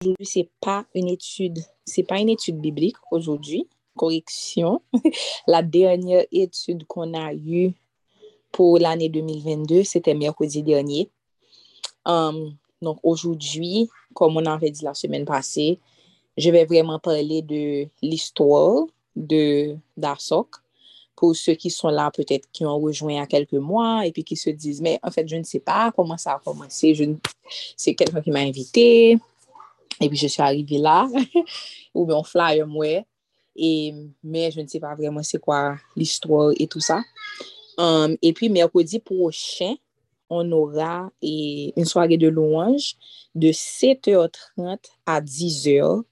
aujourd'hui, c'est pas une étude, c'est pas une étude biblique aujourd'hui. Correction. La dernière étude qu'on a eue pour l'année 2022, c'était mercredi dernier. Um, donc aujourd'hui, comme on avait dit la semaine passée, je vais vraiment parler de l'histoire de d'Arsok pour ceux qui sont là, peut-être qui ont rejoint il y a quelques mois et puis qui se disent, mais en fait, je ne sais pas comment ça a commencé. C'est quelqu'un qui m'a invité Et puis, je suis arrivée là, ou bien on fly mouais, et, mais je ne sais pas vraiment c'est quoi l'histoire et tout ça. Um, et puis, mercredi prochain, on aura et, une soirée de louange de 7h30 à 10h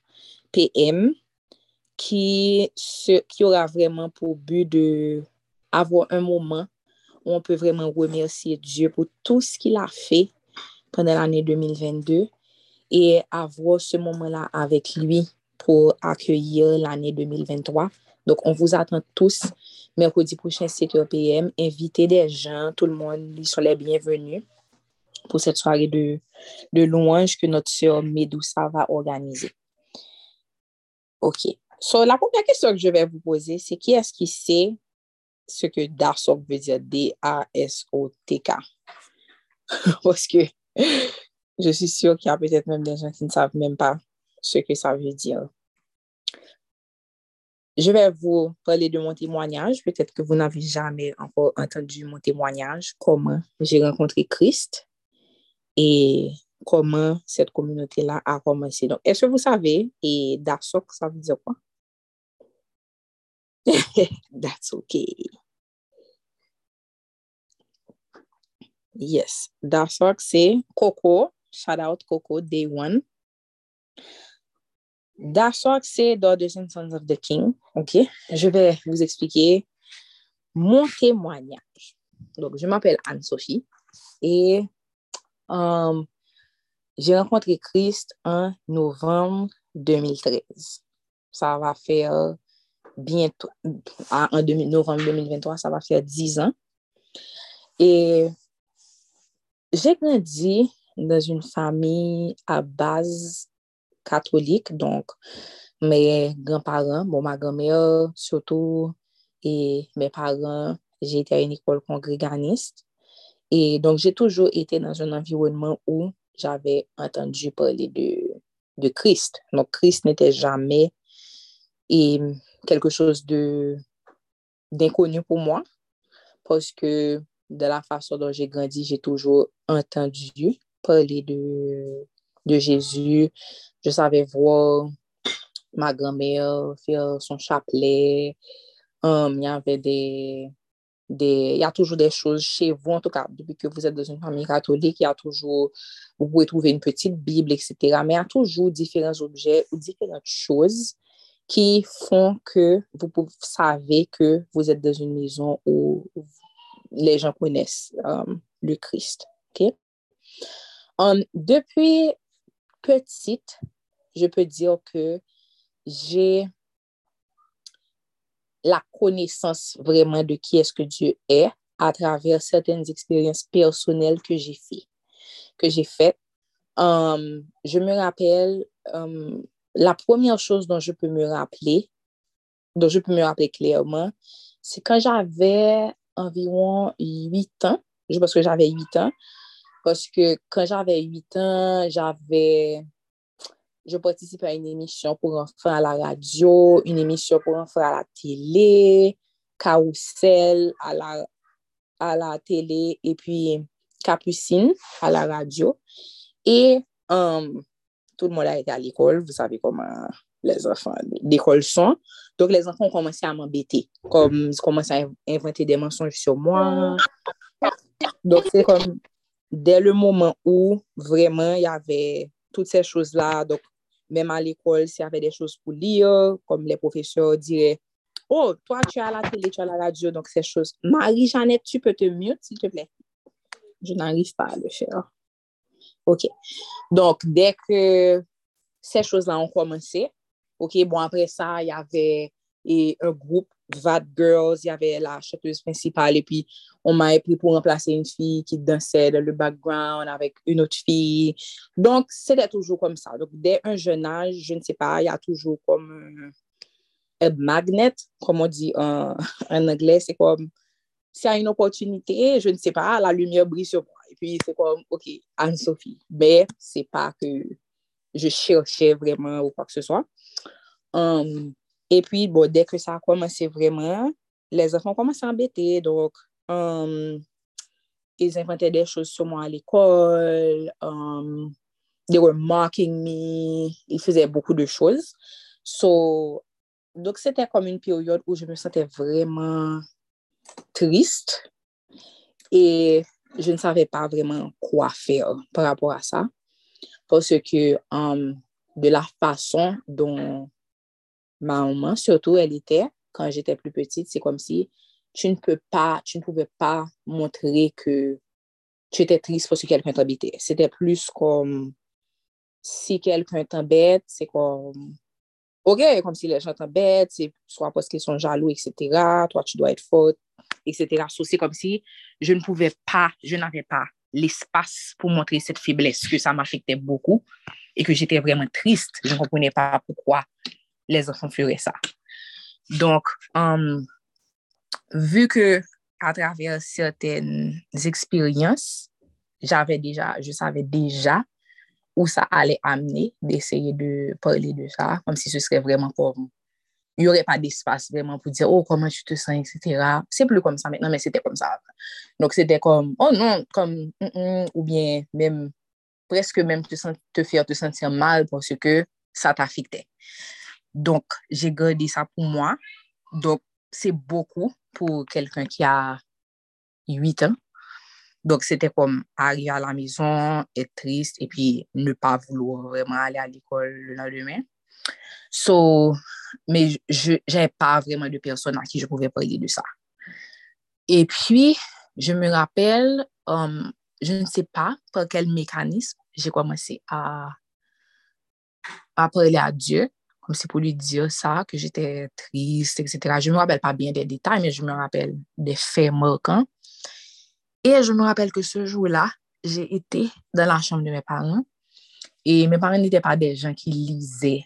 PM qui, se, qui aura vraiment pour but d'avoir un moment où on peut vraiment remercier Dieu pour tout ce qu'il a fait pendant l'année 2022. Et avoir ce moment-là avec lui pour accueillir l'année 2023. Donc, on vous attend tous mercredi prochain, 7h PM. Invitez des gens, tout le monde, ils sont les bienvenus pour cette soirée de, de louange que notre sœur Medusa va organiser. OK. So, la première question que je vais vous poser, c'est qui est-ce qui sait ce que DASOK veut dire? D-A-S-O-T-K. Parce que je suis sûre qu'il y a peut-être même des gens qui ne savent même pas ce que ça veut dire. Je vais vous parler de mon témoignage. Peut-être que vous n'avez jamais encore entendu mon témoignage, comment j'ai rencontré Christ et comment cette communauté-là a commencé. Donc, est-ce que vous savez, et DASOK, ça veut dire quoi? That's okay. Yes, DASOK, c'est Coco. Shout out Coco, day one. DASOK, c'est Daughters and Sons of the King. OK? Je vais vous expliquer mon témoignage. Donc, je m'appelle Anne-Sophie et um, j'ai rencontré Christ en novembre 2013. Ça va faire bientôt, en novembre 2023, ça va faire 10 ans. Et j'ai grandi dans une famille à base catholique, donc mes grands-parents, bon, ma grand-mère surtout, et mes parents, j'ai été à une école congréganiste. Et donc, j'ai toujours été dans un environnement où j'avais entendu parler de, de Christ. Donc, Christ n'était jamais quelque chose de d'inconnu pour moi parce que de la façon dont j'ai grandi, j'ai toujours entendu parler de, de Jésus. Je savais voir ma grand-mère faire son chapelet. Um, il y avait des, des... Il y a toujours des choses chez vous, en tout cas, depuis que vous êtes dans une famille catholique, il y a toujours... Vous pouvez trouver une petite Bible, etc. Mais il y a toujours différents objets ou différentes choses qui font que vous savez que vous êtes dans une maison où les gens connaissent um, le Christ. OK? Depuis petite, je peux dire que j'ai la connaissance vraiment de qui est-ce que Dieu est à travers certaines expériences personnelles que j'ai fait, que j'ai faites. Um, je me rappelle la première chose dont je peux me rappeler, dont je peux me rappeler clairement, c'est quand j'avais environ 8 ans, pense que j'avais 8 ans, parce que quand j'avais 8 ans, j'avais, je participais à une émission pour enfants à la radio, une émission pour enfants à la télé, Carousel à la, à la télé, et puis Capucine à la radio. Et um, tout le monde a été à l'école, vous savez comment les enfants d'école sont. Donc, les enfants ont commencé à m'embêter, comme ils commencé à inventer des mensonges sur moi. Donc, c'est comme dès le moment où vraiment il y avait toutes ces choses-là, donc même à l'école, s'il y avait des choses pour lire, comme les professeurs diraient, oh, toi, tu as la télé, tu as la radio, donc ces choses. Marie-Jeannette, tu peux te mute, s'il te plaît? Je n'arrive pas à le faire. OK. Donc, dès que ces choses-là ont commencé, OK, bon, après ça, il y avait et un groupe, VAT Girls, il y avait la chanteuse principale et puis on m'a pris pour remplacer une fille qui dansait dans le background avec une autre fille. Donc, c'était toujours comme ça. Donc, dès un jeune âge, je ne sais pas, il y a toujours comme un, magnet, comme on dit en, anglais, c'est comme, s'il y a une opportunité, je ne sais pas, la lumière brille sur moi. Et puis, c'est comme, OK, Anne-Sophie. Mais c'est pas que je cherchais vraiment ou quoi que ce soit. Um, E pi, bon, dek ke sa komanse vreman, les enfants komanse anbete, donk, um, euh, ils inventaient des choses sur moi à l'école, um, they were mocking me, ils faisaient beaucoup de choses. So, donc c'était comme une période où je me sentais vraiment triste et je ne savais pas vraiment quoi faire par rapport à ça. Parce que um, de la façon dont ma maman, surtout, elle était, quand j'étais plus petite, c'est comme si tu ne peux pas, tu ne pouvais pas montrer que tu étais triste parce que quelqu'un t'habitait. C'était plus comme si quelqu'un t'embête, c'est comme OK, comme si les gens t'embêtent, c'est soit parce qu'ils sont jaloux, etc. Toi, tu dois être forte, etc. c'est comme si je ne pouvais pas, je n'avais pas l'espace pour montrer cette faiblesse, que ça m'affectait beaucoup et que j'étais vraiment triste. Je ne comprenais pas pourquoi les enfants feraient ça. Donc, um, vu que à travers certaines expériences, j'avais déjà, je savais déjà où ça allait amener d'essayer de parler de ça, comme si ce serait vraiment comme, il n'y aurait pas d'espace vraiment pour dire, oh, comment tu te sens, etc. C'est plus comme ça maintenant, mais c'était comme ça. Donc, c'était comme, oh non, comme, mm, mm, ou bien même, presque même te, te faire te sentir mal parce que ça t'affectait. Donc, j'ai gardé ça pour moi. Donc, c'est beaucoup pour quelqu'un qui a 8 ans. Donc, c'était comme arriver à la maison, être triste et puis ne pas vouloir vraiment aller à l'école le lendemain. So, mais je n'avais pas vraiment de personne à qui je pouvais parler de ça. Et puis, je me rappelle, um, je ne sais pas par quel mécanisme j'ai commencé à parler à Dieu comme c'est pour lui dire ça, que j'étais triste, etc. Je ne me rappelle pas bien des détails, mais je me rappelle des faits marquants. Et je me rappelle que ce jour-là, j'ai été dans la chambre de mes parents. Et mes parents n'étaient pas des gens qui lisaient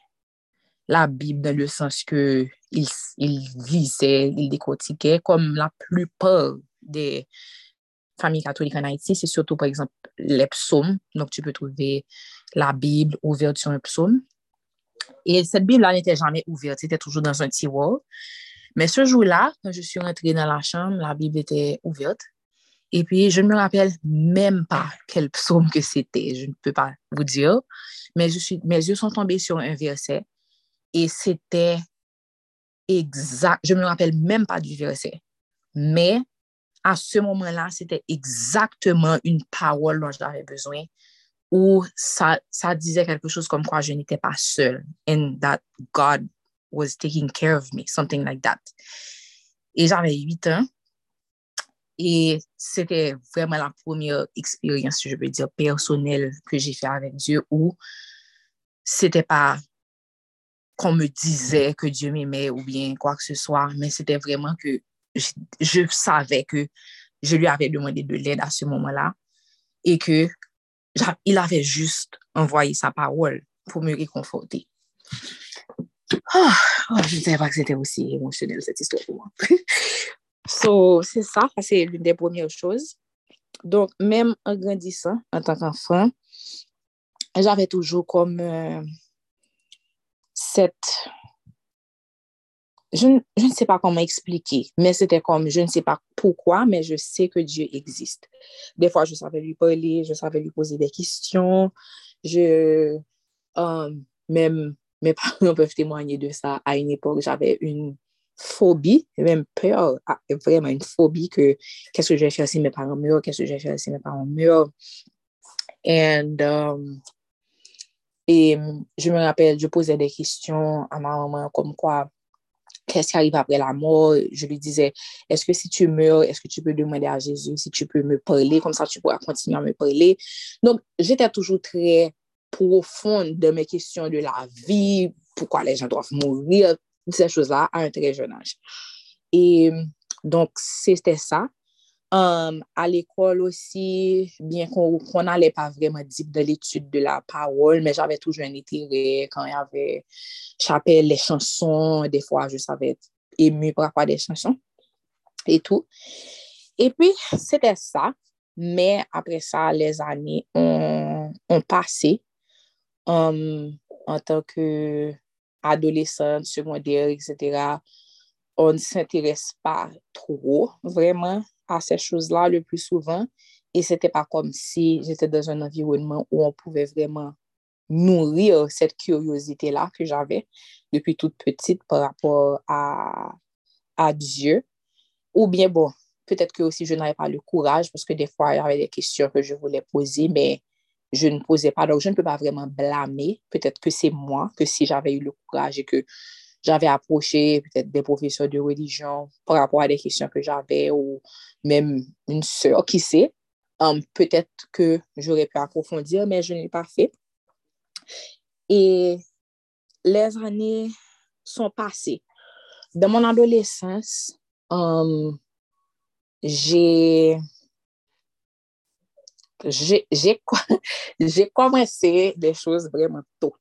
la Bible dans le sens que ils, ils lisaient, ils décortiquaient, comme la plupart des familles catholiques en Haïti. C'est surtout, par exemple, les psaumes. Donc, tu peux trouver la Bible ouverte sur un psaume. Et cette Bible-là n'était jamais ouverte, c'était toujours dans un tiroir. Mais ce jour-là, quand je suis rentrée dans la chambre, la Bible était ouverte. Et puis, je ne me rappelle même pas quel psaume que c'était, je ne peux pas vous dire. Mais je suis, mes yeux sont tombés sur un verset et c'était exact. Je ne me rappelle même pas du verset. Mais à ce moment-là, c'était exactement une parole dont j'avais besoin où ça, ça disait quelque chose comme quoi je n'étais pas seule and that God was taking care of me, something like that. Et j'avais 8 ans et c'était vraiment la première expérience, je veux dire, personnelle que j'ai fait avec Dieu où c'était pas qu'on me disait que Dieu m'aimait ou bien quoi que ce soit, mais c'était vraiment que je, je savais que je lui avais demandé de l'aide à ce moment-là et que il avait juste envoyé sa parole pour me réconforter. Ah, oh, je ne savais pas que c'était aussi émotionnel cette histoire pour moi. so, c'est ça, c'est l'une des premières choses. Donc, même en grandissant en tant qu'enfant, j'avais toujours comme euh, cette je, ne sais pas comment expliquer, mais c'était comme, je ne sais pas pourquoi, mais je sais que Dieu existe. Des fois, je savais lui parler, je savais lui poser des questions. Je, euh, même mes parents peuvent témoigner de ça. À une époque, j'avais une phobie, même peur, ah, vraiment une phobie que qu'est-ce que je vais faire si mes parents meurent, qu'est-ce que je vais faire si mes parents meurent. Um, et je me rappelle, je posais des questions à ma maman comme quoi, qu'est-ce qui arrive après la mort? Je lui disais, est-ce que si tu meurs, est-ce que tu peux demander à Jésus si tu peux me parler, comme ça tu pourras continuer à me parler. Donc, j'étais toujours très profonde de mes questions de la vie, pourquoi les gens doivent mourir, ces choses-là à un très jeune âge. Et donc, c'était ça. Um, à l'école aussi, bien qu'on n'allait pas vraiment deep de l'étude de la parole, mais j'avais toujours un intérêt quand il y avait chapelle, les chansons, des fois je savais être émue par rapport à des chansons et tout. Et puis, c'était ça, mais après ça, les années ont, passé um, en tant qu'adolescente, secondaire, etc. On ne s'intéresse pas trop vraiment à ces choses-là le plus souvent. Et c'était pas comme si j'étais dans un environnement où on pouvait vraiment nourrir cette curiosité-là que j'avais depuis toute petite par rapport à, à Dieu. Ou bien, bon, peut-être que aussi je n'avais pas le courage parce que des fois, il y avait des questions que je voulais poser, mais je ne posais pas. Donc, je ne peux pas vraiment blâmer. Peut-être que c'est moi, que si j'avais eu le courage et que j'avais approché peut-être des professeurs de religion par rapport à des questions que j'avais ou même une sœur, qui sait. Um, peut-être que j'aurais pu approfondir, mais je ne l'ai pas fait. Et les années sont passées. Dans mon adolescence, um, j'ai j'ai commencé des choses vraiment tôt.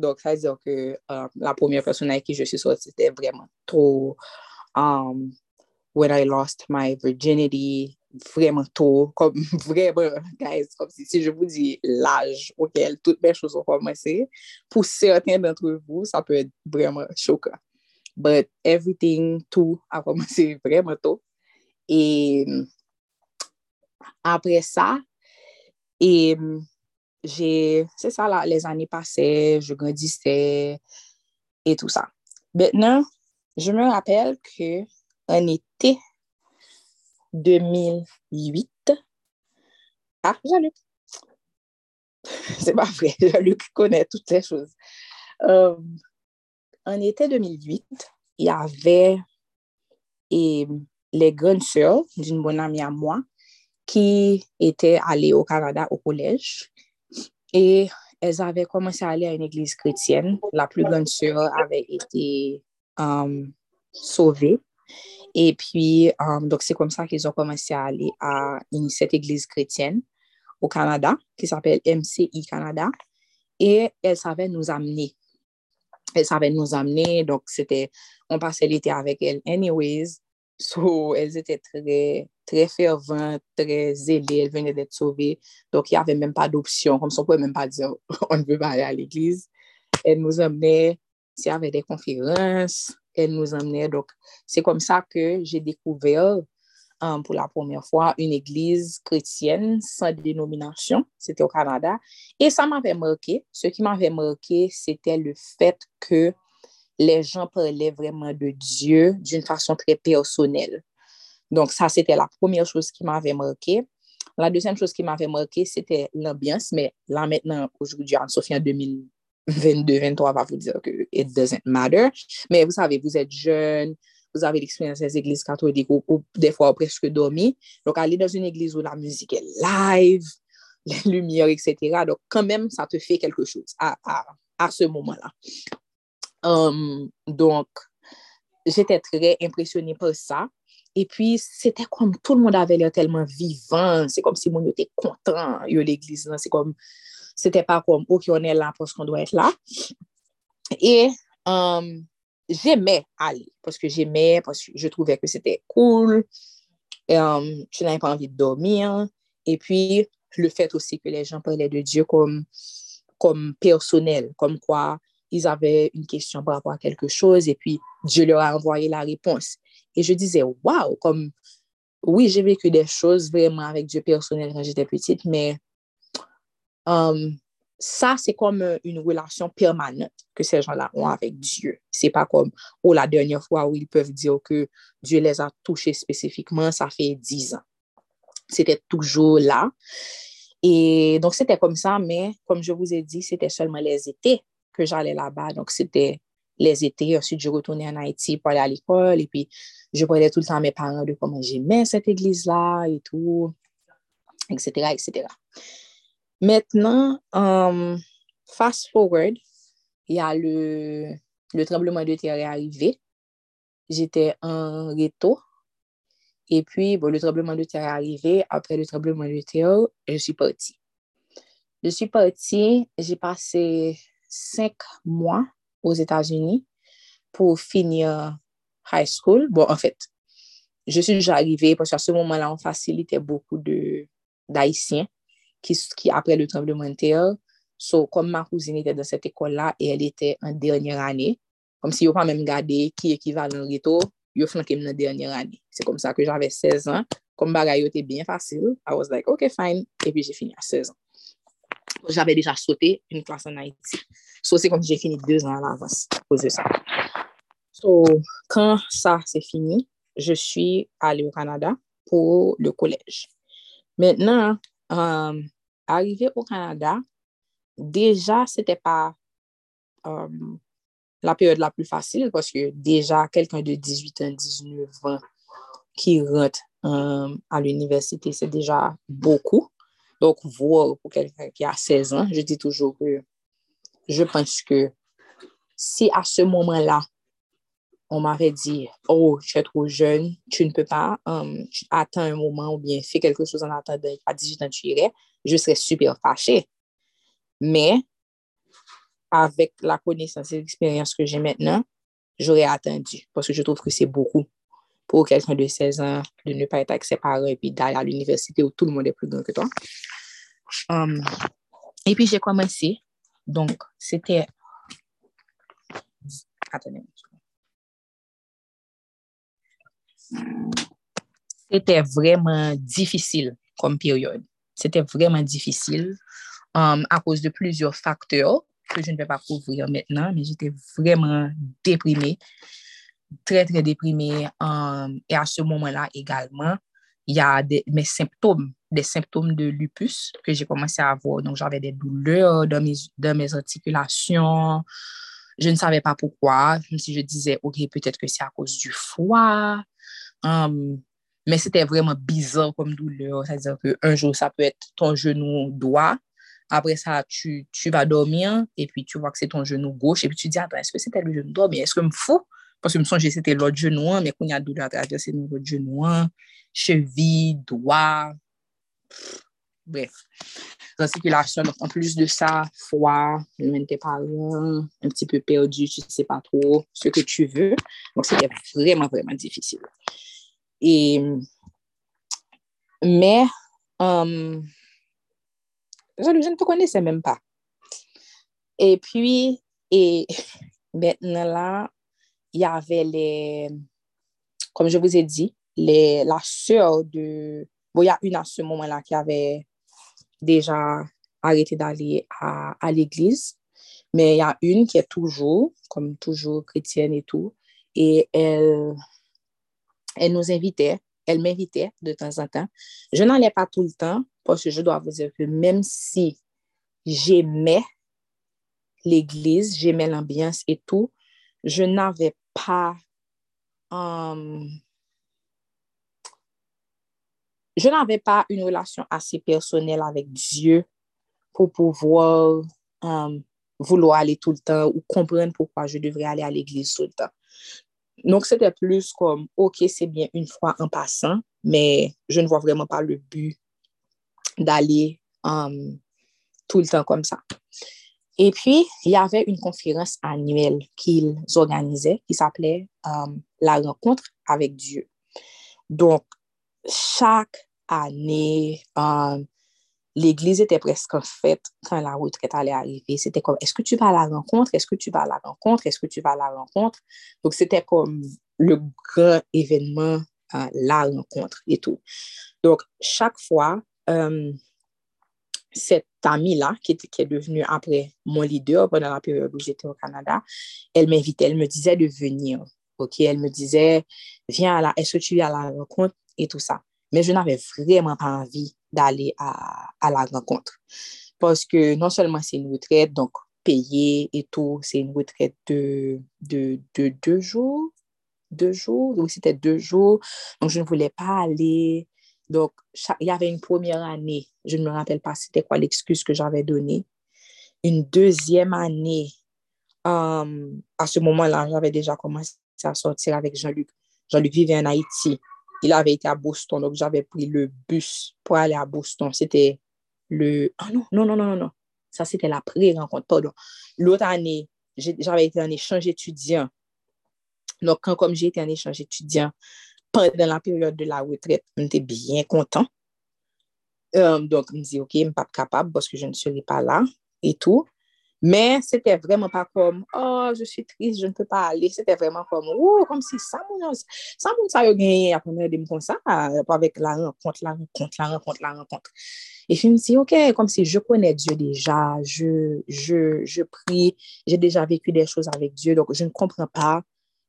Dok sa zyon ke uh, la pwemye person ay ki je si sot, se te vreman to. Um, when I lost my virginity, vreman to. Kom vreman, guys, kom si, si je vous di l'aj auquel tout mes choses ont commencé, pou certains d'entre vous, sa peut être vreman choquant. But everything, tout, a commencé vreman to. Et apre sa, et c'est ça, les années passaient, je grandissais et tout ça. Maintenant, je me rappelle que en été 2008, ah, Jean-Luc, c'est pas vrai, Jean-Luc connaît toutes ces choses. Euh, en été 2008, il y avait et les grandes sœurs d'une bonne amie à moi qui étaient allées au Canada au collège et elles avaient commencé à aller à une église chrétienne. La plus grande sœur avait été um, sauvée. Et puis, um, donc c'est comme ça qu'ils ont commencé à aller à cette église chrétienne au Canada, qui s'appelle MCI Canada. Et elles savaient nous amener. Elles savaient nous amener, donc c'était, on passait l'été avec elles anyways. So, elles étaient très, très ferventes, très zélées, elles venaient d'être sauvées. Donc, il n'y avait même pas d'option, comme ça, on ne pouvait même pas dire on ne veut pas aller à l'église. Elles nous emmenaient, s'il y avait des conférences, elles nous emmenaient. Donc, c'est comme ça que j'ai découvert um, pour la première fois une église chrétienne sans dénomination. C'était au Canada. Et ça m'avait marqué. Ce qui m'avait marqué, c'était le fait que les gens parlaient vraiment de Dieu d'une façon très personnelle. Donc, ça, c'était la première chose qui m'avait marqué. La deuxième chose qui m'avait marqué, c'était l'ambiance. Mais là, maintenant, aujourd'hui, en Sophie, en 2022-2023, va vous dire que it doesn't matter. Mais vous savez, vous êtes jeune, vous avez l'expérience des églises catholiques ou, des fois presque dormi. Donc, aller dans une église où la musique est live, les lumières, etc. Donc, quand même, ça te fait quelque chose à, à ce moment-là. Um, donc, j'étais très impressionnée par ça. E pi, sete kom tout moun ave lè telman vivan, se kom si moun yo te kontan yo l'eglise nan, se kom, sete pa kom, ou ki yon el la, pos kon do et la. E, um, jemè alè, poske jemè, poske je trouvè ke sete koul, um, tu nan yon pa anvi de dormir, e pi, le fèt osi ke lè jan prele de Diyo kom, kom personel, kom kwa, ils avè yon kèsyon par rapport a kelke chòz, e pi, Diyo lè a envoyé la repons. Et je disais, waouh, comme, oui, j'ai vécu des choses vraiment avec Dieu personnel quand j'étais petite, mais um, ça, c'est comme une relation permanente que ces gens-là ont avec Dieu. C'est pas comme, oh, la dernière fois où ils peuvent dire que Dieu les a touchés spécifiquement, ça fait dix ans. C'était toujours là. Et donc, c'était comme ça, mais comme je vous ai dit, c'était seulement les étés que j'allais là-bas. Donc, c'était les étés. Ensuite, je retournais en Haïti pour aller à l'école. Et puis, je parlais tout le temps à mes parents de comment j'aimais cette église-là et tout, etc., etc. Maintenant, um, fast forward, il y a le le tremblement de terre est arrivé. J'étais en réto. Et puis, bon, le tremblement de terre est arrivé. Après le tremblement de terre, je suis partie. Je suis partie, j'ai passé cinq mois aux États-Unis pour finir high school. Bon, en fait, je suis déjà arrivée parce qu'à ce moment-là, on facilitait beaucoup d'Haïtiens qui, qui, après le tremblement de terre, so, comme ma cousine était dans cette école-là et elle était en dernière année, comme si yo pas même gardé qui équivalent rito, yo flanqué dans la dernière année. C'est comme ça que j'avais 16 ans. Comme bagay yo était bien facile, I was like, ok, fine. Et puis j'ai fini à 16 ans. J'avais déjà sauté une classe en Haïti. So, c'est comme si j'ai fini deux ans à l'avance à ça. So, quand ça, c'est fini, je suis allée au Canada pour le collège. Maintenant, euh, au Canada, déjà, c'était pas euh, la période la plus facile parce que déjà, quelqu'un de 18 ans, 19 ans qui rentre euh, à l'université, c'est déjà beaucoup. Donc, voir pour quelqu'un qui a 16 ans, je dis toujours que je pense que si à ce moment-là, on m'avait dit, oh, tu es trop jeune, tu ne peux pas, um, attends un moment ou bien fais quelque chose en attendant, à 18 ans, tu irais, je serais super fâchée. Mais, avec la connaissance et l'expérience que j'ai maintenant, j'aurais attendu parce que je trouve que c'est beaucoup pour quelqu'un de 16 ans de ne pas être avec ses parents et puis d'aller à l'université où tout le monde est plus grand que toi. Um, et puis, j'ai commencé. Donc, c'était... Attendez. C'était vraiment difficile comme période. C'était vraiment difficile um, à cause de plusieurs facteurs que je ne vais pas couvrir maintenant, mais j'étais vraiment déprimée, très, très déprimée. Um, et à ce moment-là également, il y a des, mes symptômes, des symptômes de lupus que j'ai commencé à avoir. Donc, j'avais des douleurs dans mes, dans mes articulations. Je ne savais pas pourquoi. Même si je disais, OK, peut-être que c'est à cause du foie. Um, mais c'était vraiment bizarre comme douleur. C'est-à-dire qu'un jour, ça peut être ton genou droit. Après ça, tu, tu vas dormir et puis tu vois que c'est ton genou gauche. Et puis tu dis, attends, est-ce que c'était le genou droit? Mais est-ce que me fous? Paske m sonje se te lot jenouan, mè kon ya dou la travese nou lot jenouan, chevi, doa, bref. Zan sikilasyon, an plus de sa, fwa, mèn te paran, an pti pe perdi, tu se pa tro, se ke tu ve. Donc, se te vreman, vreman difisil. Et, mè, um, euh, je ne te konese mèm pa. Et puis, et, mèt nan la, il y avait les, comme je vous ai dit, les, la sœur de, bon, il y a une à ce moment-là qui avait déjà arrêté d'aller à, à l'église, mais il y a une qui est toujours, comme toujours, chrétienne et tout, et elle, elle nous invitait, elle m'invitait de temps en temps. Je n'allais pas tout le temps, parce que je dois vous dire que même si j'aimais l'église, j'aimais l'ambiance et tout, je n'avais pas... Um, je n'avais pas une relation assez personnelle avec Dieu pour pouvoir um, vouloir aller tout le temps ou comprendre pourquoi je devrais aller à l'église tout le temps. Donc, c'était plus comme, OK, c'est bien une fois en passant, mais je ne vois vraiment pas le but d'aller um, tout le temps comme ça. Et puis, il y avait une conférence annuelle qu'ils organisaient qui s'appelait um, La rencontre avec Dieu. Donc, chaque année, um, l'église était presque faite quand la retraite allait arriver. C'était comme, est-ce que tu vas à la rencontre? Est-ce que tu vas à la rencontre? Est-ce que tu vas à la rencontre? Donc, c'était comme le grand événement, uh, la rencontre et tout. Donc, chaque fois, cette amie-là, qui, qui, est devenue après mon leader pendant la période où j'étais au Canada, elle m'invitait, elle me disait de venir. OK, elle me disait, viens à la, est-ce que tu à la rencontre et tout ça. Mais je n'avais vraiment pas envie d'aller à, à, la rencontre. Parce que non seulement c'est une retraite, donc payée et tout, c'est une retraite de, de, de deux jours, deux jours, donc c'était deux jours, donc je ne voulais pas aller. Donc, il y avait une première année, je ne me rappelle pas c'était quoi l'excuse que j'avais donnée. Une deuxième année, euh, à ce moment-là, j'avais déjà commencé à sortir avec Jean-Luc. Jean-Luc vivait en Haïti. Il avait été à Boston, donc j'avais pris le bus pour aller à Boston. C'était le... Ah non, non, non, non, non. Ça, c'était la pré-rencontre, pardon. L'autre année, j'avais été en échange étudiant. Donc, quand comme j'ai été en échange étudiant, pendant la période de la retraite, j'étais bien content. Euh, donc, je me dis, OK, je ne suis pas capable parce que je ne serai pas là et tout. Mais c'était vraiment pas comme, oh, je suis triste, je ne peux pas aller. C'était vraiment comme, oh, comme si ça, ça, ça a gagné après me comme ça, avec la rencontre, la rencontre, la rencontre, la rencontre. Et je me dis, OK, comme si je connais Dieu déjà, je, je, je prie, j'ai déjà vécu des choses avec Dieu, donc je ne comprends pas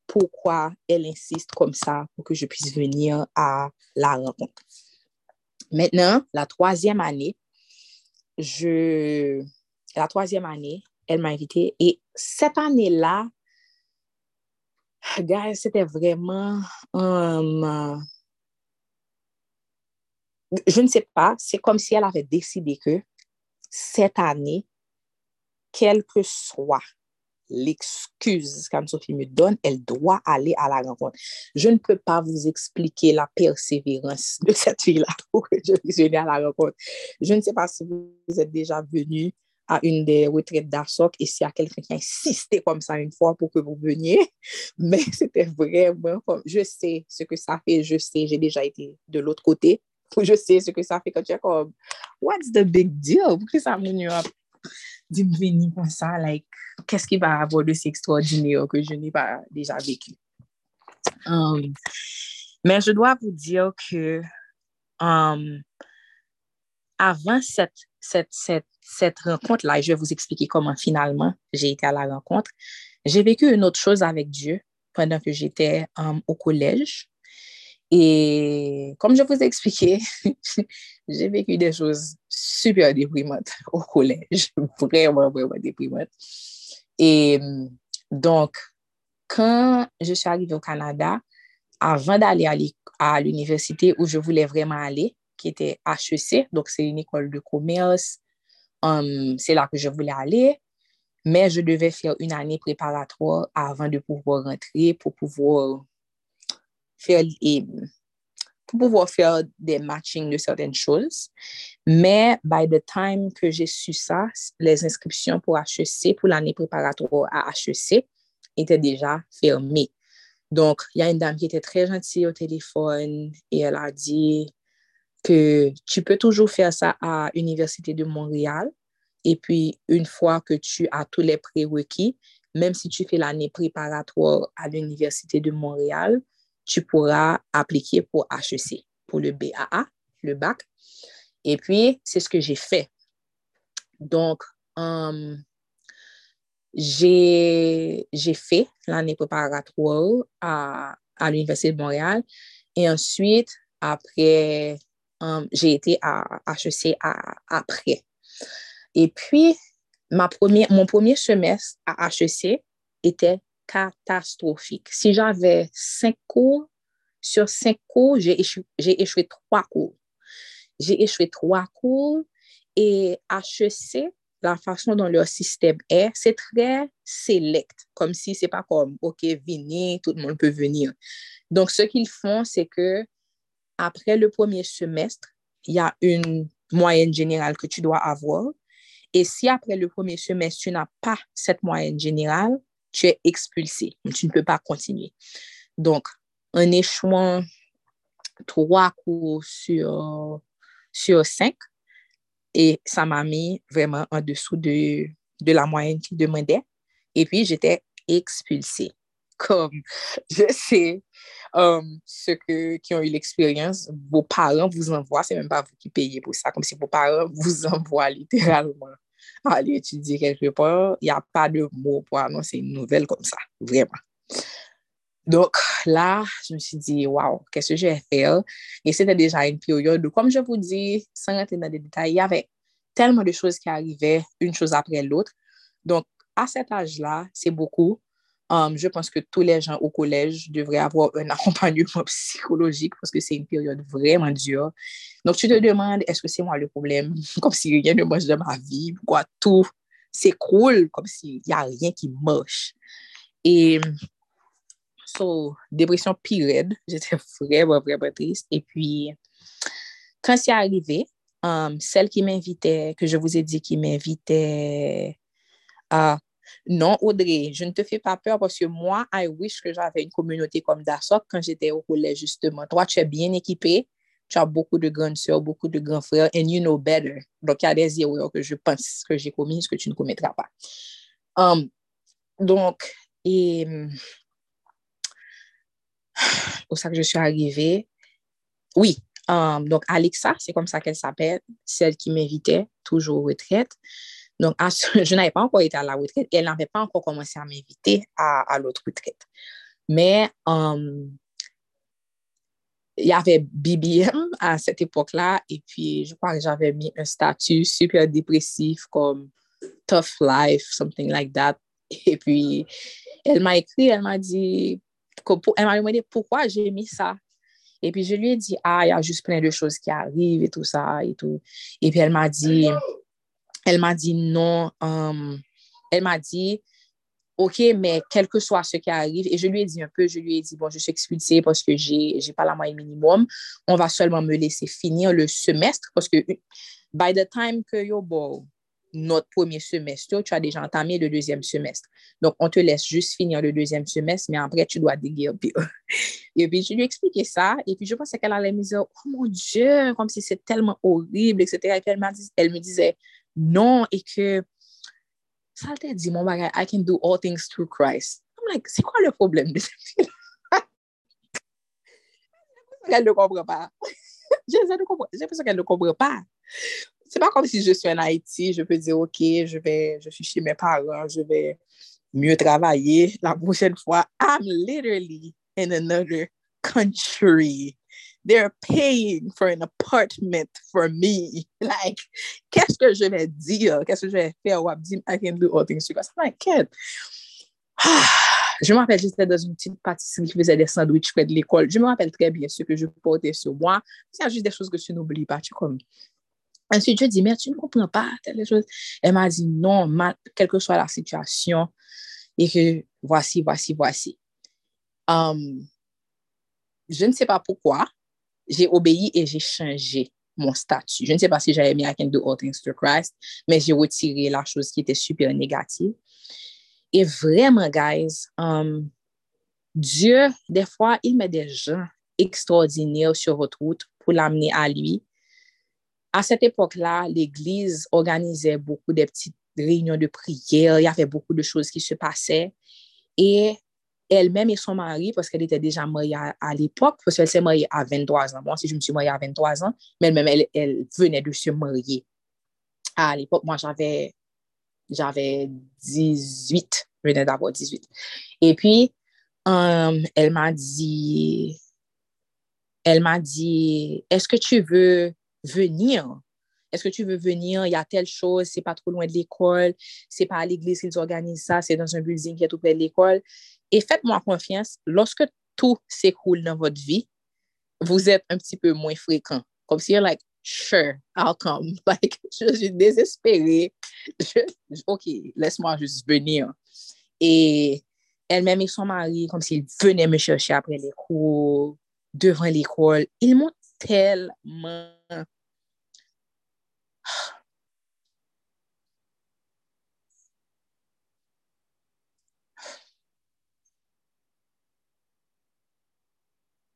pourquoi elle insiste comme ça pour que je puisse venir à la rencontre. Maintenant, la troisième année, je, la troisième année, elle m'a invité. Et cette année-là, c'était vraiment... Um, je ne sais pas, c'est comme si elle avait décidé que cette année, quel que soit l'excuse qu'Anne-Sophie me donne, elle doit aller à la rencontre. Je ne peux pas vous expliquer la persévérance de cette fille-là pour que je puisse venir à la rencontre. Je ne sais pas si vous êtes déjà venu à une des retraites d'Arsoc et s'il y a quelqu'un qui a insisté comme ça une fois pour que vous veniez, mais c'était vraiment comme, je sais ce que ça fait, je sais, j'ai déjà été de l'autre côté, je sais ce que ça fait quand tu es comme, what's the big deal? Pourquoi ça me dit venir comme ça, like, qu'est-ce qui va avoir de si extraordinaire que je n'ai pas déjà vécu? Um, mais je dois vous dire que um, avant cette, cette, cette, cette rencontre-là, et je vais vous expliquer comment finalement j'ai été à la rencontre, j'ai vécu une autre chose avec Dieu pendant que j'étais um, au collège. Et comme je vous ai expliqué, j'ai vécu des choses super deprimante au collège. Vraiment, vraiment deprimante. Et donc, quand je suis arrivée au Canada, avant d'aller à l'université où je voulais vraiment aller, qui était HEC, donc c'est une école de commerce, um, c'est là que je voulais aller, mais je devais faire une année préparatoire avant de pouvoir rentrer, pour pouvoir faire... Et, pour pouvoir faire des matchings de certaines choses. Mais by the time que j'ai su ça, les inscriptions pour HEC, pour l'année préparatoire à HEC, étaient déjà fermées. Donc, il y a une dame qui était très gentille au téléphone et elle a dit que tu peux toujours faire ça à l'Université de Montréal. Et puis, une fois que tu as tous les prérequis, même si tu fais l'année préparatoire à l'Université de Montréal, tu pourras appliquer pour HEC, pour le BAA, le bac. Et puis, c'est ce que j'ai fait. Donc, um, j'ai fait l'année préparatoire à, l'Université de Montréal. Et ensuite, après, um, j'ai été à HEC après. Et puis, mon premier semestre à HEC était catastrophique. Si j'avais cinq cours, sur cinq cours, j'ai échoué, trois cours. J'ai échoué trois cours et HEC, la façon dont leur système est, c'est très select, comme si c'est pas comme, OK, venez, tout le monde peut venir. Donc, ce qu'ils font, c'est que après le premier semestre, il y a une moyenne générale que tu dois avoir. Et si après le premier semestre, tu n'as pas cette moyenne générale, tu es expulsé. Tu ne peux pas continuer. Donc, en échouant trois cours sur, sur cinq, et ça m'a mis vraiment en dessous de, de la moyenne qu'il demandait. Et puis, j'étais expulsée. Comme je sais um, ceux que, qui ont eu l'expérience, vos parents vous envoient, c'est même pas vous qui payez pour ça, comme si vos parents vous envoient littéralement aller étudier quelque part, il n'y a pas de mots pour annoncer une nouvelle comme ça, vraiment. Donc là, je me suis dit, waouh, qu'est-ce que je vais faire? Et c'était déjà une période où, comme je vous dis, sans rentrer dans des détails, il y avait tellement de choses qui arrivaient, une chose après l'autre. Donc, à cet âge-là, c'est beaucoup. Um, je pense que tous les gens au collège devraient avoir un accompagnement psychologique parce que c'est une période vraiment dure. Donc, tu te demandes, est-ce que c'est moi le problème? Comme si rien ne marche dans ma vie, pourquoi tout cool, comme s'il n'y a rien qui marche. Et, so, dépression pire, j'étais vraiment, vraiment triste. Et puis, quand c'est arrivé, um, celle qui m'invitait, que je vous ai dit qui m'invitait à non, Audrey, je ne te fais pas peur parce que moi, I wish que j'avais une communauté comme Dasok quand j'étais au collège, justement. Toi, tu es bien équipé, tu as beaucoup de grandes soeurs, beaucoup de grands frères, and you know better. Donc, il y a des erreurs que je pense que j'ai commises que tu ne commettras pas. Um, donc, et au ça que je suis arrivée, oui, um, donc Alexa, c'est comme ça qu'elle s'appelle, celle qui m'invitait toujours Donc, je n'avais pas encore été à la retraite et elle n'avait pas encore commencé à m'inviter à, l'autre retraite. Mais um, il y avait BBM à cette époque-là et puis je crois que j'avais mis un statut super dépressif comme tough life, something like that. Et puis, elle m'a écrit, elle m'a dit, elle m'a demandé pourquoi j'ai mis ça. Et puis, je lui ai dit, ah, il y a juste plein de choses qui arrivent et tout ça et tout. Et puis, elle m'a dit, elle m'a dit non. Um, elle m'a dit, OK, mais quel que soit ce qui arrive, et je lui ai dit un peu, je lui ai dit, bon, je suis expulsée parce que j'ai n'ai pas la moyenne minimum. On va seulement me laisser finir le semestre parce que by the time que yo, bon, notre premier semestre, tu as déjà entamé le deuxième semestre. Donc, on te laisse juste finir le deuxième semestre, mais après, tu dois déguerpir. et puis, je lui ai expliqué ça, et puis je pensais qu'elle allait me dire, oh mon Dieu, comme si c'est tellement horrible, etc. Et puis, elle, elle me disait, non, e ke, sa te di, moun bagay, I can do all things through Christ. I'm like, se kwa le problem de se fil? Jè pou se ke l ne kompre pa. Jè pou se ke ne kompre pa. Se pa kom si je suis en Haïti, je peux dire, ok, je, vais, je suis chez mes parents, je vais mieux travailler. La prochaine fois, I'm literally in another country. they're paying for an apartment for me. Like, qu'est-ce que je vais dire? Qu'est-ce que je vais faire? Ou abdim, I can do all things Because. I'm like, kid. Je me rappelle, j'étais dans une petite pâtisserie qui faisait des sandwichs près de l'école. Je me rappelle très bien ce que je portais sur moi. C'est juste des choses que tu n'oublies pas. Tu comme... Ensuite, je dis, mais tu ne comprends pas telle chose. Elle m'a dit, non, mal, quelle que soit la situation, et que voici, voici, voici. Um, je ne sais pas pourquoi, j'ai obéi et j'ai changé mon statut. Je ne sais pas si j'avais mis I can do all things through Christ, mais j'ai retiré la chose qui était super négative. Et vraiment, guys, um, Dieu, des fois, il met des gens extraordinaires sur votre route pour l'amener à lui. À cette époque-là, l'Église organisait beaucoup de petites réunions de prière. Il y avait beaucoup de choses qui se passaient. Et elle-même et son mari, parce qu'elle était déjà mariée à, l'époque, parce qu'elle s'est mariée à 23 ans. Moi aussi, je me suis mariée à 23 ans, mais elle-même, elle, venait de se marier. À l'époque, moi, j'avais, j'avais 18, je venais d'avoir 18. Et puis, um, elle m'a dit, elle m'a dit, est-ce que tu veux venir? Est-ce que tu veux venir? Il y a telle chose, c'est pas trop loin de l'école, c'est pas à l'église qu'ils organisent ça, c'est dans un building qui est tout près de l'école. Et faites-moi confiance, lorsque tout s'écoule dans votre vie, vous êtes un petit peu moins fréquent. Comme si you're like, sure, I'll come. Like, je suis désespérée. Je, ok, laisse-moi juste venir. Et elle-même et son mari, comme s'ils venaient me chercher après les cours, devant l'école. Ils m'ont tellement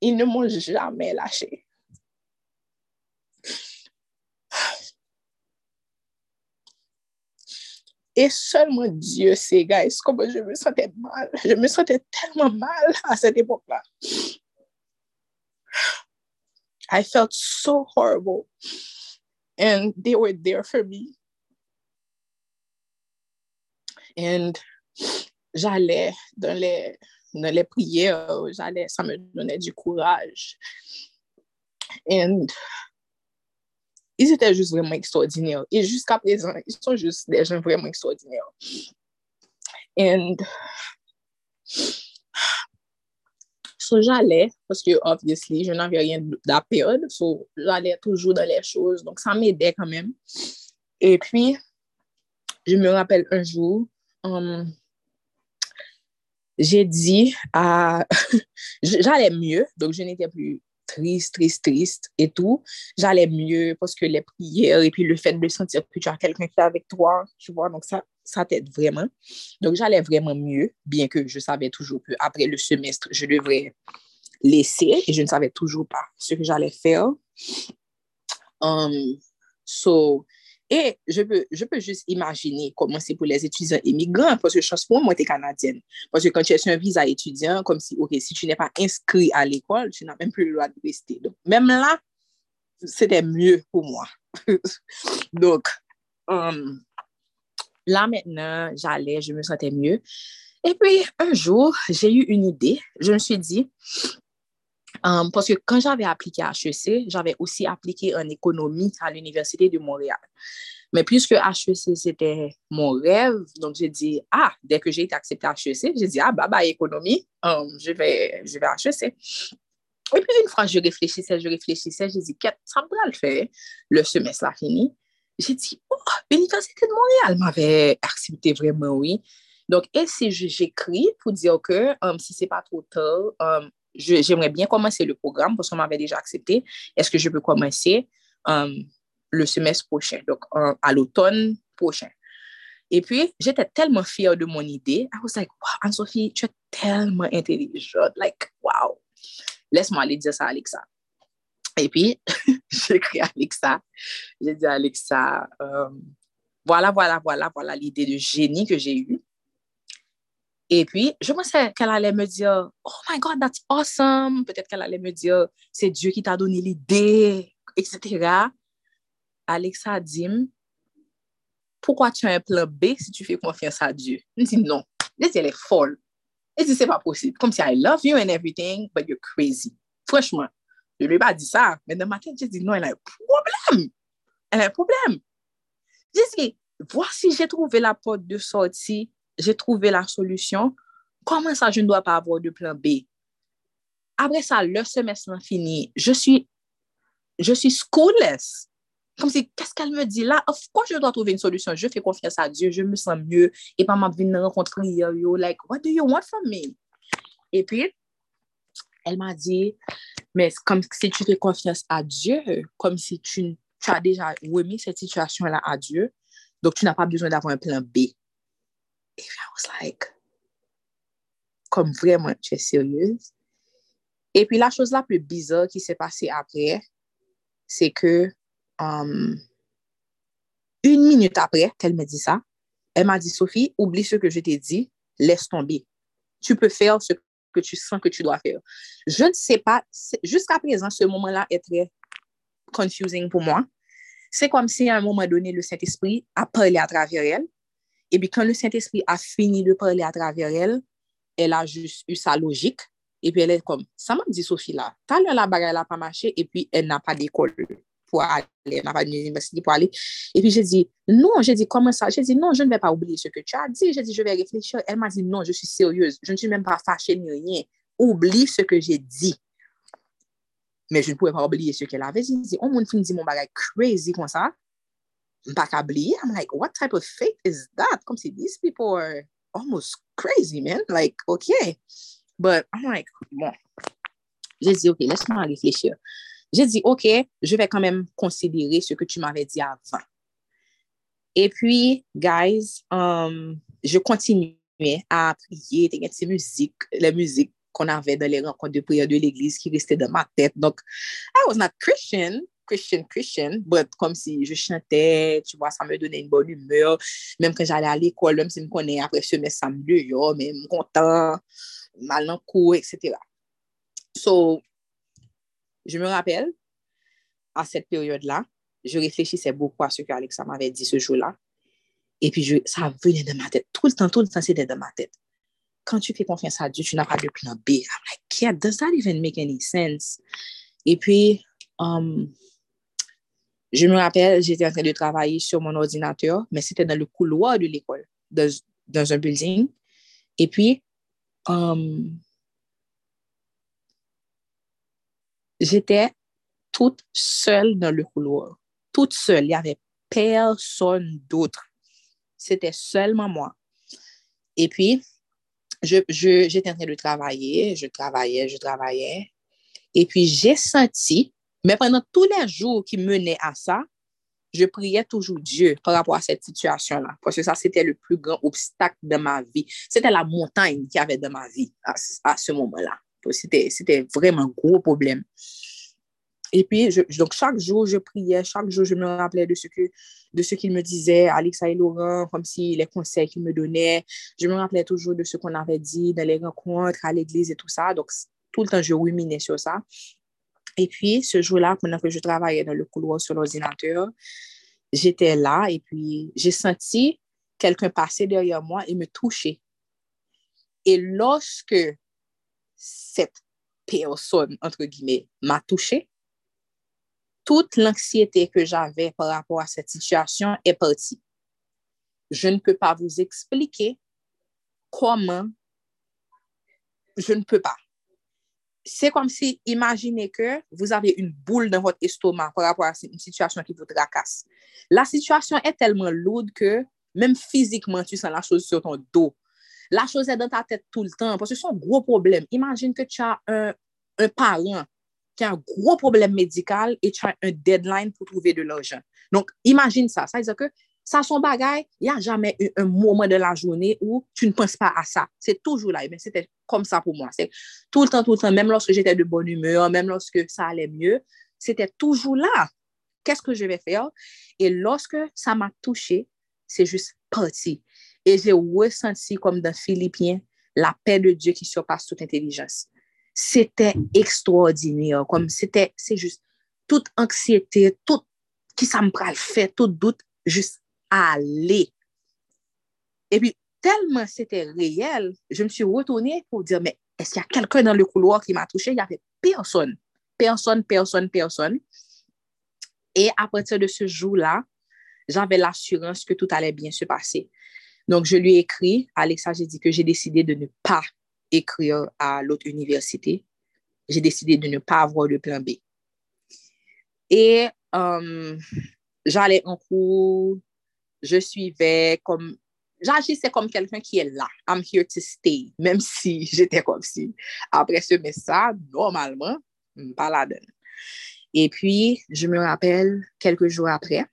ils ne m'ont jamais lâché. Et seulement Dieu sait, guys, comment je me sentais mal. Je me sentais tellement mal à cette époque-là. I felt so horrible. And they were there for me. And j'allais dans les les prières, j'allais, ça me donnait du courage. Et ils étaient juste vraiment extraordinaires. Et jusqu'à présent, ils sont juste des gens vraiment extraordinaires. Et so, j'allais, parce que, obviously, je n'avais rien à perdre, so, j'allais toujours dans les choses, donc ça m'aidait quand même. Et puis, je me rappelle un jour, um, j'ai dit à... j'allais mieux, donc je n'étais plus triste, triste, triste et tout. J'allais mieux parce que les prières et puis le fait de sentir que tu as quelqu'un qui est avec toi, tu vois, donc ça, ça t'aide vraiment. Donc j'allais vraiment mieux, bien que je savais toujours qu'après le semestre, je devrais laisser et je ne savais toujours pas ce que j'allais faire. Um, so, et je peux, je peux juste imaginer comment c'est pour les étudiants immigrants, parce que je pense pour moi, tu es canadienne. Parce que quand tu es sur un visa étudiant, comme si, OK, si tu n'es pas inscrit à l'école, tu n'as même plus le droit de rester. Donc, même là, c'était mieux pour moi. Donc, um, là maintenant, j'allais, je me sentais mieux. Et puis, un jour, j'ai eu une idée. Je me suis dit, Um, parce que quand j'avais appliqué à HEC, j'avais aussi appliqué en économie à l'Université de Montréal. Mais puisque HEC, c'était mon rêve, donc j'ai dit, ah, dès que j'ai été acceptée à HEC, j'ai dit, ah, bah, bah, économie, um, je, vais, je vais à HEC. Et puis, une fois, je réfléchissais, je réfléchissais, j'ai dit, ça me le faire, le semestre a fini. J'ai dit, oh, l'Université de Montréal m'avait accepté vraiment, oui. Donc, et si j'écris pour dire que um, si c'est pas trop tard, j'aimerais bien commencer le programme parce qu'on m'avait déjà accepté. Est-ce que je peux commencer um, le semestre prochain, donc à l'automne prochain? Et puis, j'étais tellement fière de mon idée. I was like, wow, Anne-Sophie, tu es tellement intelligente. Like, wow. Laisse-moi aller dire ça à Alexa. Et puis, j'ai écrit à Alexa. J'ai dit Alexa, um, voilà, voilà, voilà, voilà l'idée de génie que j'ai eue. Et puis, je pensais qu'elle allait me dire, oh my God, that's awesome. Peut-être qu'elle allait me dire, c'est Dieu qui t'a donné l'idée, etc. Alexa dit, pourquoi tu as un plan B si tu fais confiance à Dieu? Je dis non. Dis, elle est folle. Je dis, c'est pas possible. Comme si I love you and everything, but you're crazy. Franchement, je lui ai pas dit ça. Mais dans ma tête, je dis, non, elle a un problème. Elle a un problème. Je dis, voici, j'ai trouvé la porte de sortie j'ai trouvé la solution. Comment ça, je ne dois pas avoir de plan B? Après ça, le semestre fini, je suis, je suis schoolless. Comme si, qu'est-ce qu'elle me dit là? Course, je dois trouver une solution. Je fais confiance à Dieu, je me sens mieux. Et pas m'a venir rencontrer, yo, like, what do you want from me? Et puis, elle m'a dit, mais comme si tu fais confiance à Dieu, comme si tu, tu as déjà remis cette situation-là à Dieu, donc tu n'as pas besoin d'avoir un plan B. I was like, comme vraiment, tu es sérieuse? Et puis la chose la plus bizarre qui s'est passée après, c'est que um, une minute après qu'elle me dit ça, elle m'a dit, Sophie, oublie ce que je t'ai dit, laisse tomber. Tu peux faire ce que tu sens que tu dois faire. Je ne sais pas, jusqu'à présent, ce moment-là est très confusing pour moi. C'est comme si à un moment donné, le Saint-Esprit a parlé à travers elle Et puis quand le Saint-Esprit a fini de parler à travers elle, elle a juste eu sa logique. Et puis elle est comme, ça m'a dit Sophie là, tout à l'heure la bagarre n'a pas marché et puis elle n'a pas d'école pour aller, elle n'a pas d'université pour aller. Et puis j'ai dit, non, j'ai dit comment ça? J'ai dit non, je ne vais pas oublier ce que tu as dit. J'ai dit, je vais réfléchir. Elle m'a dit non, je suis sérieuse. Je ne suis même pas fâchée ni rien. Oublie ce que j'ai dit. Mais je ne pouvais pas oublier ce qu'elle avait dit. Oh, On m'a dit mon bagage crazy comme ça. Mpakabli, I'm like, what type of faith is that? Come si these people are almost crazy, man. Like, okay. But I'm like, bon. J'ai dit, ok, laisse-moi réfléchir. J'ai dit, ok, je vais quand même considérer ce que tu m'avais dit avant. Et puis, guys, um, je continuais à prier. T'es ces musiques, les musiques qu'on avait dans les rencontres de prière de l'église qui restaient dans ma tête. Donc, I was not Christian, Christian, Christian, comme si je chantais, tu vois, ça me donnait une bonne humeur. Même quand j'allais à l'école, même si je me connais après ce ça me yo, mais content, mal en cours, etc. So, je me rappelle, à cette période-là, je réfléchissais beaucoup à ce que Alexa m'avait dit ce jour-là. Et puis, ça venait de ma tête. Tout le temps, tout le temps, c'était de ma tête. Quand tu fais confiance à Dieu, tu n'as pas de plan B. I'm like, yeah, does that even make any sense? Et puis, um, je me rappelle, j'étais en train de travailler sur mon ordinateur, mais c'était dans le couloir de l'école, dans, un building. Et puis, um, j'étais toute seule dans le couloir. Toute seule. Il n'y avait personne d'autre. C'était seulement moi. Et puis, j'étais en train de travailler, je travaillais, je travaillais. Et puis, j'ai senti, mais pendant tous les jours qui menaient à ça, je priais toujours Dieu par rapport à cette situation-là. Parce que ça, c'était le plus grand obstacle de ma vie. C'était la montagne qu'il y avait dans ma vie à, ce moment-là. C'était vraiment un gros problème. Et puis, donc, chaque jour, je priais, chaque jour, je me rappelais de ce que de ce qu'il me disait, Alexa et Laurent, comme si les conseils qu'il me donnait. Je me rappelais toujours de ce qu'on avait dit dans les rencontres, à l'église et tout ça. Donc, tout le temps, je ruminais sur ça. Et puis, ce jour-là, pendant que je travaillais dans le couloir sur l'ordinateur, j'étais là et puis j'ai senti quelqu'un passer derrière moi et me toucher. Et lorsque cette personne, entre guillemets, m'a touché, toute l'anxiété que j'avais par rapport à cette situation est partie. Je ne peux pas vous expliquer comment je ne peux pas. C'est comme si, imaginez que vous avez une boule dans votre estomac par rapport à une situation qui vous tracasse. La situation est tellement lourde que même physiquement, tu sens la chose sur ton dos. La chose est dans ta tête tout le temps parce que c'est un gros problème. Imagine que tu as un, un parent qui a un gros problème médical et tu as un deadline pour trouver de l'argent. Donc, imagine ça. Ça veut dire que ça, son bagage, il n'y a jamais eu un moment de la journée où tu ne penses pas à ça. C'est toujours là. Mais c'était comme ça pour moi. C'est tout le temps, tout le temps, même lorsque j'étais de bonne humeur, même lorsque ça allait mieux, c'était toujours là. Qu'est-ce que je vais faire? Et lorsque ça m'a touché, c'est juste parti. Et j'ai ressenti comme dans Philippiens la paix de Dieu qui surpasse toute intelligence c'était extraordinaire. Comme c'était, c'est juste toute anxiété, tout qui ça me le fait, tout doute, juste aller. Et puis, tellement c'était réel, je me suis retournée pour dire, mais est-ce qu'il y a quelqu'un dans le couloir qui m'a touché? Il n'y avait personne. Personne, personne, personne. Et à partir de ce jour-là, j'avais l'assurance que tout allait bien se passer. Donc, je lui ai écrit, Alexa, j'ai dit que j'ai décidé de ne pas écrire à l'autre université, j'ai décidé de ne pas avoir le plan B. Et euh, j'allais en cours, je suivais comme, j'agissais comme quelqu'un qui est là. I'm here to stay, même si j'étais comme si. Après ce message, normalement, pas la donne. Et puis, je me rappelle, quelques jours après,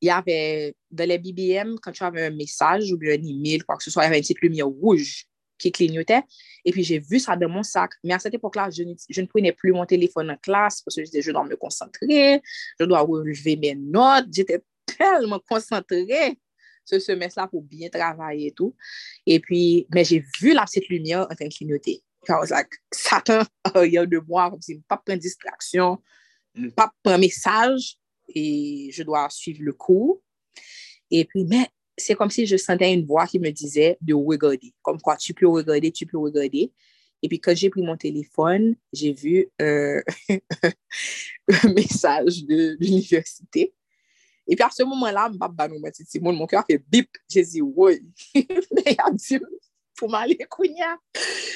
il y avait dans les BBM, quand tu avais un message ou bien un email, quoi que ce soit, il y avait une petite lumière rouge qui clignotait. Et puis, j'ai vu ça dans mon sac. Mais à cette époque-là, je, ne prenais plus mon téléphone en classe parce que je disais, je dois me concentrer, je dois relever mes notes. Tellement concentrée ce semestre-là pour bien travailler et tout. Et puis, mais j'ai vu la petite lumière en train de clignoter. I was like, Satan, il y a de moi, pas prendre distraction, pas prendre message et je dois suivre le cours. Et puis, mais c'est comme si je sentais une voix qui me disait de regarder. Comme quoi, tu peux regarder, tu peux regarder. Et puis, quand j'ai pris mon téléphone, j'ai vu euh, un message de l'université. E pi ap se mouman la, mbap banou mwen titi moun, moun ki wak fe bip, je zi woy. Mwen ap di pou man le kounya.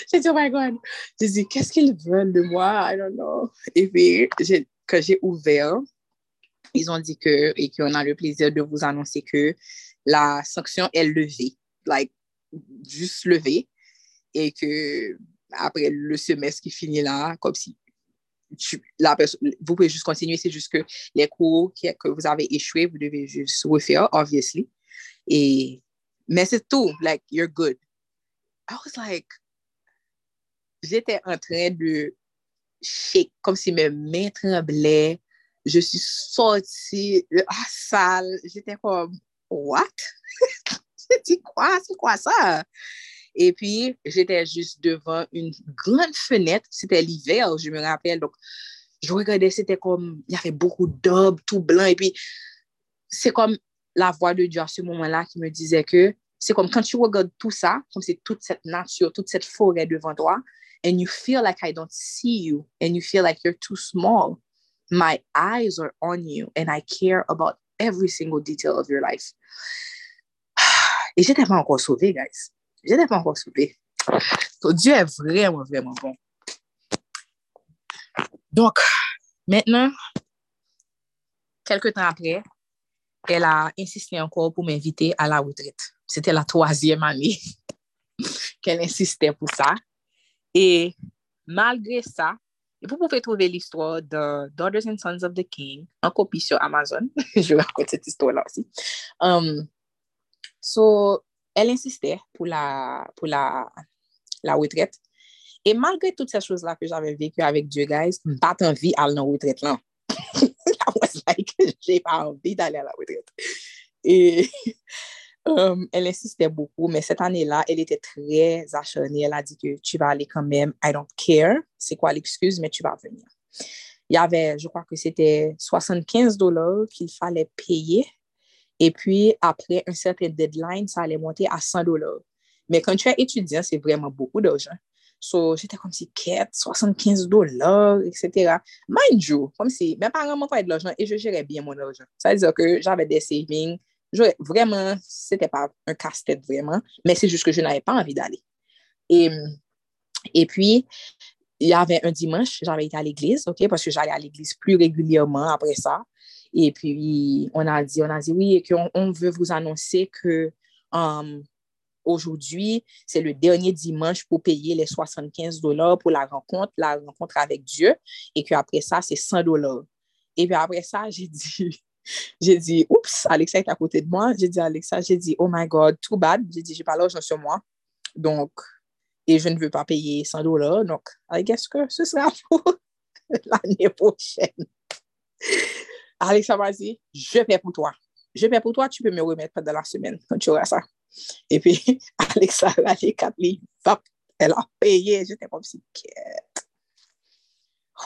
Je zi, oh my God, je zi, kès ki l ven de mwa, I don't know. E pi, ke jè ouver, ils ont dit que, et qu'on a le plaisir de vous annoncer que la sanction est levée, like, juste levée, et que après le semestre qui finit là, comme si tu, la vous pouvez juste continuer, c'est juste que les cours qui, que vous avez échoué, vous devez juste refaire, obviously. Et, mais c'est tout, like, you're good. I was like, j'étais en train de shake, comme si mes mains tremblaient. Je suis sortie de la salle, j'étais comme, what? J'ai dit, quoi? C'est quoi ça? Et puis, j'étais juste devant une grande fenêtre. C'était l'hiver, je me rappelle. Donc, je regardais, c'était comme, il y avait beaucoup d'arbres tout blanc. Et puis, c'est comme la voix de Dieu à ce moment-là qui me disait que c'est comme quand tu regardes tout ça, comme c'est toute cette nature, toute cette forêt devant toi, and you feel like I don't see you, and you feel like you're too small. My eyes are on you, and I care about every single detail of your life. Et j'étais pas encore sauvé, guys. Je n'ai pas encore soupé. So, Dieu est vraiment, vraiment bon. Donc, maintenant, quelques temps après, elle a insisté encore pour m'inviter à la retraite. C'était la troisième année qu'elle insistait pour ça. Et malgré ça, vous pouvez trouver l'histoire de Daughters and Sons of the King en copie sur Amazon. Je raconte cette histoire-là aussi. Um, so, elle insistait pour la, pour la, la retraite. Et malgré toutes ces choses-là que j'avais vécues avec Dieu, guys, pas envie à la retraite là. I was like, j'ai pas envie d'aller à la retraite. Et um, elle insistait beaucoup, mais cette année-là, elle était très acharnée. Elle a dit que tu vas aller quand même, I don't care, c'est quoi l'excuse, mais tu vas venir. Il y avait, je crois que c'était 75 dollars qu'il fallait payer. Et puis, après un certain deadline, ça allait monter à 100 dollars. Mais quand tu es étudiant, c'est vraiment beaucoup d'argent. So, j'étais comme si, quête, 75 dollars, etc. Mind you, comme si mes parents m'envoyaient de l'argent et je gérais bien mon argent. Ça veut dire que j'avais des savings. vraiment, c'était pas un casse-tête vraiment, mais c'est juste que je n'avais pas envie d'aller. Et, et puis, il y avait un dimanche, j'avais été à l'église, OK, parce que j'allais à l'église plus régulièrement après ça. Et puis, on a dit, on a dit oui, qu'on on veut vous annoncer que um, aujourd'hui, c'est le dernier dimanche pour payer les 75 dollars pour la rencontre, la rencontre avec Dieu, et qu'après ça, c'est 100 dollars. Et puis après ça, j'ai dit, j'ai dit, oups, Alexa est à côté de moi. J'ai dit Alexa, j'ai dit, oh my God, too bad. J'ai dit, j'ai pas l'argent sur moi. Donc, et je ne veux pas payer 100 dollars. Donc, I guess que ce sera pour l'année prochaine. Alexa, m'a dit, je paie pour toi. Je paie pour toi, tu peux me remettre pendant la semaine quand tu auras ça. Et puis, Alexa, a j'ai quatre livres. Elle a payé. J'étais comme si, quête.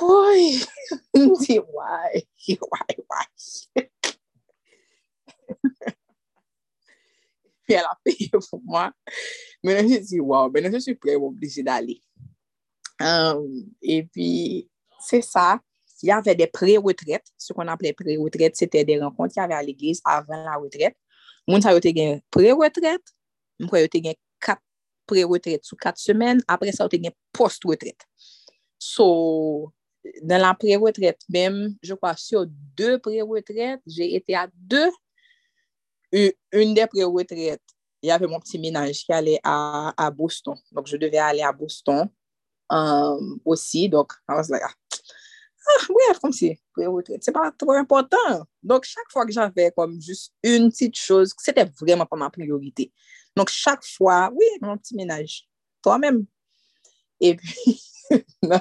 Oui. Je why, why, why. Puis, elle a payé pour moi. Maintenant, je dis, wow, maintenant, je suis prêt, obligé d'aller. Um, et puis, c'est ça. Il y avait des pré-retraites. Ce qu'on appelait pré-retraites, c'était des rencontres qu'il y avait à l'église avant la retraite. Moun sa yo te gen pre-retret, Mwen kwa yo te gen kat pre-retret sou kat semen. Apre sa yo te gen post-retret. So, dans la pre-retret, même, je kwa sou de pre-retret, jè ete a de, un de pre-retret, il y avait mon petit ménage qui allait à, Boston. Donk, je devè ale a Boston osi, aussi. Donc, I was like, ah, ah, bref, kom si, c'est pas trop important. Donc, chaque fois que j'avais comme juste une petite chose, c'était vraiment pas ma priorité. Donc, chaque fois, oui, mon petit ménage, toi-même. Et puis, non,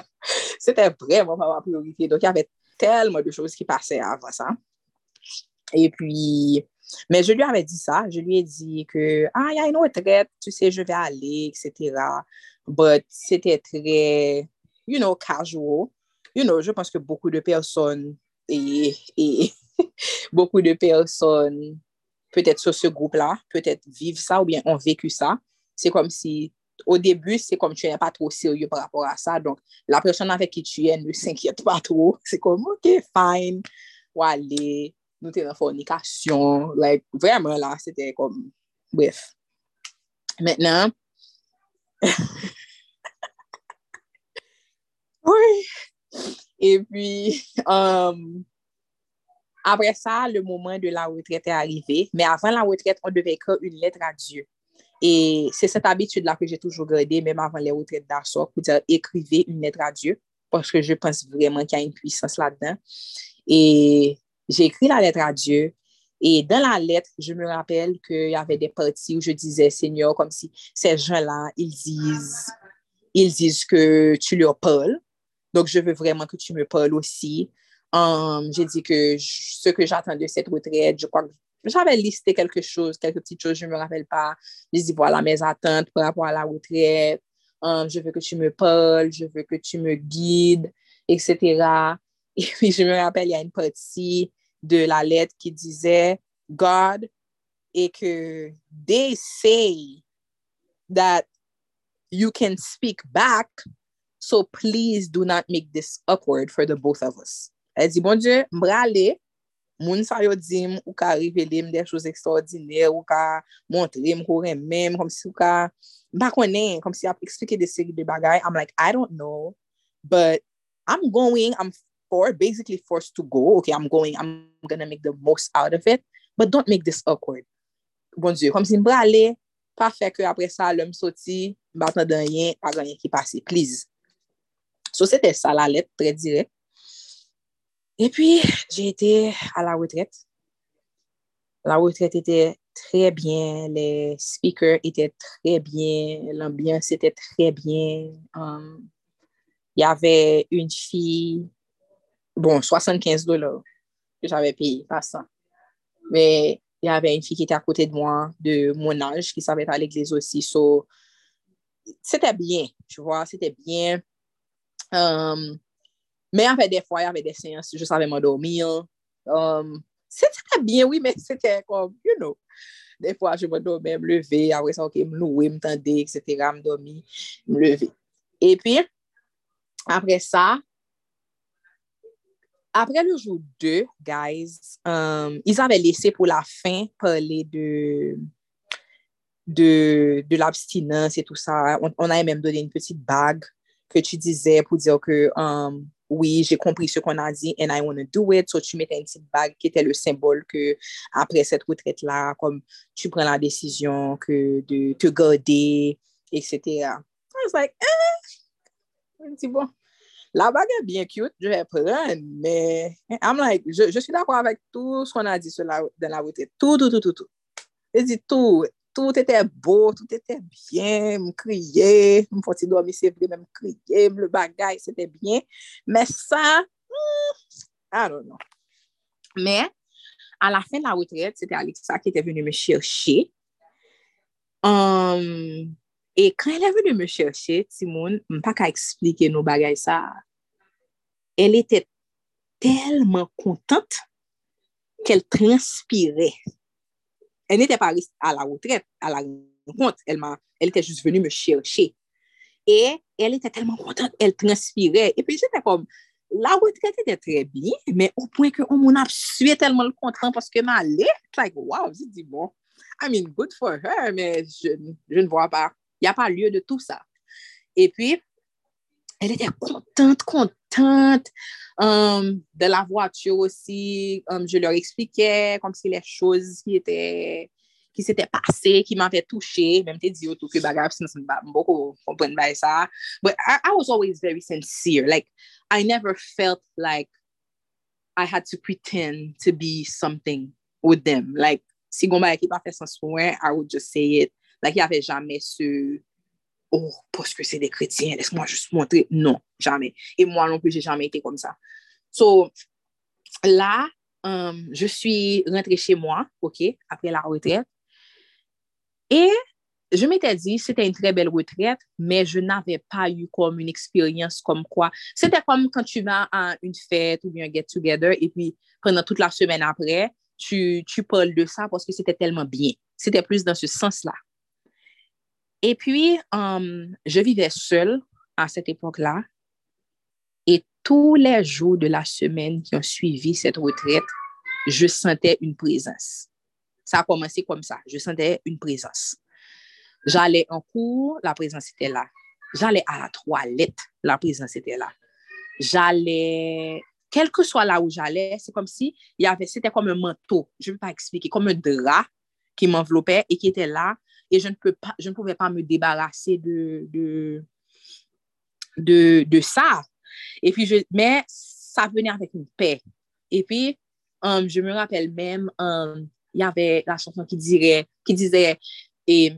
c'était vraiment pas ma priorité. Donc, il y avait tellement de choses qui passaient avant ça. Et puis, mais je lui avais dit ça. Je lui ai dit que, ah, il y a une retraite, tu sais, je vais aller, etc. But c'était très, you know, casual. you know, je pense que beaucoup de personnes et, et beaucoup de personnes, peut-être sur ce groupe-là, peut-être vivent ça ou bien ont vécu ça. C'est comme si, au début, c'est comme tu n'es pas trop sérieux par rapport à ça. Donc, la personne avec qui tu es ne s'inquiète pas trop. C'est comme, OK, fine, ou aller, nous t'es en fornication. Like, vraiment, là, c'était comme, bref. Maintenant, Oui, Et puis, um, après ça, le moment de la retraite est arrivé. Mais avant la retraite, on devait écrire une lettre à Dieu. Et c'est cette habitude-là que j'ai toujours gardée, même avant les retraites d'Arsor, pour dire écrivez une lettre à Dieu, parce que je pense vraiment qu'il y a une puissance là-dedans. Et j'ai écrit la lettre à Dieu. Et dans la lettre, je me rappelle qu'il y avait des parties où je disais, Seigneur, comme si ces gens-là, ils disent, ils disent que tu leur parles. Donc, je veux vraiment que tu me parles aussi. Um, j'ai dit que je, ce que j'attends de cette retraite, je crois que j'avais listé quelque chose, quelques petites choses, je ne me rappelle pas. J'ai dit, voilà mes attentes par rapport à la retraite. Um, je veux que tu me parles, je veux que tu me guides, etc. Et puis, je me rappelle, il y a une partie de la lettre qui disait God et que they say that you can speak back So please do not make this awkward for the both of us. El di, bon Dje, mbra le, moun sa yo dim, ou ka revele m de chouz ekstraordinè, ou ka montre m kore mèm, kom si ou ka bakonnen, kom si ap eksplike de seri de bagay. I'm like, I don't know, but I'm going, I'm for, basically forced to go. Okay, I'm going, I'm gonna make the most out of it, but don't make this awkward. Bon Dje, kom si mbra le, pa fe ke apre sa, lèm soti, mbatan danyen, pa ganyen ki pase, please. So, sete sa la let, tre direk. E pi, jè ete a la wetret. La wetret ete tre bien, le speaker ete tre bien, l'ambiance ete tre bien. Y ave un fi, bon, 75 dolar, j'ave pi, pas sa. Me, y ave un fi ki ete a kote de mwen, de moun aj, ki sa ve ta l'eglise osi, so, sete bien, tu vwa, sete bien. Um, men avè de fwa, avè de seyans, jous avè mwen dormir. Um, se te ta bien, oui, men se te kom, you know. De fwa, jè mwen dormè, mwen leve, avè sa, ok, mwen louè, mwen tende, etc. Mwen dormi, mwen leve. E pi, apre sa, apre le jou 2, guys, um, ils avè lese pou la fin pale de... de, de l'abstinence et tout ça. On, on a même donné une petite bague que tu disais pour dire que um, oui, j'ai compris ce qu'on a dit and I want to do it. So, tu mettais une petite bague qui était le symbole que après cette retraite-là, comme tu prends la décision que de te garder, etc. I was like, eh! Je bon, la bague est bien cute, je vais prendre, mais I'm like, je, je suis d'accord avec tout ce qu'on a dit sur la, dans la retraite. Tout, tout, tout, tout, tout. Je dis tout. tout ete bo, tout ete bien, m kriye, m foti do mi se vre, m kriye, m le bagay, se te bien, men sa, mm, I don't know. Men, a la fin la retret, se te Alexa ki te venu me chershe, um, e kan el venu me chershe, Timoun, m pa ka eksplike nou bagay sa, el ete telman kontant, kel transpire, Elle n'était pas à la retraite, à la rencontre, elle était juste venue me chercher. Et elle était tellement contente, elle transpirait. Et puis j'étais comme, la retraite était très bien, mais au point que on a sué tellement le content parce que m'allait, like, wow, j'ai dit bon, I mean, good for her, mais je ne vois pas Il n'y a pas lieu de tout ça. Et puis, elle était contente, contente tante, um, de la voiture aussi, um, je leur expliquais comme si les choses qui étaient qui s'était passé, qui m'avait touché, même te dit oh, tout que bagage, sinon ça me beaucoup comprendre by ça. But I, I was always very sincere. Like I never felt like I had to pretend to be something with them. Like si gomba qui pas fait sens pour I would just say it. Like il y avait jamais ce Oh, parce que c'est des chrétiens, laisse-moi juste montrer. » Non, jamais. Et moi non plus, j'ai jamais été comme ça. So, là, um, je suis rentrée chez moi, OK, après la retraite. Et je m'étais dit, c'était une très belle retraite, mais je n'avais pas eu comme une expérience comme quoi. C'était comme quand tu vas à une fête ou bien un get-together et puis pendant toute la semaine après, tu, tu parles de ça parce que c'était tellement bien. C'était plus dans ce sens-là. Et puis, um, je vivais seule à cette époque-là. Et tous les jours de la semaine qui ont suivi cette retraite, je sentais une présence. Ça a commencé comme ça. Je sentais une présence. J'allais en cours, la présence était là. J'allais à la toilette, la présence était là. J'allais, quel que soit là où j'allais, c'est comme si il y avait, c'était comme un manteau, je ne vais pas expliquer, comme un drap qui m'enveloppait et qui était là et je ne, peux pas, je ne pouvais pas me débarrasser de, de, de, de ça. Et puis, je, mais ça venait avec une paix. Et puis, um, je me rappelle même, um, il um, y avait la chanson qui, dirait, qui disait, et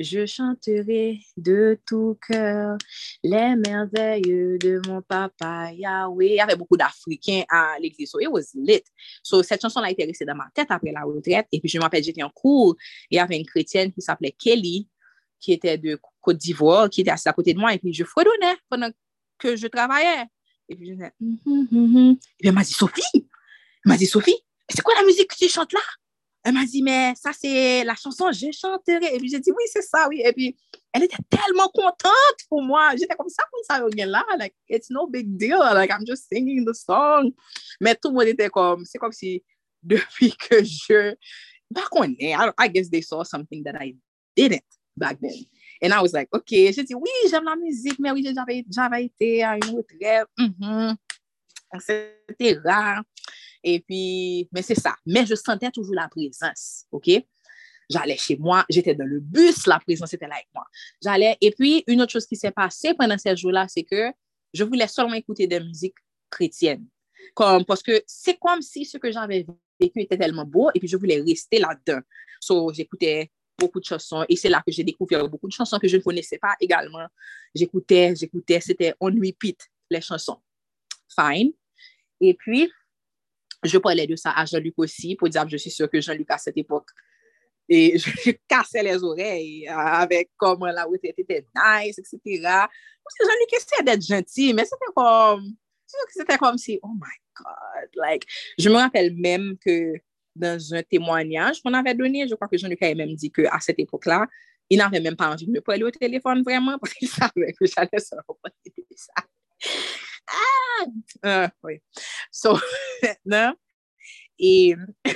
Je chanterai de tout cœur les merveilles de mon papa Yahweh. Il y avait beaucoup d'Africains à l'église. So it was lit. So cette chanson-là été restée dans ma tête après la retraite. Et puis je me rappelle, j'étais en cours. Il y avait une chrétienne qui s'appelait Kelly, qui était de Côte d'Ivoire, qui était assise à côté de moi. Et puis je fredonnais pendant que je travaillais. Et puis je disais, mm -hmm, mm -hmm. Et puis elle m'a dit, Sophie, elle m'a dit, Sophie, c'est quoi la musique que tu chantes là? Elle m'a dit, mais ça, c'est la chanson, je chanterai. Et puis, j'ai dit, oui, c'est ça, oui. Et puis, elle était tellement contente pour moi. J'étais comme ça, comme ça, rien là. Like, it's no big deal. Like, I'm just singing the song. Mais tout le monde était comme, c'est comme si depuis que je... Back on I, I guess they saw something that I didn't back then. And I was like, OK. J'ai dit, oui, j'aime la musique, mais oui, j'avais été à une retraite. Mm -hmm. Etc. Et puis, mais c'est ça. Mais je sentais toujours la présence, OK? J'allais chez moi, j'étais dans le bus, la présence était là avec moi. J'allais, et puis, une autre chose qui s'est passée pendant ces jours-là, c'est que je voulais seulement écouter des musiques chrétiennes. Comme, parce que c'est comme si ce que j'avais vécu était tellement beau, et puis je voulais rester là-dedans. So, j'écoutais beaucoup de chansons, et c'est là que j'ai découvert beaucoup de chansons que je ne connaissais pas également. J'écoutais, j'écoutais, c'était on repeat les chansons. Fine. Et puis, Je parlais de ça à Jean-Luc aussi, pour dire que je suis sûre que Jean-Luc à cette époque, et je cassais les oreilles euh, avec comment la retraite était nice, etc. Parce que Jean-Luc essayait d'être gentil, mais c'était comme... C'était comme si, oh my God, like... Je me rappelle même que dans un témoignage qu'on avait donné, je crois que Jean-Luc avait même dit qu'à cette époque-là, il n'avait même pas envie de me parler au téléphone vraiment, parce qu'il savait que j'allais se reprendre ça. ah! Uh, oui. So, maintenant, et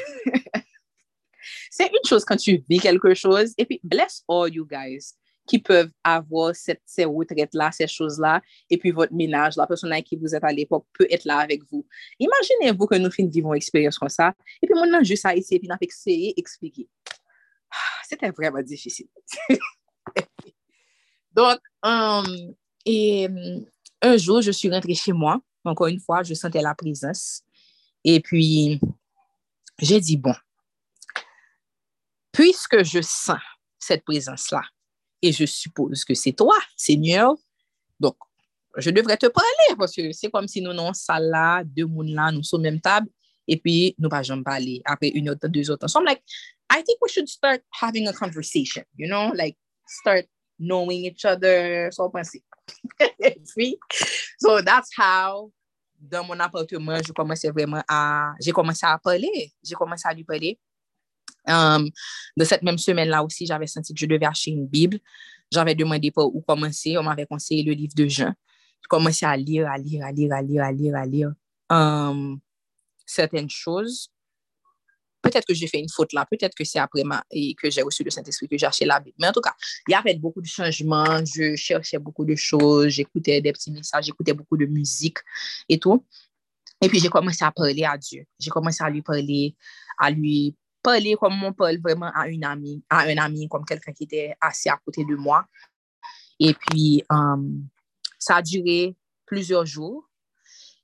c'est une chose quand tu vis quelque chose, et puis bless all you guys qui peuvent avoir cette, ces retraites-là, ces choses-là, et puis votre ménage, la personne avec qui vous êtes à l'époque peut être là avec vous. Imaginez-vous que nous vivons une expérience comme ça, et puis maintenant, juste à essayer, puis on a essayé d'expliquer. Ah, c'était vraiment difficile. Donc, um, et... Um, un jour, je suis rentrée chez moi. Encore une fois, je sentais la présence. Et puis, j'ai dit, bon, puisque je sens cette présence-là, et je suppose que c'est toi, Seigneur, donc, je devrais te parler, parce que c'est comme si nous, non, ça là, deux mounes là, nous sommes même table, et puis, nous pas jamais parler. Après une autre, deux autres. So I'm like, I think we should start having a conversation, you know, like, start knowing each other, so penser. so that's how dan mon apartman, jè komanse vreman a, jè komanse a pale, jè komanse a li pale. Um, de set menm semen la osi, j'ave senti ki je devè ache yon bibl, j'ave demande pou ou komanse, ou m'ave konseye le liv de Jean. Jè komanse a lir, a lir, a lir, a lir, a lir, a lir. Um, Serten chouz, peut-être que j'ai fait une faute là, peut-être que c'est après ma, et que j'ai reçu le Saint-Esprit que j'ai acheté la Bible. Mais en tout cas, il y avait beaucoup de changements, je cherchais beaucoup de choses, j'écoutais des petits messages, j'écoutais beaucoup de musique et tout. Et puis, j'ai commencé à parler à Dieu. J'ai commencé à lui parler, à lui parler comme on parle vraiment à une amie, à un ami, comme quelqu'un qui était assis à côté de moi. Et puis, um, ça a duré plusieurs jours.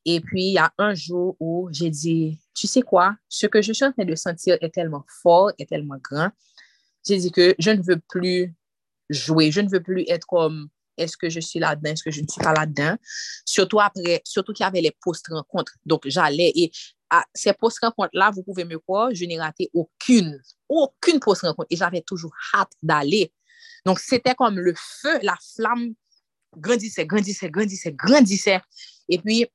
Et puis, il y a un jour où j'ai dit, tu sais quoi, ce que je suis en train de sentir est tellement fort, est tellement grand. J'ai dit que je ne veux plus jouer, je ne veux plus être comme, est-ce que je suis là-dedans, est-ce que je ne suis pas là-dedans? Surtout après, surtout qu'il y avait les post-rencontres. Donc, j'allais et à ces post-rencontres-là, vous pouvez me croire, je n'ai raté aucune, aucune post-rencontre et j'avais toujours hâte d'aller. Donc, c'était comme le feu, la flamme grandissait, grandissait, grandissait, grandissait. Et puis,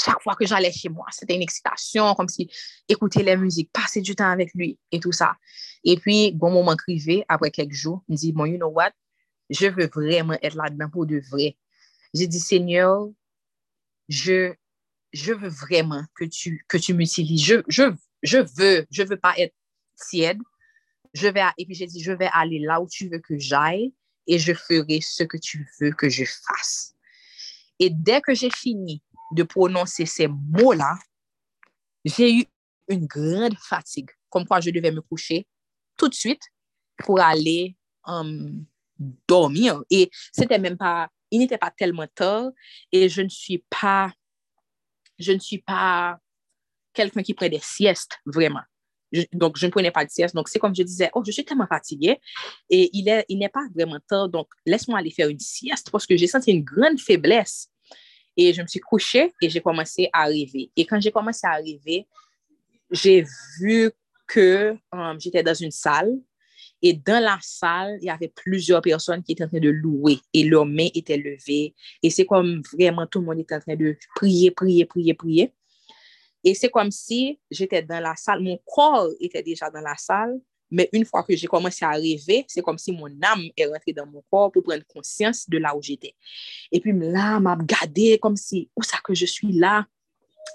chaque fois que j'allais chez moi, c'était une excitation, comme si écouter la musique, passer du temps avec lui et tout ça. Et puis, bon moment crivé, après quelques jours, il me dit, bon, you know what, je veux vraiment être là-dedans pour de vrai. J'ai dit, Seigneur, je, je veux vraiment que tu, que tu m'utilises. Je, je, je veux, je veux pas être tiède. Je vais, et puis j'ai dit, je vais aller là où tu veux que j'aille et je ferai ce que tu veux que je fasse. Et dès que j'ai fini de prononcer ces mots-là, j'ai eu une grande fatigue, comme quoi je devais me coucher tout de suite pour aller um, dormir. Et c'était même pas, il n'était pas tellement tard et je ne suis pas, je ne suis pas quelqu'un qui prend des siestes, vraiment. donc, je ne prenais pas de sieste. Donc, c'est comme je disais, oh, je suis tellement fatiguée et il n'est il pas vraiment tard. Donc, laisse-moi aller faire une sieste parce que j'ai senti une grande faiblesse. Et je me suis couchée et j'ai commencé à rêver. Et quand j'ai commencé à rêver, j'ai vu que um, j'étais dans une salle. Et dans la salle, il y avait plusieurs personnes qui étaient en train de louer. Et leurs mains étaient levées. Et c'est comme vraiment tout le monde était en train de prier, prier, prier, prier. Et c'est comme si j'étais dans la salle. Mon corps était déjà dans la salle. Mais une fois que j'ai commencé à rêver, c'est comme si mon âme est rentrée dans mon corps pour prendre conscience de là où j'étais. Et puis là, m'a regardé comme si, où ça que je suis là?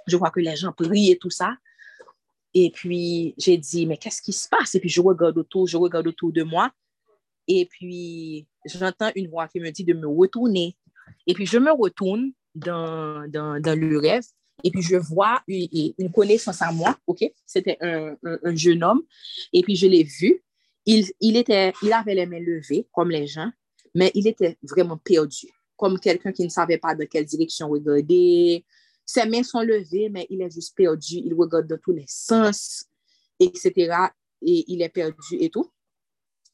Je vois que les gens prient et tout ça. Et puis, j'ai dit, mais qu'est-ce qui se passe? Et puis, je regarde autour, je regarde autour de moi. Et puis, j'entends une voix qui me dit de me retourner. Et puis, je me retourne dans, le rêve. Et puis, je vois une connaissance à moi, OK? C'était un, jeune homme. Et puis, je l'ai vu. Il, il, était, il avait les mains levées, comme les gens, mais il était vraiment perdu, comme quelqu'un qui ne savait pas dans quelle direction regarder. Ses mains sont levées, mais il est juste perdu. Il regarde dans tous les sens, etc. Et il est perdu et tout.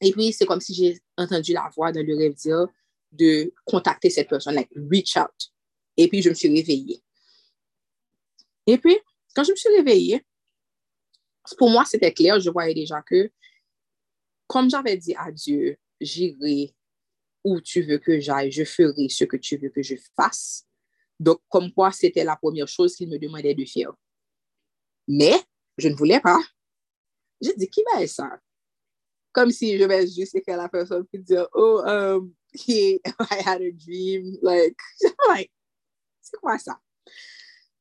Et puis, c'est comme si j'ai entendu la voix dans le rêve dire de contacter cette personne, like reach out. Et puis, je me suis réveillée. Et puis, quand je me suis réveillée, pour moi, c'était clair, je voyais déjà que, comme j'avais dit à Dieu, j'irai où tu veux que j'aille, je ferai ce que tu veux que je fasse. Donc, comme quoi, c'était la première chose qu'il me demandait de faire. Mais, je ne voulais pas. J'ai dit, qui va être ça? Comme si je vais juste écrire la personne qui dit, oh, um, I had a dream. Like, like c'est quoi ça?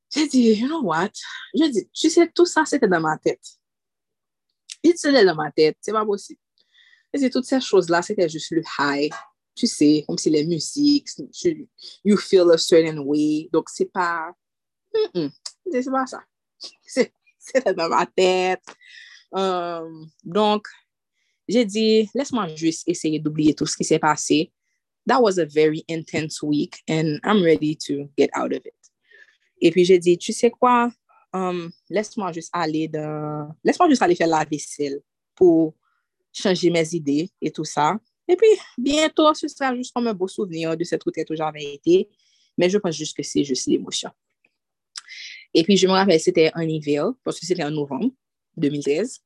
Jè di, you know what? Jè di, tu se, tout sa se te dan ma tèt. It se te dan ma tèt, se pa posib. Jè di, tout se chos la se te jous le high. Tu se, kom si le musik, you feel a certain way. Dok se pa, mm-mm, se pa sa. Se te dan ma tèt. Um, euh, Donk, jè di, lesman jous eseye d'oubliye tout se ki se pase. That was a very intense week and I'm ready to get out of it. Et puis, j'ai dit, tu sais quoi, um, laisse-moi juste aller dans... Laisse-moi juste aller faire la vaisselle pour changer mes idées et tout ça. Et puis, bientôt, ce sera juste comme un beau souvenir de cette retraite où j'avais été. Mais je pense juste que c'est juste l'émotion. Et puis, je me rappelle, c'était en hiver, parce que c'était en novembre 2013.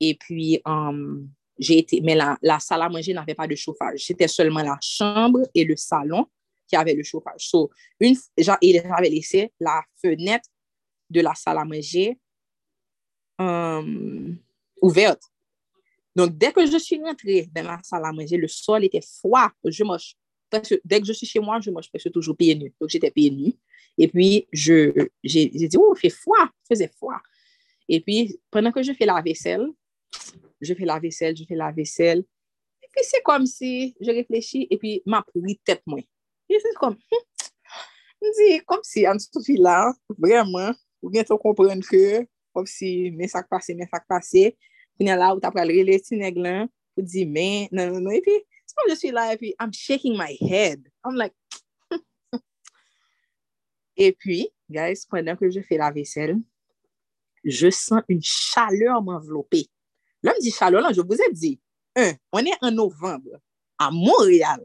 Et puis, um, j'ai été, mais la, la salle à manger n'avait pas de chauffage. C'était seulement la chambre et le salon qui avait le chauffage. So, une, genre, il avait laissé la fenêtre de la salle à manger um, ouverte. Donc, dès que je suis rentrée dans la salle à manger, le sol était froid. Je dès que je suis chez moi, je mange presque toujours pieds nus. Donc, j'étais pieds nus. Et puis, j'ai dit, oh, il fait froid, il faisait froid. Et puis, pendant que je fais la vaisselle, je fais la vaisselle, je fais la vaisselle. Et puis, c'est comme si je réfléchis et puis ma pris tête moi. Jisou kom, mdi, kom si an soufi la, vreman, ou gen to kompren ke, kom si men sak pase, men sak pase, kwenye la ou tap pral rele ti neg lan, ou di men, non, nan nan nan, epi, som je sou la, epi, I'm shaking my head, I'm like, hmm. epi, guys, pwendan ke je fe la vesel, je san un chaleur m'enveloppe. La mdi chaleur lan, je vous ai dit, un, on est en novembre, a Montréal,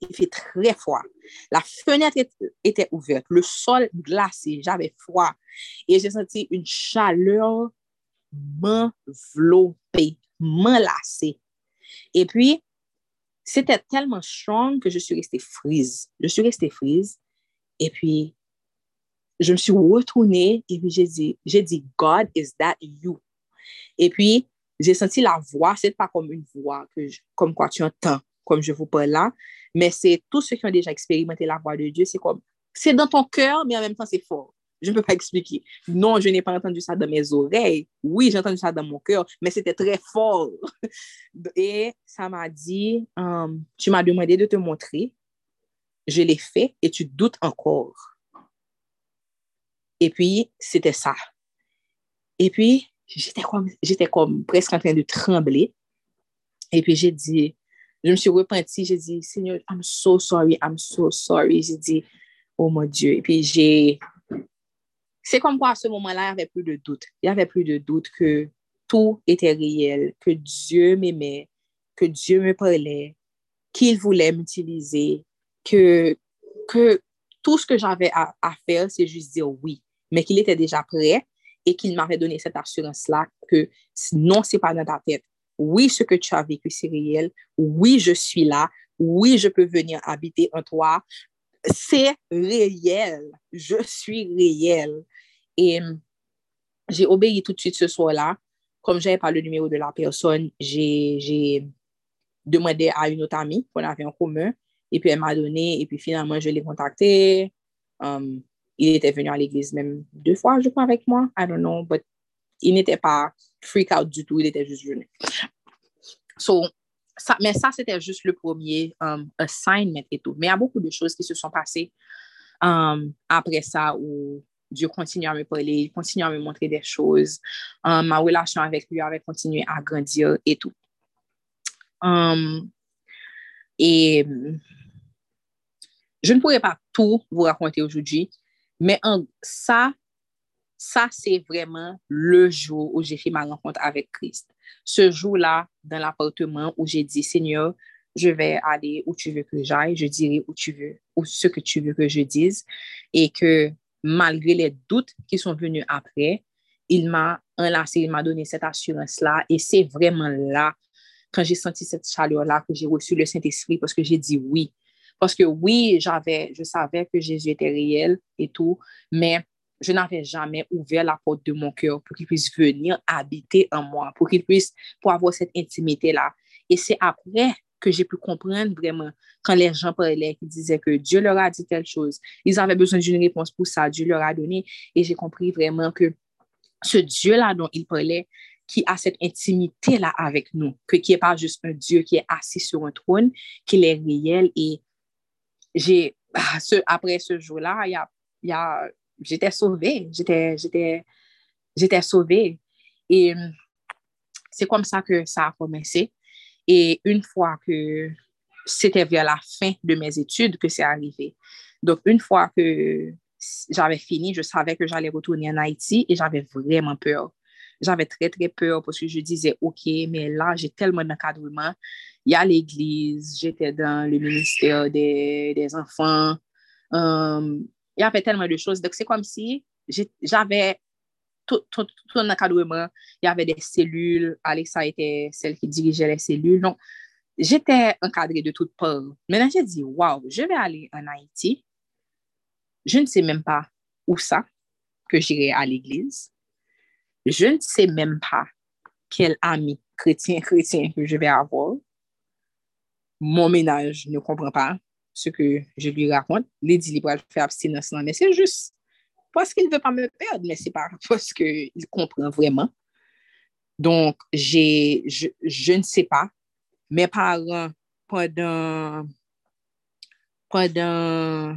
Il fait très froid. La fenêtre était ouverte, le sol glacé, j'avais froid. Et j'ai senti une chaleur m'envelopper, m'enlacer. Et puis, c'était tellement strong que je suis restée frise. Je suis restée frise. Et puis, je me suis retournée et puis j'ai dit, j'ai dit, God, is that you? Et puis, j'ai senti la voix, c'est pas comme une voix que comme quoi tu entends, comme je vous parle là, mais c'est tous ceux qui ont déjà expérimenté la voix de Dieu, c'est comme, c'est dans ton cœur, mais en même temps, c'est fort. Je ne peux pas expliquer. Non, je n'ai pas entendu ça dans mes oreilles. Oui, j'ai entendu ça dans mon cœur, mais c'était très fort. Et ça m'a dit, um, tu m'as demandé de te montrer, je l'ai fait et tu doutes encore. Et puis, c'était ça. Et puis, j'étais comme, j'étais comme presque en train de trembler. Et puis, j'ai dit, je me suis repentie, j'ai dit, Seigneur, I'm so sorry, I'm so sorry. J'ai dit, oh mon Dieu. Et puis, j'ai, c'est comme quoi à ce moment-là, il n'y avait plus de doute. Il n'y avait plus de doute que tout était réel, que Dieu m'aimait, que Dieu me parlait, qu'il voulait m'utiliser, que, que tout ce que j'avais à, faire, c'est juste dire oui, mais qu'il était déjà prêt et qu'il m'avait donné cette assurance-là que non, c'est pas dans ta tête. Oui, ce que tu as vécu, c'est réel. Oui, je suis là. Oui, je peux venir habiter en toi. C'est réel. Je suis réel. Et hum, j'ai obéi tout de suite ce soir-là. Comme je n'avais pas le numéro de la personne, j'ai demandé à une autre amie qu'on avait en commun. Et puis, elle m'a donné. Et puis, finalement, je l'ai contacté. Um, il était venu à l'église même deux fois, je crois, avec moi. I don't know. But il n'était pas freak out du tout. Il était juste venu. So, ça, mais ça, c'était juste le premier um, assignment et tout. Mais il y a beaucoup de choses qui se sont passées um, après ça où Dieu continue à me parler, il continue à me montrer des choses. Um, ma relation avec lui avait continué à grandir et tout. Um, et je ne pourrais pas tout vous raconter aujourd'hui, mais ça, ça c'est vraiment le jour où j'ai fait ma rencontre avec Christ. Ce jour-là, dans l'appartement où j'ai dit, Seigneur, je vais aller où tu veux que j'aille, je dirai où tu veux, ou ce que tu veux que je dise, et que malgré les doutes qui sont venus après, il m'a enlacé, il m'a donné cette assurance-là, et c'est vraiment là, quand j'ai senti cette chaleur-là, que j'ai reçu le Saint-Esprit, parce que j'ai dit oui. Parce que oui, j'avais, je savais que Jésus était réel et tout, mais je n'avais jamais ouvert la porte de mon cœur pour qu'il puisse venir habiter en moi, pour qu'il puisse, pour avoir cette intimité-là. Et c'est après que j'ai pu comprendre vraiment quand les gens parlaient, qui disaient que Dieu leur a dit telle chose. Ils avaient besoin d'une réponse pour ça. Dieu leur a donné. Et j'ai compris vraiment que ce Dieu-là dont ils parlaient, qui a cette intimité-là avec nous, que qui n'est pas juste un Dieu qui est assis sur un trône, qu'il est réel. Et j'ai, ah, après ce jour-là, il y a, j'étais sauvée. J'étais, j'étais, j'étais sauvée. Et c'est comme ça que ça a commencé. Et une fois que c'était vers la fin de mes études que c'est arrivé. Donc, une fois que j'avais fini, je savais que j'allais retourner en Haïti et j'avais vraiment peur. J'avais très, très peur parce que je disais, OK, mais là, j'ai tellement d'encadrement. Il y a l'église, j'étais dans le ministère des, enfants. Euh, y avait tellement de choses. Donc, c'est comme si j'avais tout, tout, tout encadrement. Il y avait des cellules. Alexa était celle qui dirigeait les cellules. Donc, j'étais encadrée de toutes parts. Maintenant, j'ai dit, waouh, je vais aller en Haïti. Je ne sais même pas où ça, que j'irai à l'église. Je ne sais même pas quel ami chrétien, chrétien que je vais avoir. Mon ménage ne comprend pas ce que je lui raconte. Les dit, il faire abstinence, non, mais c'est juste parce qu'il ne veut pas me perdre, mais c'est pas parce qu'il comprend vraiment. Donc, je, je, ne sais pas. Mes parents, pendant, pendant,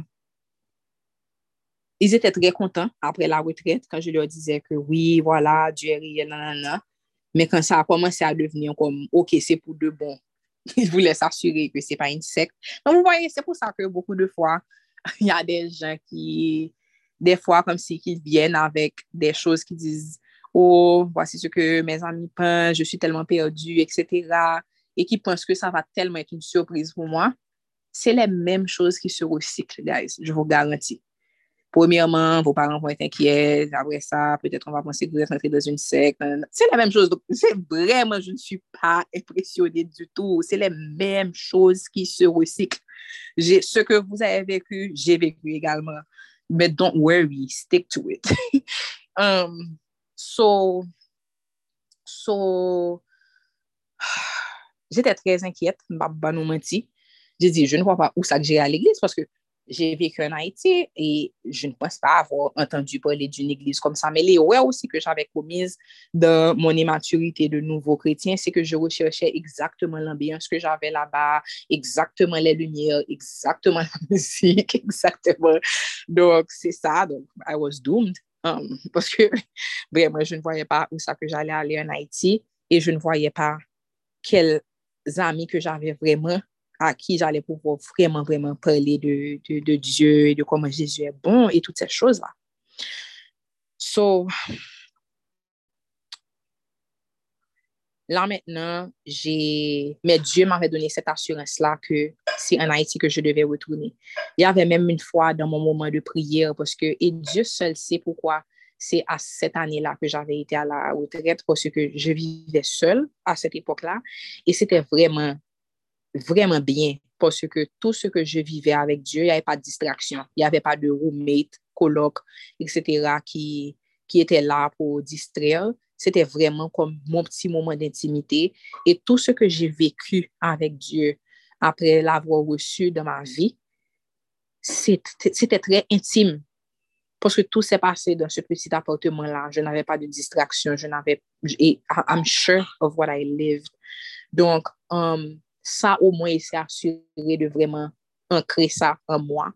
ils étaient très contents après la retraite quand je leur disais que oui, voilà, Dieu est réel, nanana. Mais quand ça a commencé à devenir comme, OK, c'est pour de bon, ils voulaient s'assurer que c'est pas une secte. Donc, vous voyez, c'est pour ça que beaucoup de fois, il y a des gens qui, des fois comme si qu'ils viennent avec des choses qui disent oh, voici ce que mes amis pensent, je suis tellement perdu, etc. Et qui pensent que ça va tellement être une surprise pour moi. C'est les mêmes choses qui se recyclent, guys, je vous garantis. Premièrement, vos parents vont être inquiets. Après ça, peut-être on va penser que vous êtes entré dans une secte. C'est la même chose. Donc, c'est vraiment, je ne suis pas impressionnée du tout. C'est les mêmes choses qui se recyclent. Ce que vous avez vécu, j'ai vécu également but don't worry, stick to it. um, so, so, j'étais très inquiète, bah, nous menti. J'ai dit, je ne vois pas où ça que j'ai à l'église parce que j'ai vécu en Haïti et je ne pense pas avoir entendu parler d'une église comme ça. Mais les ouais aussi que j'avais commises dans mon immaturité de nouveau chrétien, c'est que je recherchais exactement l'ambiance que j'avais là-bas, exactement les lumières, exactement la musique, exactement. Donc, c'est ça. Donc, I was doomed. Um, parce que vraiment, je ne voyais pas où ça que j'allais aller en Haïti et je ne voyais pas quels amis que j'avais vraiment à qui j'allais pouvoir vraiment, vraiment parler de, de, Dieu et de comment Jésus est bon et toutes ces choses-là. So, là maintenant, j'ai, mais Dieu m'avait donné cette assurance-là que c'est en Haïti que je devais retourner. Il y avait même une fois dans mon moment de prière parce que, et Dieu seul sait pourquoi c'est à cette année-là que j'avais été à la retraite parce que je vivais seule à cette époque-là et c'était vraiment vraiment bien parce que tout ce que je vivais avec Dieu, il n'y avait pas de distraction. Il n'y avait pas de roommate, coloc, etc. qui, qui était là pour distraire. C'était vraiment comme mon petit moment d'intimité. Et tout ce que j'ai vécu avec Dieu après l'avoir reçu dans ma vie, c'était très intime. Parce que tout s'est passé dans ce petit appartement-là. Je n'avais pas de distraction. Je n'avais... I'm sure of what I lived. Donc, um, au moins, il s'est assuré de vraiment ancrer ça en moi.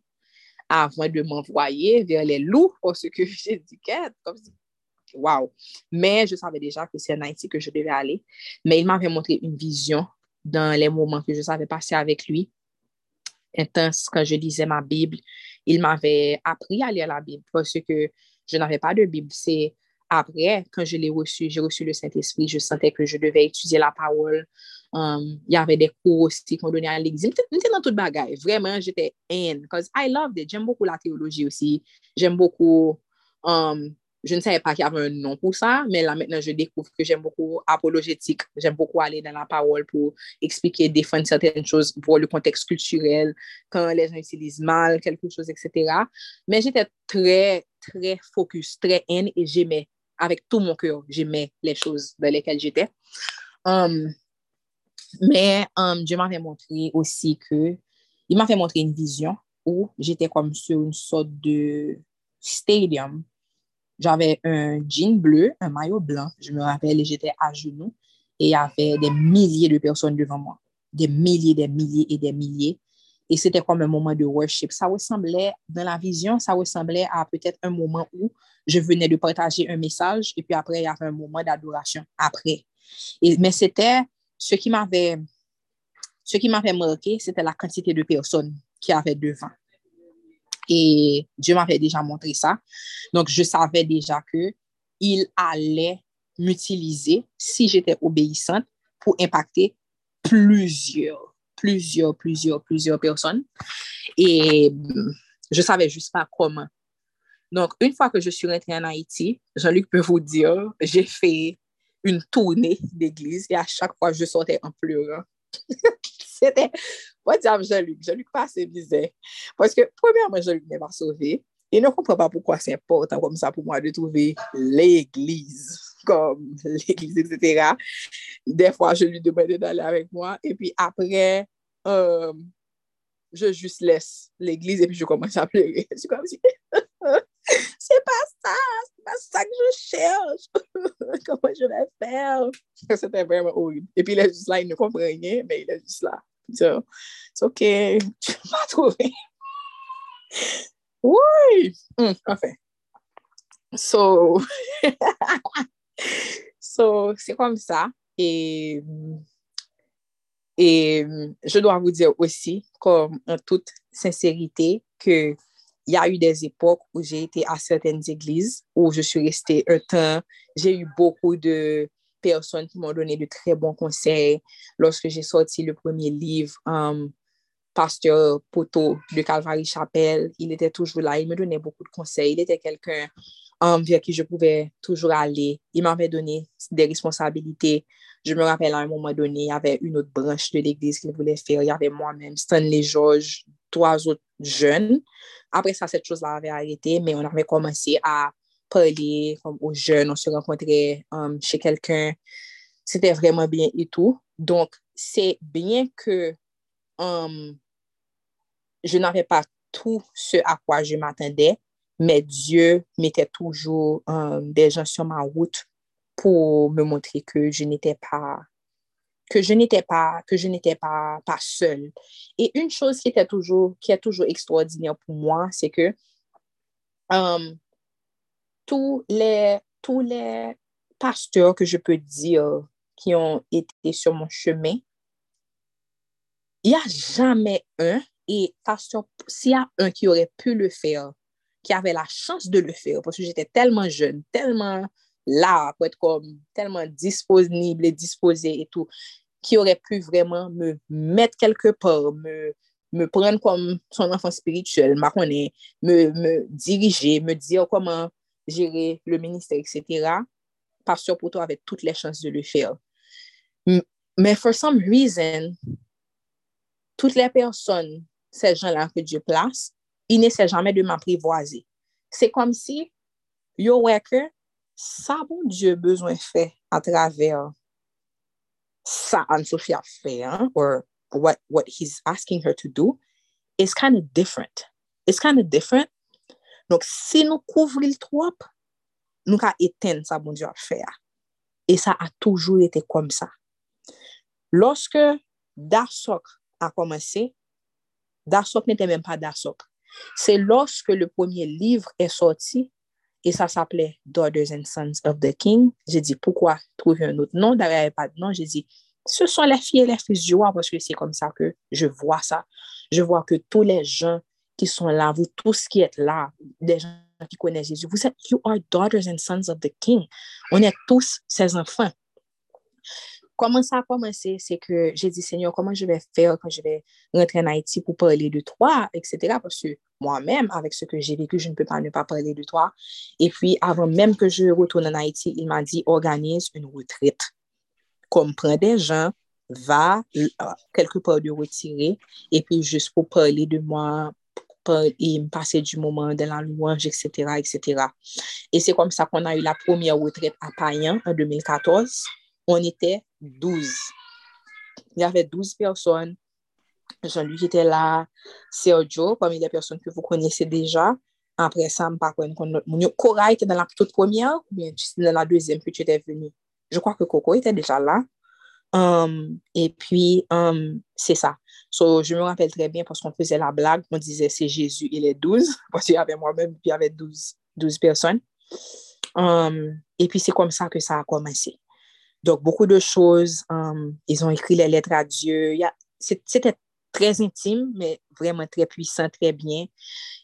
avant de m'envoyer vers les loups, parce que j'ai dit, comme si, waouh. Mais je savais déjà que c'est en Haïti que je devais aller. Mais il m'avait montré une vision dans les moments que je savais passer avec lui. Intense, quand je lisais ma Bible, il m'avait appris à lire la Bible parce que je n'avais pas de Bible. C'est après, quand je l'ai reçu, j'ai reçu le Saint-Esprit, je sentais que je devais étudier la parole. Um, y avè de kou osi kon donè an l'ekzim. Mwen te nan tout bagay. Vreman, jete en. Cause I loved it. Jem boku la teoloji osi. Jem boku, um, je ne saye pa ki avè un non pou sa, men la menen je dekouf ke jem boku apologetik. Jem boku ale nan la parol pou eksplike, defan certaine chose pou le konteks kulturel, kan les gens utilise mal, kelkou chose, etc. Men jete tre, tre fokus, tre en, et jemè, avèk tou mon kèr, jemè les choses de lèkel jete. Um, mais um, Dieu m'avait montré aussi que, il m'a fait montrer une vision où j'étais comme sur une sorte de stadium j'avais un jean bleu, un maillot blanc, je me rappelle, et j'étais à genoux, et il y avait des milliers de personnes devant moi. Des milliers, des milliers et des milliers. Et c'était comme un moment de worship. Ça ressemblait, dans la vision, ça ressemblait à peut-être un moment où je venais de partager un message, et puis après, il y avait un moment d'adoration après. Mais c'était ce qui m'avait marqué, c'était la quantité de personnes qui avaient devant. Et Dieu m'avait déjà montré ça. Donc, je savais déjà que il allait m'utiliser si j'étais obéissante pour impacter plusieurs, plusieurs, plusieurs, plusieurs personnes. Et je savais juste pas comment. Donc, une fois que je suis rentrée en Haïti, Jean-Luc peut vous dire, j'ai fait une tournée d'église et à chaque fois, je sortais en pleurant. C'était, moi, diable, Jean-Luc, Jean-Luc pas assez bizarre. Parce que, premièrement, Jean-Luc n'est pas sauvé. Et ne comprends pas pourquoi c'est important comme ça pour moi de trouver l'église, comme l'église, etc. Des fois, je lui demandais d'aller avec moi. Et puis après, euh, je juste laisse l'église et puis je commence à pleurer. Je suis comme si... c'est pas ça, c'est pas ça que je cherche. Comment je vais faire? C'était vraiment horrible. Et puis il est juste là, il ne comprend rien, mais il est juste là. So, c'est ok, tu vas trouver. oui! Mm, enfin. So, so c'est comme ça. Et, et je dois vous dire aussi, comme en toute sincérité, que il y a eu des époques où j'ai été à certaines églises, où je suis restée un temps. J'ai eu beaucoup de personnes qui m'ont donné de très bons conseils. Lorsque j'ai sorti le premier livre, um, Pasteur Poto de Calvary Chapelle, il était toujours là, il me donnait beaucoup de conseils. Il était quelqu'un um, vers qui je pouvais toujours aller. Il m'avait donné des responsabilités. Je me rappelle à un moment donné, il y avait une autre branche de l'église qu'il voulait faire. Il y avait moi-même, Stanley George, 3 autres jeunes. Après ça, cette chose-là avait arrêté, mais on avait commencé à parler comme, aux jeunes, on se rencontrait um, chez quelqu'un. C'était vraiment bien et tout. Donc, c'est bien que um, je n'avais pas tout ce à quoi je m'attendais, mais Dieu mettait toujours um, des gens sur ma route pour me montrer que je n'étais pas que je n'étais pas que je n'étais pas pas seule. Et une chose qui était toujours qui est toujours extraordinaire pour moi, c'est que tous les, tous les pasteurs que je peux dire qui ont été sur mon chemin, il n'y a jamais un, et pasteur, s'il y a un qui aurait pu le faire, qui avait la chance de le faire, parce que j'étais tellement jeune, tellement là, pour être comme tellement disponible et disposé et tout, qui aurait pu vraiment me mettre quelque part, me, me prendre comme son enfant spirituel, me, me diriger, me dire comment gérer le ministère, etc. Pasteur Poto avait toutes les chances de le faire. Mais for some reason, toutes les personnes, ces gens-là que Dieu place, ils n'essaient jamais de m'apprivoiser. C'est comme si, yo wè que, sa bon Dieu besoin fait à travers sa Anne-Sophia fe, or what, what he's asking her to do, is kind of different. It's kind of different. Donc, si nou kouvri l trop, nou ka eten sa bon diyo a fe a. E sa a toujou ete kom sa. Lorske Darsok a komanse, Darsok nete men pa Darsok. Se lorske le pwemye livre e sorti, et ça s'appelait Daughters and Sons of the King. J'ai dit, pourquoi trouver un autre nom? D'ailleurs, il n'y avait pas de nom. J'ai dit, ce sont les filles et les fils du roi, parce que c'est comme ça que je vois ça. Je vois que tous les gens qui sont là, vous tous qui êtes là, des gens qui connaissent Jésus, vous êtes, you are daughters and sons of the King. On est tous ses enfants. Comment ça a commencé? C'est que j'ai dit, Seigneur, comment je vais faire quand je vais rentrer en Haïti pour parler de toi, etc. Parce que moi-même, avec ce que j'ai vécu, je ne peux pas ne pas parler de toi. Et puis, avant même que je retourne en Haïti, il m'a dit, organise une retraite. Comme prends des gens, va euh, quelque part de retirer, et puis juste pour parler de moi, et me passer du moment de la louange, etc., etc. Et c'est comme ça qu'on a eu la première retraite à Payan en 2014. On était 12. Il y avait 12 personnes. Jean-Louis était là, Sergio, parmi les personnes que vous connaissez déjà. Après ça, je ne connais pas mon Cora était dans la toute première, ou bien dans la deuxième que tu étais venu. Je crois que Coco était déjà là. Um, et puis, um, c'est ça. So, je me rappelle très bien parce qu'on faisait la blague, on disait c'est Jésus et les 12, parce qu'il y avait moi-même, puis il y avait 12, 12 personnes. Um, et puis, c'est comme ça que ça a commencé. Donc, beaucoup de choses, ils ont écrit les lettres à Dieu. C'était très intime, mais vraiment très puissant, très bien.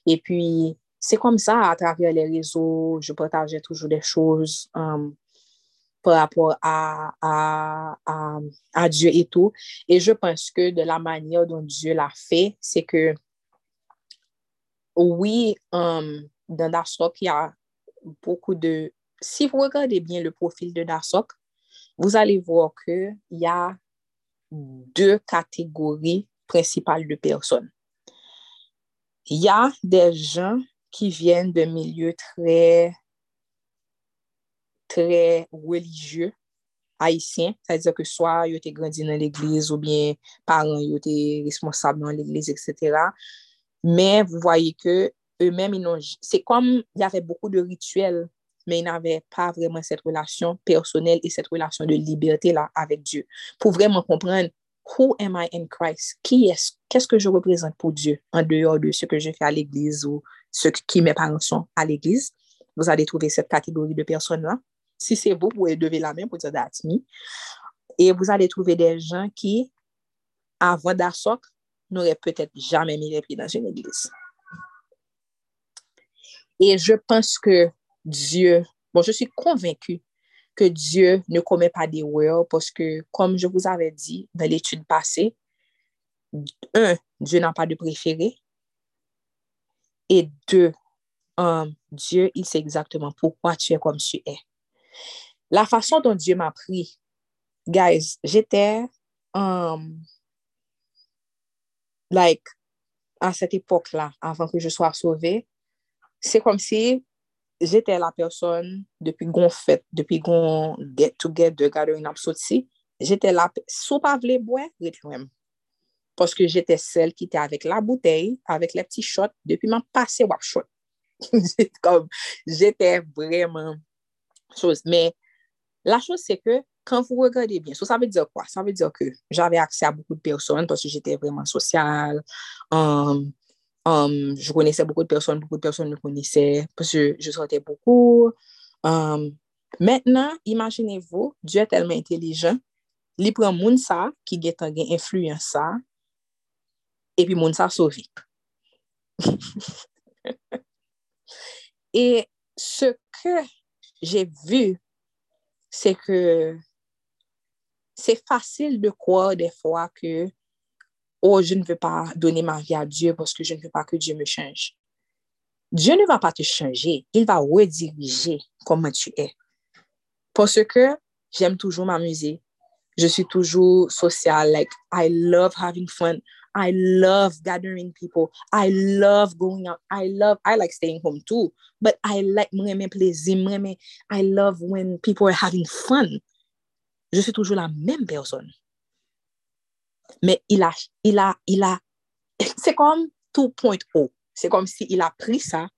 Et puis, c'est comme ça, à travers les réseaux, je partageais toujours des choses par rapport à, à, Dieu et tout. Et je pense que de la manière dont Dieu l'a fait, c'est que oui, um, dans Dasok, il y a beaucoup de... Si vous regardez bien le profil de Dasok, vous allez voir qu'il y a deux catégories principales de personnes. Il y a des gens qui viennent de milieux très, très religieux, haïtiens, c'est-à-dire que soit ils étaient grandi dans l'église ou bien parents ils étaient responsables dans l'église, etc. Mais vous voyez que eux-mêmes, c'est comme il y avait beaucoup de rituels mais ils n'avaient pas vraiment cette relation personnelle et cette relation de liberté-là avec Dieu. Pour vraiment comprendre Who am I in Christ? Qui est Qu'est-ce que je représente pour Dieu? En dehors de ce que je fais à l'église ou ce qui mes parents sont à l'église? Vous allez trouver cette catégorie de personnes-là. Si c'est vous, vous pouvez lever la main pour dire that's. Et vous allez trouver des gens qui, avant d'Asok, n'auraient peut-être jamais mis les pieds dans une église. Et je pense que Dieu, bon, je suis convaincue que Dieu ne commet pas d'erreur parce que, comme je vous avais dit dans l'étude passée, un, Dieu n'a pas de préféré. Et deux, um, Dieu, il sait exactement pourquoi tu es comme tu es. La façon dont Dieu m'a pris, guys, j'étais, um, like, à cette époque-là, avant que je sois sauvée, c'est comme si jete la person depi gon fèt, depi gon get together, gade yon ap sot si, jete la, sou pa vle bwe, ret lwem. Poske jete sel ki te avek la bouteille, avek le pti shot, depi man pase wap shot. jete vreman chose. Men, la chose se ke, kan vou regade bien, so sa ve diyo kwa? Sa ve diyo ke, jave akse a beaucoup de person, poske jete vreman sosyal, um, euh, Um, je connaissais beaucoup de personnes, beaucoup de personnes me connaissaient parce que je sortais beaucoup. Um, maintenant, imaginez-vous, Dieu est tellement intelligent, il prend moun sa qui est un influence ça et puis moun sa sauvé. et ce que j'ai vu, c'est que c'est facile de croire des fois que oh, je ne veux pas donner ma vie à Dieu parce que je ne veux pas que Dieu me change. Dieu ne va pas te changer, il va rediriger comment tu es. Parce que j'aime toujours m'amuser. Je suis toujours sociale. Like, I love having fun. I love gathering people. I love going out. I love, I like staying home too. But I like, mreme plezi, mreme, I love when people are having fun. Je suis toujours la même personne. mais il a, il a, il a, c'est comme tout point haut. C'est comme s'il si a pris ça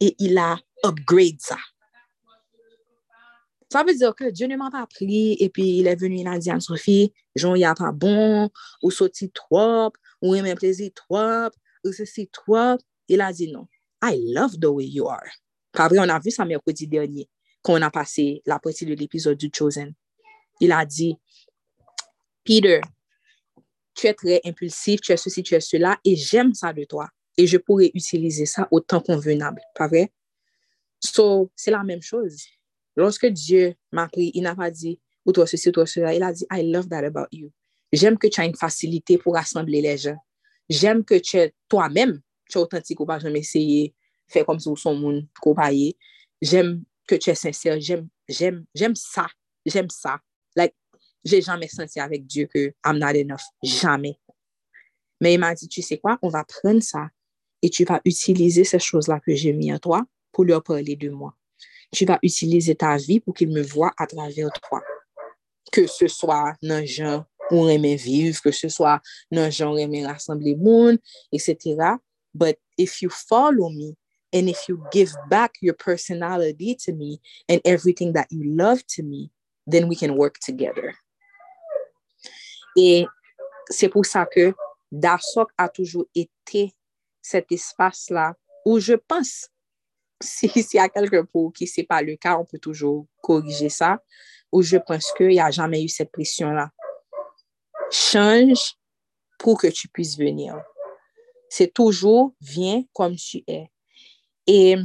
et il a upgrade ça. Ça veut dire que Dieu ne m'a pas pris et puis il est venu, il a dit à Sophie, Jean, il n'y a pas bon, ou sorti trop, ou il m'a plaisir trop, ou ceci trop. Il a dit non. I love the way you are. Pas vrai, on a vu ça mercredi dernier, quand on a passé la partie de l'épisode du Chosen. Il a dit, Peter, tu es très impulsif, tu es ceci, tu es cela, et j'aime ça de toi. Et je pourrais utiliser ça au temps convenable, pas vrai? So, c'est la même chose. Lorsque Dieu m'a pris, il n'a pas dit, ou toi ceci, ou toi cela, il a dit, I love that about you. J'aime que tu as une facilité pour rassembler les gens. J'aime que tu es toi-même, tu es authentique ou pas, j'aime essayer, faire comme si ou son monde, qu'on J'aime que tu es sincère, j'aime, j'aime, j'aime ça, j'aime ça. j'ai jamais senti avec Dieu que I'm not enough. Jamais. Mais il m'a dit, tu sais quoi, on va prendre ça et tu vas utiliser ces choses-là que j'ai mis en toi pour leur parler de moi. Tu vas utiliser ta vie pour qu'ils me voient à travers toi. Que ce soit dans genre on aimait vivre, que ce soit dans genre on aimait rassembler le monde, etc. But if you follow me, And if you give back your personality to me and everything that you love to me, then we can work together. E se pou sa ke Darsok a toujou ete set espas la ou je pense si, si a kelke pou ki se pa le ka, on peut toujou korije sa ou je pense ke y a jamen yu set presyon la. Change pou ke tu pwis venir. Se toujou vyen kom tu e. E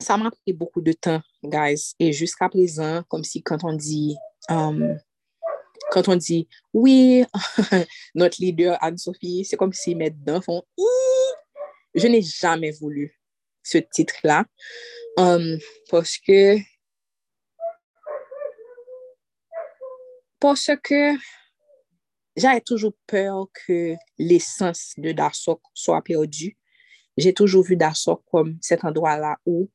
sa m'a pris beaucoup de tan, guys. Et jusqu'à présent, comme si quand on dit... Um, quand on dit, oui, notre leader Anne-Sophie, c'est comme si mes dents font, je n'ai jamais voulu ce titre-là. Um, parce que, parce que j'avais toujours peur que l'essence de Darsok soit perdue. J'ai toujours vu Darsok comme cet endroit-là où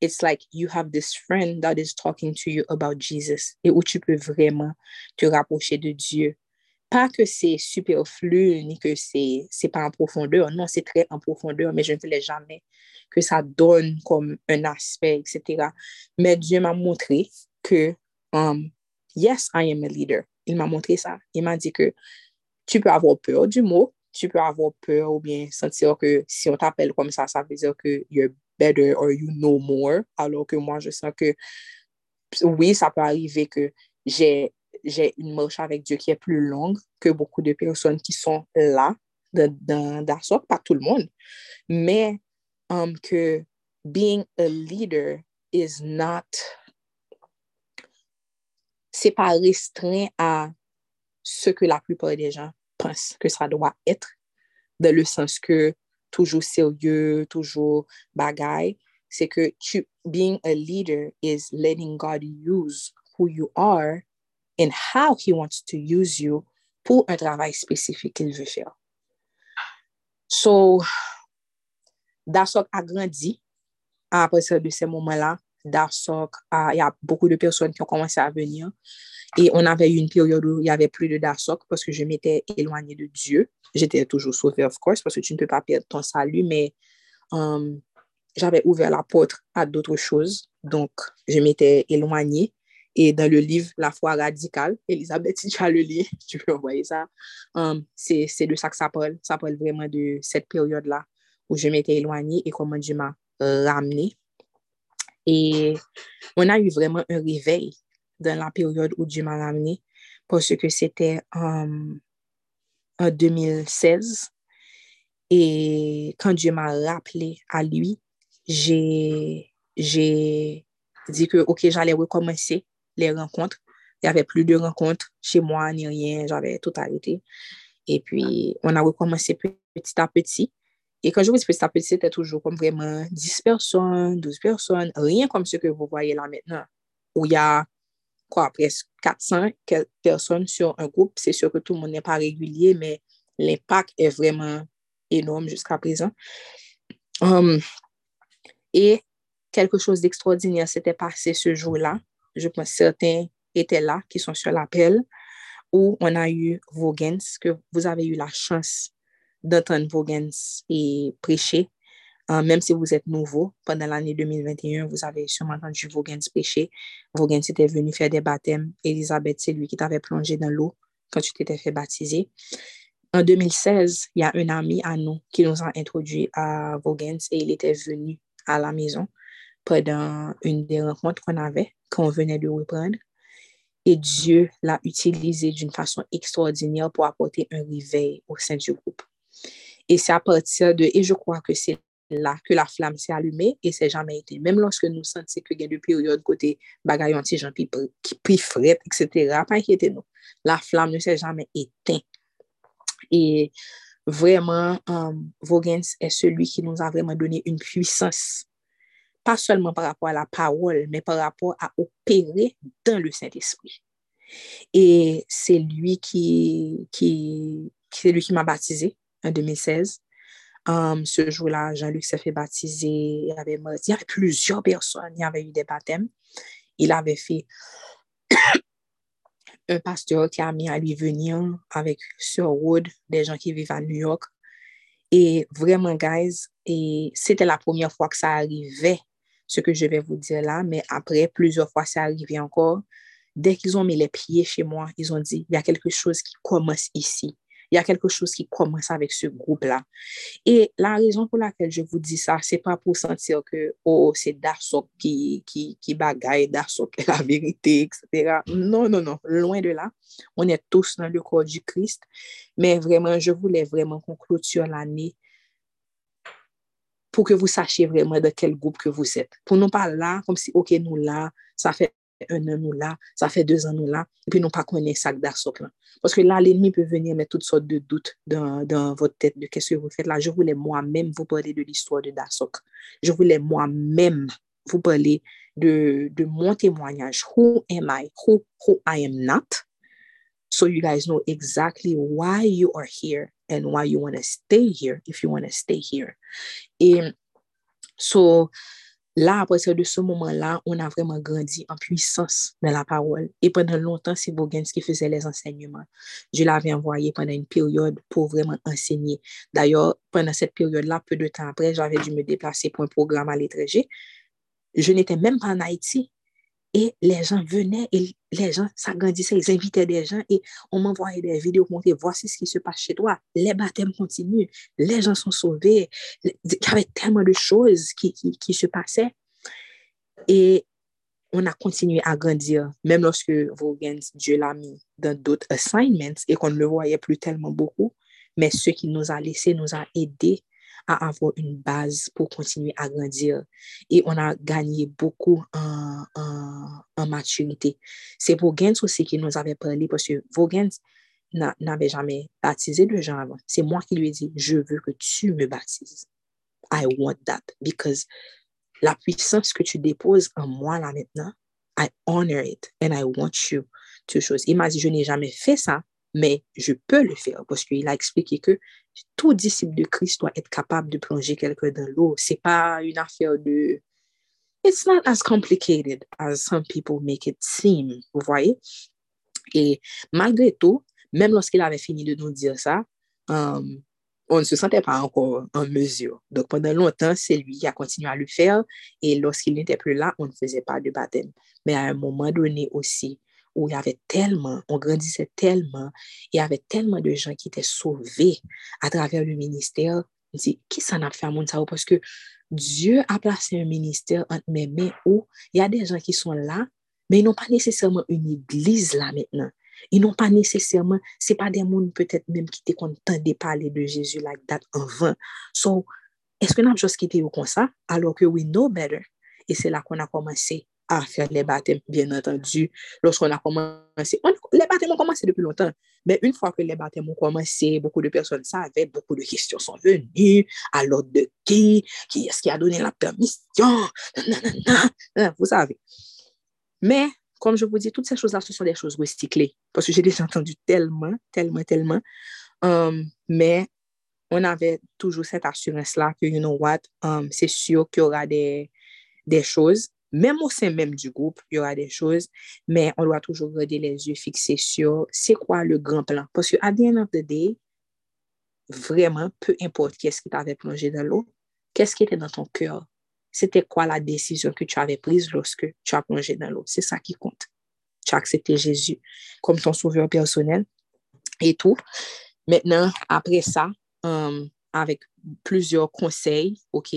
it's like you have this friend that is talking to you about Jesus et où tu peux vraiment te rapprocher de Dieu. Pas que c'est superflu ni que c'est pas en profondeur, non, c'est très en profondeur, mais je ne voulais jamais que ça donne comme un aspect, etc. Mais Dieu m'a montré que, um, yes, I am a leader. Il m'a montré ça. Il m'a dit que tu peux avoir peur du mot, tu peux avoir peur ou bien sentir que si on t'appelle comme ça, ça veut dire que you're better or you know more. Alors que moi, je sens que oui, ça peut arriver que j'ai une marche avec Dieu qui est plus longue que beaucoup de personnes qui sont là dans, dans, pas tout le monde, mais um, que being a leader is not c'est pas restreint à ce que la plupart des gens pensent que ça doit être, dans le sens que toujou serye, toujou bagay, se ke tu, being a leader is letting God use who you are and how He wants to use you pou un travay spesifik il ve fè. So, Dasok a grandi apre se de se mouman la. Dasok, il y a beaucoup de personnes qui ont commencé à venir. Et on avait eu une période où il n'y avait plus de Darsok parce que je m'étais éloignée de Dieu. J'étais toujours sauvée, of course, parce que tu ne peux pas perdre ton salut, mais um, j'avais ouvert la porte à d'autres choses. Donc, je m'étais éloignée. Et dans le livre La foi radicale, Elisabeth, si tu as le livre, tu peux envoyer ça. Um, c'est de ça que ça parle. Ça parle vraiment de cette période-là où je m'étais éloignée et comment Dieu m'a ramenée et on a eu vraiment un réveil dans la période où Dieu m'a ramené parce que c'était en 2016. Et quand Dieu m'a rappelé à lui, j'ai dit que, OK, j'allais recommencer les rencontres. Il n'y avait plus de rencontres chez moi, ni rien. J'avais tout arrêté. Et puis, on a recommencé petit à petit. Et quand je vous dis petit à petit, c'était toujours comme vraiment 10 personnes, 12 personnes, rien comme ce que vous voyez là maintenant, où il y a quoi, presque 400 personnes sur un groupe. C'est sûr que tout le monde n'est pas régulier, mais l'impact est vraiment énorme jusqu'à présent. Um, et quelque chose d'extraordinaire s'était passé ce jour-là. Je pense que certains étaient là, qui sont sur l'appel, où on a eu Vogans, que vous avez eu la chance d'entendre Vogans et prêcher. Euh, même si vous êtes nouveau, pendant l'année 2021, vous avez sûrement entendu Vogans prêcher. Vogans était venu faire des baptêmes. Elisabeth, c'est lui qui t'avait plongé dans l'eau quand tu t'étais fait baptiser. En 2016, il y a un ami à nous qui nous a introduit à Vogans et il était venu à la maison pendant une des rencontres qu'on avait, qu'on venait de reprendre. Et Dieu l'a utilisé d'une façon extraordinaire pour apporter un réveil au sein du groupe. Et c'est à partir de, et je crois que c'est là que la flamme s'est allumée et c'est jamais été. Même lorsque nous sentons que il y a des périodes côté bagaillon, gens qui qui fret, etc., pas inquiétez-nous. La flamme ne s'est jamais éteinte. Et vraiment, um, Vogans est celui qui nous a vraiment donné une puissance, pas seulement par rapport à la parole, mais par rapport à opérer dans le Saint-Esprit. Et c'est lui qui, qui, c'est lui qui m'a baptisé en 2016. Ce jour-là, Jean-Luc s'est fait baptiser. Il y, avait, il y avait plusieurs personnes. Il y avait eu des baptêmes. Il avait fait un pasteur qui a mis à lui venir avec Sir Wood, des gens qui vivent à New York. Et vraiment, guys, c'était la première fois que ça arrivait, ce que je vais vous dire là, mais après, plusieurs fois, ça arrivait encore. Dès qu'ils ont mis les pieds chez moi, ils ont dit, il y a quelque chose qui commence ici il y a quelque chose qui commence avec ce groupe-là. Et la raison pour laquelle je vous dis ça, c'est pas pour sentir que, oh, c'est Darsok qui, qui, qui bagaille, Darsok est la vérité, etc. Non, non, non, loin de là. On est tous dans le corps du Christ. Mais vraiment, je voulais vraiment qu'on clôture l'année pour que vous sachiez vraiment de quel groupe que vous êtes. Pour nous pas là, comme si, OK, nous là, ça fait un an nous là, ça fait deux ans nous là, et puis nous pas connaître ça d'Arsok là. Parce que là, l'ennemi peut venir mettre toutes sortes de doutes dans, dans votre tête de qu'est-ce que vous faites là. Je voulais moi-même vous parler de l'histoire de Darsok. Je voulais moi-même vous parler de, de mon témoignage. Who am I? Who, who I am not? So you guys know exactly why you are here and why you want to stay here if you want to stay here. Et so, Là, à partir de ce moment-là, on a vraiment grandi en puissance dans la parole. Et pendant longtemps, c'est Bogans qui faisait les enseignements. Je l'avais envoyé pendant une période pour vraiment enseigner. D'ailleurs, pendant cette période-là, peu de temps après, j'avais dû me déplacer pour un programme à l'étranger. Je n'étais même pas en Haïti. Et les gens venaient et les gens s'agrandissaient, ils invitaient des gens et on m'envoyait des vidéos pour montrer, voici ce qui se passe chez toi. Les baptêmes continuent, les gens sont sauvés. Il y avait tellement de choses qui, qui, se passaient. Et on a continué à grandir, même lorsque Vogans, Dieu l'a mis dans d'autres assignments et qu'on ne le voyait plus tellement beaucoup. Mais ce qu'il nous a laissé nous a aidés avoir une base pour continuer à grandir. Et on a gagné beaucoup en, maturité. C'est Vogans aussi qui nous avait parlé parce que Vogans n'avait jamais baptisé de gens avant. C'est moi qui lui ai dit, je veux que tu me baptises. I want that because la puissance que tu déposes en moi là maintenant, I honor it and I want you to chose. Il m'a dit, je n'ai jamais fait ça, mais je peux le faire parce qu'il a expliqué que tout disciple de Christ doit être capable de plonger quelqu'un dans l'eau. C'est pas une affaire de... It's not as complicated as some people make it seem, vous voyez? Et malgré tout, même lorsqu'il avait fini de nous dire ça, um, on ne se sentait pas encore en mesure. Donc, pendant longtemps, c'est lui qui a continué à le faire. Et lorsqu'il n'était plus là, on ne faisait pas de baptême. Mais à un moment donné aussi, où il y avait tellement, on grandissait tellement, il y avait tellement de gens qui étaient sauvés à travers le ministère. On dit, qui s'en a fait à mon Parce que Dieu a placé un ministère entre mes mains où il y a des gens qui sont là, mais ils n'ont pas nécessairement une église là maintenant. Ils n'ont pas nécessairement, c'est pas des mondes peut-être même qui étaient contents de parler de Jésus like that en vain. So, est-ce que nous avons juste quitté comme ça? Alors que we know better? Et c'est là qu'on a commencé à faire les baptêmes, bien entendu. Lorsqu'on a commencé, les baptêmes ont commencé depuis longtemps, mais une fois que les baptêmes ont commencé, beaucoup de personnes savaient, beaucoup de questions sont venues, à l'ordre de qui, qui est-ce qui a donné la permission, vous savez. Mais, comme je vous dis, toutes ces choses-là, ce sont des choses recyclées, parce que j'ai déjà entendu tellement, tellement, tellement, um, mais on avait toujours cette assurance-là que, you know what, um, c'est sûr qu'il y aura des, des choses même au sein même du groupe, il y aura des choses, mais on doit toujours garder les yeux fixés sur c'est quoi le grand plan. Parce que à the end of the day, vraiment, peu importe qu'est-ce qui t'avait plongé dans l'eau, qu'est-ce qui était dans ton cœur, c'était quoi la décision que tu avais prise lorsque tu as plongé dans l'eau? C'est ça qui compte. Tu as accepté Jésus comme ton sauveur personnel et tout. Maintenant, après ça, euh, avec plusieurs conseils, OK,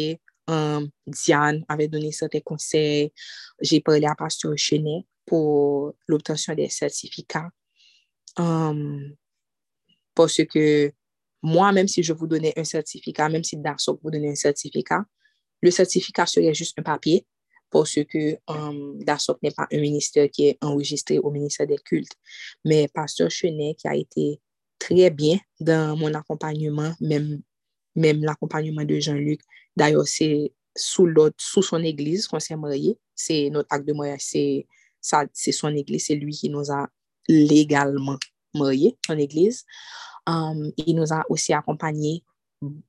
euh, Diane avait donné certains conseils. J'ai parlé à Pasteur Chenet pour l'obtention des certificats. parce que moi, même si je vous donnais un certificat, même si Darsoc vous donnait un certificat, le certificat serait juste un papier parce que um, n'est pas un ministère qui est enregistré au ministère des cultes. Mais Pasteur Chenet, qui a été très bien dans mon accompagnement, même, même l'accompagnement de Jean-Luc, d'ailleurs, c'est sous, sous son église qu'on s'est marié. C'est notre acte de mariage, c'est son église, c'est lui qui nous a légalement mariés, son église. Um, il nous a aussi accompagnés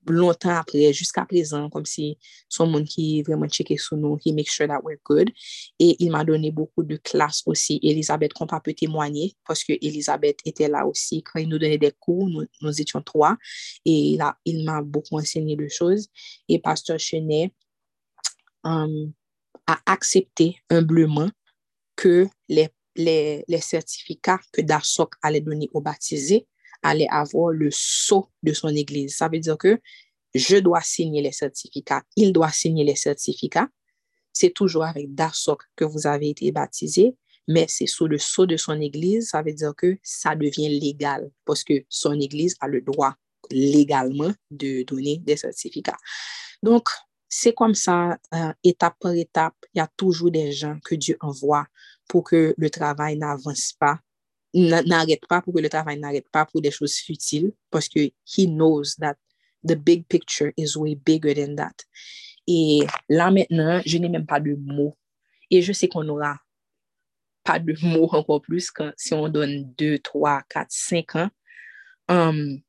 longtemps après, jusqu'à présent, comme si son monde qui vraiment checké sur nous, he make sure that we're good. Et il m'a donné beaucoup de classes aussi. Elisabeth, qu'on peut témoigner, parce que Elisabeth était là aussi quand il nous donnait des cours, nous, étions trois, et là, il m'a beaucoup enseigné de choses. Et Pasteur Chenet um, a accepté humblement que les, les, les certificats que DASOC allait donner aux baptisés allait avoir le sceau de son église. Ça veut dire que je dois signer les certificats, il doit signer les certificats. C'est toujours avec DASOC que vous avez été baptisé, mais c'est sous le sceau de son église. Ça veut dire que ça devient légal parce que son église a le droit légalement de donner des certificats. Donc, c'est comme ça, euh, étape par étape, il y a toujours des gens que Dieu envoie pour que le travail n'avance pas n'arrête pas pour que le travail n'arrête pas pour des choses futiles parce que he knows that the big picture is way bigger than that. Et là maintenant, je n'ai même pas de mots. Et je sais qu'on n'aura pas de mots encore plus quand, si on donne 2, 3, 4, 5 ans. Um,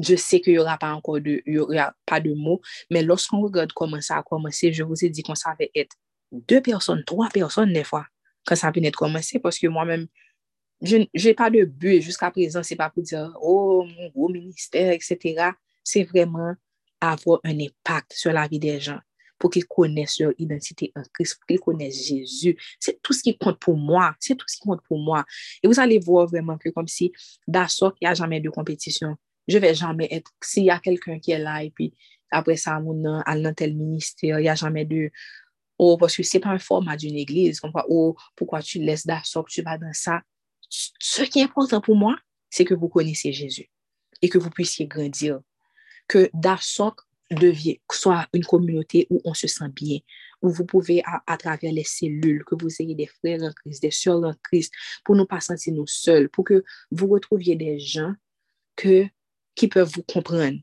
je sais qu'il n'y aura pas encore de, y aura pas de mots, mais lorsqu'on regarde comment ça a commencé, je vous ai dit qu'on savait être deux personnes, trois personnes des fois, quand ça venait de commencer, parce que moi-même, je n'ai pas de but jusqu'à présent, c'est pas pour dire, oh, mon gros ministère, etc. C'est vraiment avoir un impact sur la vie des gens pour qu'ils connaissent leur identité en Christ, pour qu'ils connaissent Jésus. C'est tout ce qui compte pour moi. C'est tout ce qui compte pour moi. Et vous allez voir vraiment que comme si, d'accord, il n'y a jamais de compétition. Je vais jamais être, s'il y a quelqu'un qui est là et puis après ça, mon à dans tel ministère, il n'y a jamais de, oh, parce que c'est pas un format d'une église, oh, pourquoi tu laisses d'accord, tu vas dans ça? Ce qui est important pour moi, c'est que vous connaissez Jésus et que vous puissiez grandir. Que DASOC devient, soit une communauté où on se sent bien, où vous pouvez, à, travers les cellules, que vous ayez des frères en Christ, des soeurs en Christ, pour ne pas sentir nous seuls, pour que vous retrouviez des gens que, qui peuvent vous comprendre.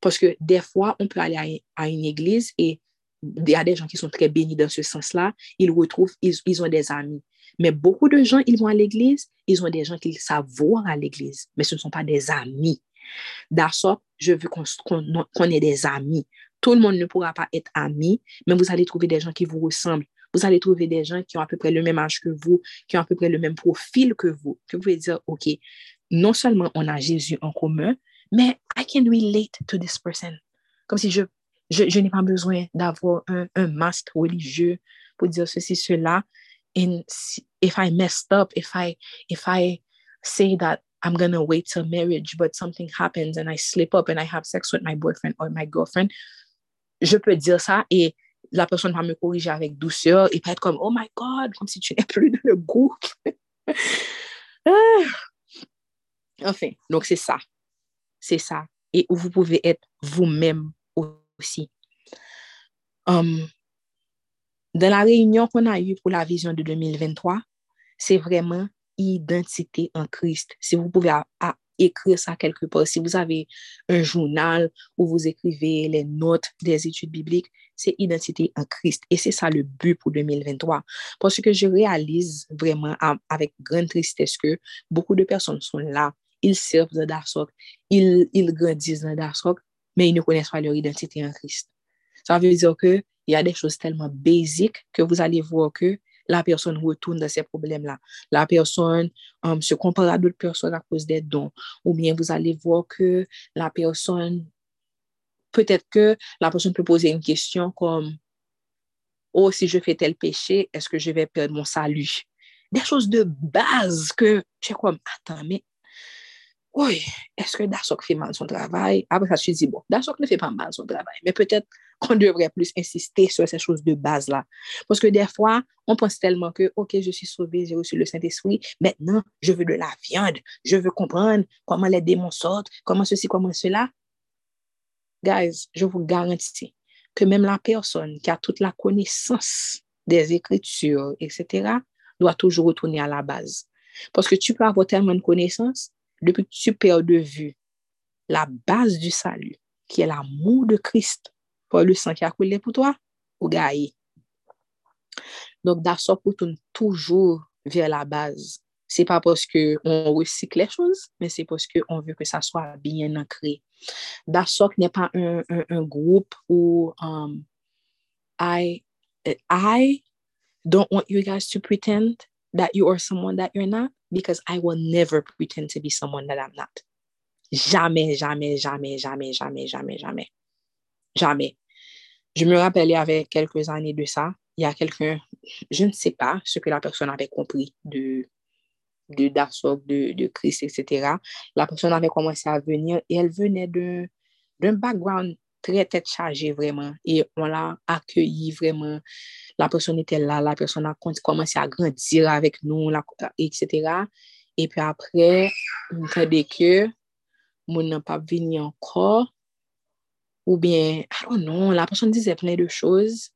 Parce que des fois, on peut aller à, une église et il y a des gens qui sont très bénis dans ce sens-là, ils retrouvent, ils ont des amis. Mais beaucoup de gens, ils vont à l'église, ils ont des gens qu'ils savent voir à l'église, mais ce ne sont pas des amis. D'accord, je veux qu'on ait des amis. Tout le monde ne pourra pas être ami, mais vous allez trouver des gens qui vous ressemblent. Vous allez trouver des gens qui ont à peu près le même âge que vous, qui ont à peu près le même profil que vous, que vous pouvez dire, OK, non seulement on a Jésus en commun, mais I can relate to this person. Comme si je, je, n'ai pas besoin d'avoir un, un masque religieux pour dire ceci, cela. And if I messed up, if I if I say that I'm gonna wait till marriage, but something happens and I slip up and I have sex with my boyfriend or my girlfriend, je peux dire ça et la personne va me corriger avec douceur et pas être comme oh my god, comme si tu n'es plus dans le groupe. Ah. enfin, donc c'est ça. C'est ça. Et vous pouvez être vous-même aussi. Um, Dans la réunion qu'on a eue pour la vision de 2023, c'est vraiment identité en Christ. Si vous pouvez écrire ça quelque part, si vous avez un journal où vous écrivez les notes des études bibliques, c'est identité en Christ. Et c'est ça le but pour 2023. Parce que je réalise vraiment avec grande tristesse que beaucoup de personnes sont là, ils servent dans Darsoc, ils, ils grandissent dans Darsoc, mais ils ne connaissent pas leur identité en Christ. Ça veut dire que il y a des choses tellement basiques que vous allez voir que la personne retourne dans ces problèmes-là. La personne um, se compare à d'autres personnes à cause des dons. Ou bien vous allez voir que la personne, peut-être que la personne peut poser une question comme, oh, si je fais tel péché, est-ce que je vais perdre mon salut? Des choses de base que, je suis comme, attends, mais oui, est-ce que Dasok fait mal son travail? Après ça, je me dis, bon, Dasok ne fait pas mal son travail, mais peut-être qu'on devrait plus insister sur ces choses de base-là. Parce que des fois, on pense tellement que, OK, je suis sauvé, j'ai reçu le Saint-Esprit, maintenant, je veux de la viande, je veux comprendre comment les démons sortent, comment ceci, comment cela. Guys, je vous garantis que même la personne qui a toute la connaissance des Écritures, etc., doit toujours retourner à la base. Parce que tu peux avoir tellement de connaissances, depuis que tu perds de vue la base du salut, qui est l'amour de Christ, pour le sang qui a coulé pour toi, ou gaillé. Donc, d'assaut, on tourne toujours vers la base. C'est pas parce qu'on recycle les choses, mais c'est parce qu'on veut que ça soit bien ancré. D'assaut n'est pas un, un, un groupe où um, I, I don't want you guys to pretend that you are someone that you're not. Because I will never pretend to be someone that I'm not. Jamais, jamais, jamais, jamais, jamais, jamais, jamais. Jamais. Je me y avait quelques années de ça, il y a quelqu'un, je ne sais pas ce que la personne avait compris de, de Darsok, de, de Christ, etc. La personne avait commencé à venir et elle venait d'un background très tête chargée vraiment. Et on l'a accueilli vraiment. La personne était là, la personne a commencé à grandir avec nous, etc. Et puis après, on dit que mon n'a pas venu encore. Ou bien, don't know, la personne disait plein de choses.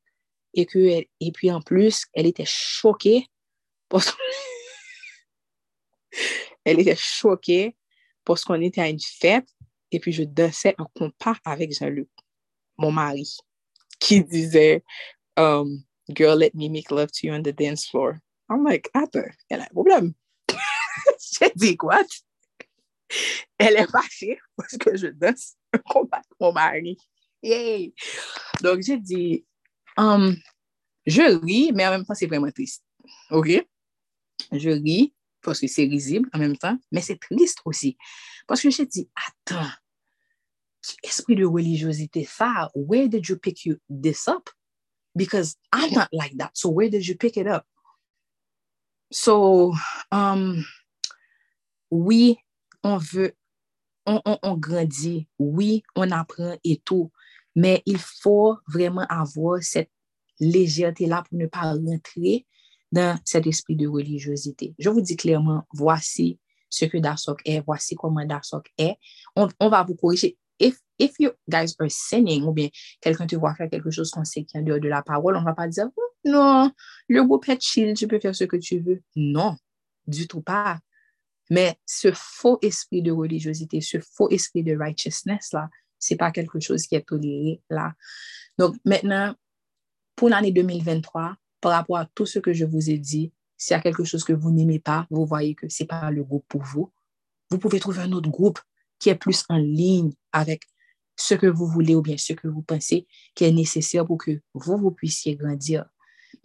Et, que et puis en plus, elle était choquée. Parce elle était choquée parce qu'on était à une fête et puis je dansais un compas avec Jean-Luc mon mari, qui disait, um, Girl, let me make love to you on the dance floor. I'm like, attends, elle a un problème. J'ai dit, what? Elle est fâchée parce que je danse combat avec mon mari. Yay! Donc, j'ai dit, um, je ris, mais en même temps, c'est vraiment triste. OK? Je ris parce que c'est risible en même temps, mais c'est triste aussi. Parce que j'ai dit, attends, ki espri de religiosite sa, where did you pick you this up? Because I'm not like that, so where did you pick it up? So, um, oui, on veut, on, on, on grandit, oui, on apprend et tout, mais il faut vraiment avoir cette légèreté-là pour ne pas rentrer dans cet esprit de religiosité. Je vous dis clairement, voici ce que Dasok est, voici comment Dasok est. On, on va vous corriger. If, if you guys are sinning, ou bien quelqu'un te voit faire quelque chose qu'on sait qui est en dehors de la parole, on va pas dire, oh, non, le groupe est chill, tu peux faire ce que tu veux. Non, du tout pas. Mais ce faux esprit de religiosité, ce faux esprit de righteousness, là, c'est pas quelque chose qui est toléré, là. Donc, maintenant, pour l'année 2023, par rapport à tout ce que je vous ai dit, s'il y a quelque chose que vous n'aimez pas, vous voyez que c'est pas le groupe pour vous, vous pouvez trouver un autre groupe qui est plus en ligne avec ce que vous voulez ou bien ce que vous pensez qui est nécessaire pour que vous, vous puissiez grandir.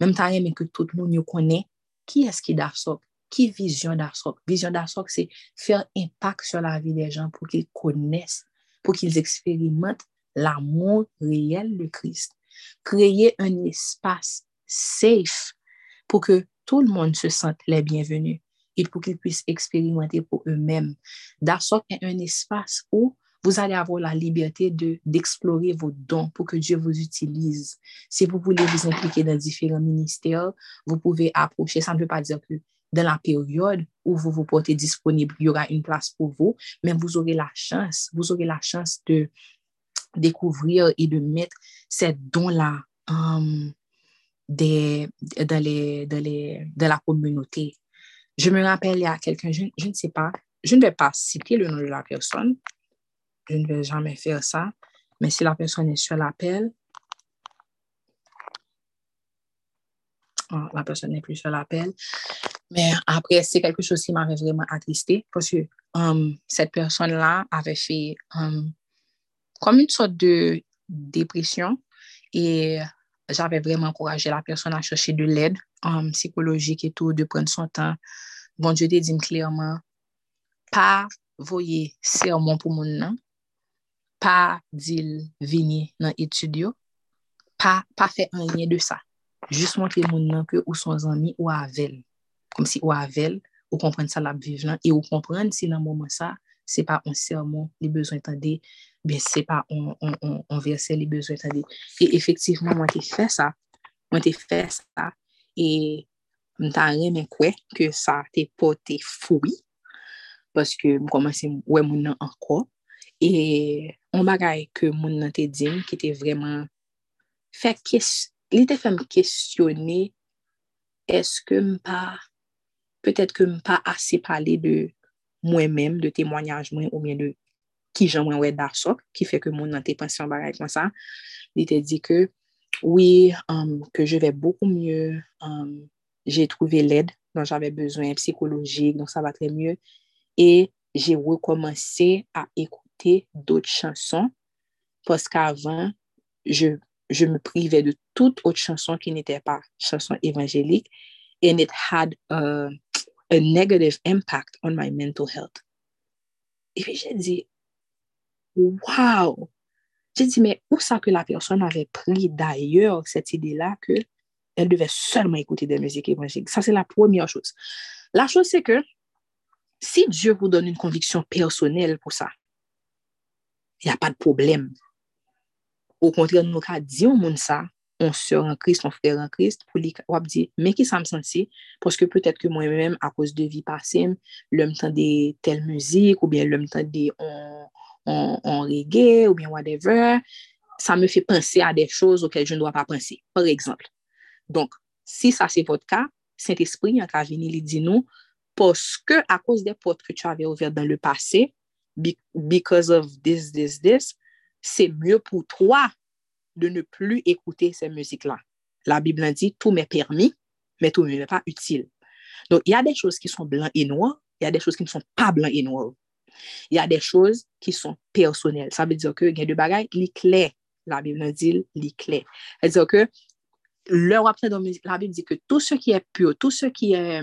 Même temps, mais que tout le monde connaît qui est-ce qui d'Arsok, qui vision d'Arsok. Vision d'Arsok, c'est faire impact sur la vie des gens pour qu'ils connaissent, pour qu'ils expérimentent l'amour réel de Christ. Créer un espace safe pour que tout le monde se sente les bienvenus pour qu'ils puissent expérimenter pour eux-mêmes. Est un espace où vous allez avoir la liberté de, d'explorer vos dons pour que Dieu vous utilise. Si vous voulez vous impliquer dans différents ministères, vous pouvez approcher. Ça ne veut pas dire que dans la période où vous vous portez disponible, il y aura une place pour vous, mais vous aurez la chance, vous aurez la chance de découvrir et de mettre ces dons-là um, dans, les, dans, les, dans la communauté. Je me rappelle, il y a quelqu'un, je, ne sais pas, je ne vais pas citer le nom de la personne. Je ne vais jamais faire ça. Mais si la personne est sur l'appel, oh, la personne n'est plus sur l'appel. Mais après, c'est quelque chose qui m'avait vraiment attristé parce que um, cette personne-là avait fait um, comme une sorte de dépression et j'avais vraiment encouragé la personne à chercher de l'aide um, psychologique et tout, de prendre son temps bon Dje te dim klerman, pa voye sermon pou moun nan, pa dil vini nan etudyo, pa, pa fe anye de sa. Jus montre moun nan ke ou son zami ou avel. Kom si ou avel, ou kompren sa la biv lan, e ou kompren si nan mouman sa, se pa on sermon li bezwen tande, ben se pa on, on, on, on verse li bezwen tande. E efektivman, mwen te fè sa, mwen te fè sa, e mta remen kwe ke sa te pote fwi, paske m komanse wè moun nan anko, e m bagay ke moun nan te din ki te vreman fè kes, li te fè m kestyone eske m pa, petèt ke m pa ase pale de mwen mèm, de témoanyaj mwen ou mwen de ki jan mwen wè dar sok, ki fè ke moun nan te pensyon bagay kon sa, li te di ke, oui, um, ke je vè beaucoup mye, um, jè trouvé led, don j'avè bezwen psikologik, don sa va trè mye, e jè wè komanse a ekoute dout chanson, posk avan, je je me privè de tout ot chanson ki n'etè pa chanson evanjelik, and it had a negative impact on my mental health. Et puis j'ai dit, wow! J'ai dit, mais où ça que la personne avait pris d'ailleurs cette idée-là que elle devait seulement écouter des musiques évangéliques. Ça, c'est la première chose. La chose, c'est que si Dieu vous donne une conviction personnelle pour ça, il n'y a pas de problème. Au contraire, nou ka di yon moun sa, on sèr an Christ, on frèr an Christ, pou li wap di, men ki sa m sensi, poske pwetèt ke mwen mèm, a kous de vi pasem, lèm tan de tel müzik, ou bien lèm tan de on reggae, ou bien whatever, sa me fè pensè a de chòz oukel je nou wap pa pensè, par exemple. Donk, si sa se vòt ka, Saint-Esprit, an ka vini li di nou, poske a kous de pot ke tu avè ouver dan le pasè, because of this, this, this, c'est mieux pour toi de ne plus écouter ces musiques-là. La Bible a dit, tout m'est permis, mais tout m'est pas utile. Donc, il y a des choses qui sont blancs et noirs, il y a des choses qui ne sont pas blancs et noirs. Il y a des choses qui sont personnelles. Ça veut dire que, il y a deux bagailles, l'éclair, la Bible a dit, l'éclair. Ça veut dire que, la Bible dit que tout ce qui est pur, tout ce qui est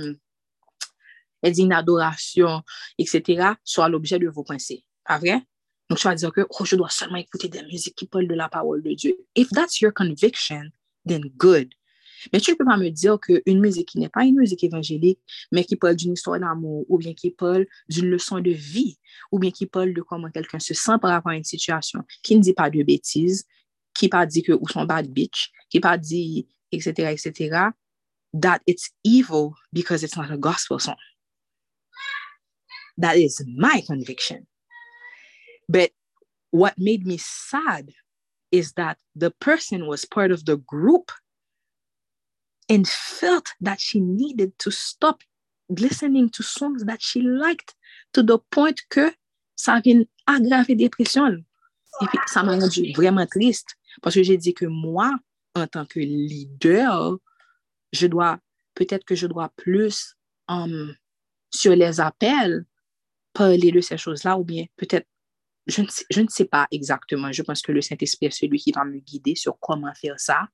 digne d'adoration, etc., soit l'objet de vos pensées. Pas vrai? Donc, tu vas dire que oh, je dois seulement écouter des musiques qui parlent de la parole de Dieu. If that's your conviction, then good. Mais tu ne peux pas me dire qu'une musique qui n'est pas une musique évangélique, mais qui parle d'une histoire d'amour, ou bien qui parle d'une leçon de vie, ou bien qui parle de comment quelqu'un se sent par rapport à une situation, qui ne dit pas de bêtises, qui pas dit que ou son bad bitch, qui pas dit, etc., etc., that it's evil because it's not a gospel song. That is my conviction. But what made me sad is that the person was part of the group and felt that she needed to stop listening to songs that she liked to the point que ça vient aggraver dépression. Et puis, ça m'a rendu vraiment triste parce que j'ai dit que moi, en tant que leader, je dois, peut-être que je dois plus um, sur les appels parler de ces choses-là ou bien peut-être je je ne sais pas exactement. Je pense que le Saint-Esprit est celui qui va me guider sur comment faire ça.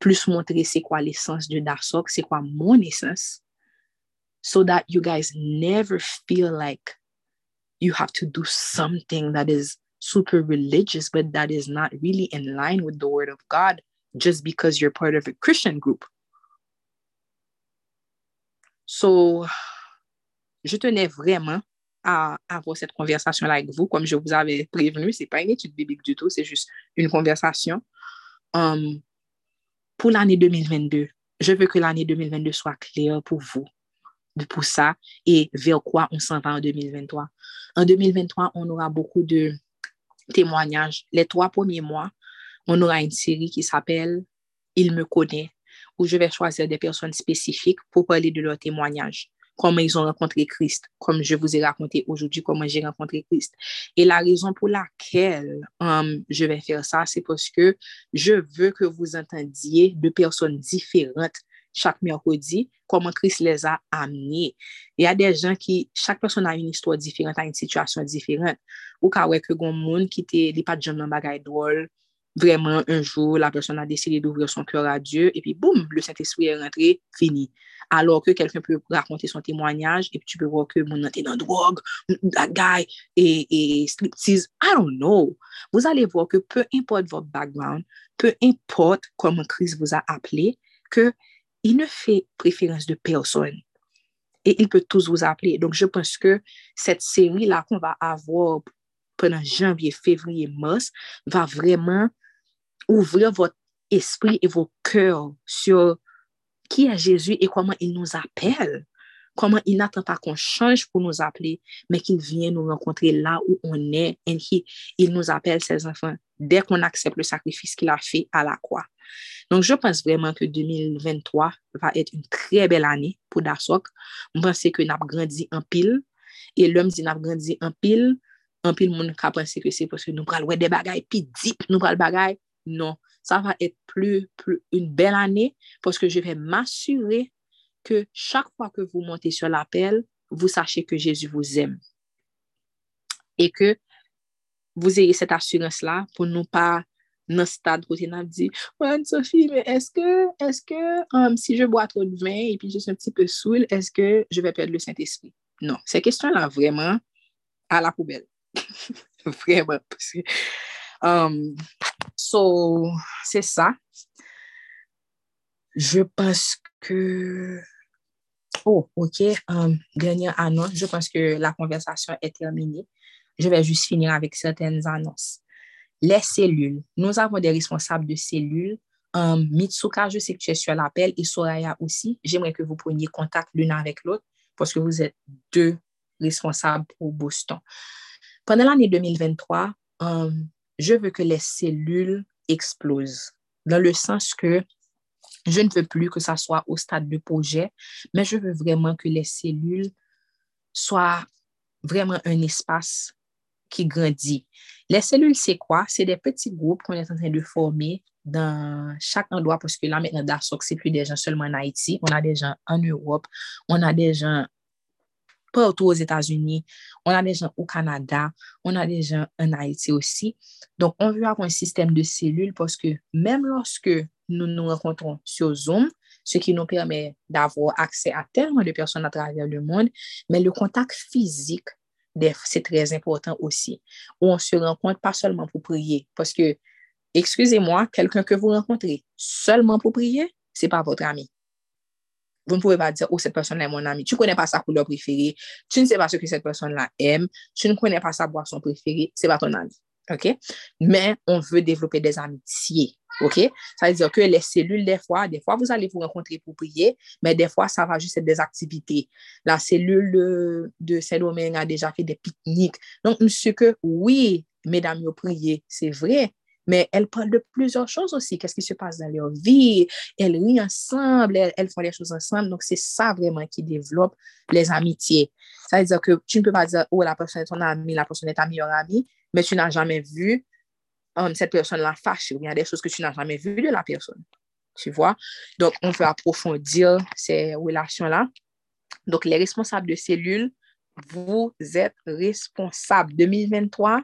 Plus montrer c'est quoi l'essence de Darsok, c'est quoi mon essence. So that you guys never feel like you have to do something that is super religious, but that is not really in line with the word of God just because you're part of a Christian group. So, je tenais vraiment à avoir cette conversation-là avec vous. Comme je vous avais prévenu, ce n'est pas une étude biblique du tout, c'est juste une conversation. Um, pour l'année 2022, je veux que l'année 2022 soit claire pour vous, pour ça, et vers quoi on s'en va en 2023. En 2023, on aura beaucoup de témoignages. Les trois premiers mois, on aura une série qui s'appelle Il me connaît, où je vais choisir des personnes spécifiques pour parler de leurs témoignages. comment ils ont rencontré Christ, comme je vous ai raconté aujourd'hui comment j'ai rencontré Christ. Et la raison pour laquelle um, je vais faire ça, c'est parce que je veux que vous entendiez de personnes différentes chaque mercredi, comment Christ les a amenés. Il y a des gens qui, chaque personne a une histoire différente, a une situation différente. Ou ka wè que gon moun qui te li jambes bagay drôle, vraiment un jour, la personne a décidé d'ouvrir son cœur à Dieu, et puis boum, le Saint-Esprit est rentré, fini. alors que quelqu'un peut raconter son témoignage et puis tu peux voir que mon était dans drogue, that guy et, et striptease, I don't know. Vous allez voir que peu importe votre background, peu importe comment Christ vous a appelé, que il ne fait préférence de personne. et il peut tous vous appeler. Donc, je pense que cette série-là qu'on va avoir pendant janvier, février, mars, va vraiment ouvrir votre esprit et vos cœurs sur qui est Jésus et comment il nous appelle. Comment il n'attend pas qu'on change pour nous appeler, mais qu'il vienne nous rencontrer là où on est et qu'il nous appelle ses enfants dès qu'on accepte le sacrifice qu'il a fait à la croix. Donc, je pense vraiment que 2023 va être une très belle année pour Dasok. Je pense que nous avons grandi en pile. Et l'homme dit nous avons grandi en pile. En pile, moun ka pense c'est parce que nous prenons des bagailles, puis deep, nous prenons des bagailles. Non, ça va être plus, plus une belle année parce que je vais m'assurer que chaque fois que vous montez sur l'appel, vous sachez que Jésus vous aime. Et que vous ayez cette assurance-là pour ne pas dans stade où a dit, Sophie, mais est-ce que, um, si je bois trop de vin et puis je suis un petit peu saoul, est-ce que je vais perdre le Saint-Esprit? Non, ces questions-là, vraiment, à la poubelle. vraiment. Um, so, c'est ça. Je pense que Oh, ok. Um, dernière annonce. Je pense que la conversation est terminée. Je vais juste finir avec certaines annonces. Les cellules. Nous avons des responsables de cellules. Um, Mitsuka, je sais que tu es sur l'appel et Soraya aussi. J'aimerais que vous preniez contact l'une avec l'autre parce que vous êtes deux responsables pour Boston. Pendant l'année 2023, um, je veux que les cellules explosent dans le sens que je ne veux plus que ça soit au stade de projet, mais je veux vraiment que les cellules soient vraiment un espace qui grandit. Les cellules, c'est quoi? C'est des petits groupes qu'on est en train de former dans chaque endroit, parce que là, maintenant, d'Assoc, c'est plus des gens seulement en Haïti, on a des gens en Europe, on a des gens partout aux États-Unis, on a des gens au Canada, on a des gens en Haïti aussi. Donc, on veut avoir un système de cellules parce que même lorsque nous nous rencontrons sur Zoom, ce qui nous permet d'avoir accès à tellement de personnes à travers le monde, mais le contact physique, c'est très important aussi, où on se rencontre pas seulement pour prier, parce que, excusez-moi, quelqu'un que vous rencontrez seulement pour prier, c'est pas votre ami. Vous ne pouvez pas dire, oh, cette personne est mon ami. Tu ne connais pas sa couleur préférée. Tu ne sais pas ce que cette personne-là aime. Tu ne connais pas sa boisson préférée. C'est pas ton ami. OK? Mais on veut développer des amitiés. OK? Ça veut dire que les cellules, des fois, des fois, vous allez vous rencontrer pour prier, mais des fois, ça va juste être des activités. La cellule de, Saint-Domingue a déjà fait des pique-niques. Donc, monsieur, que oui, mesdames, vous priez, c'est vrai, mais elles parlent de plusieurs choses aussi. Qu'est-ce qui se passe dans leur vie? Elles rient ensemble, elles, font les choses ensemble. Donc, c'est ça vraiment qui développe les amitiés. Ça veut dire que tu ne peux pas dire, oh, la personne est ton ami, la personne est ta meilleure amie, mais tu n'as jamais vu um, cette personne-là fâchée ou bien des choses que tu n'as jamais vues de la personne. Tu vois? Donc, on peut approfondir ces relations-là. Donc, les responsables de cellules, vous êtes responsables. 2023,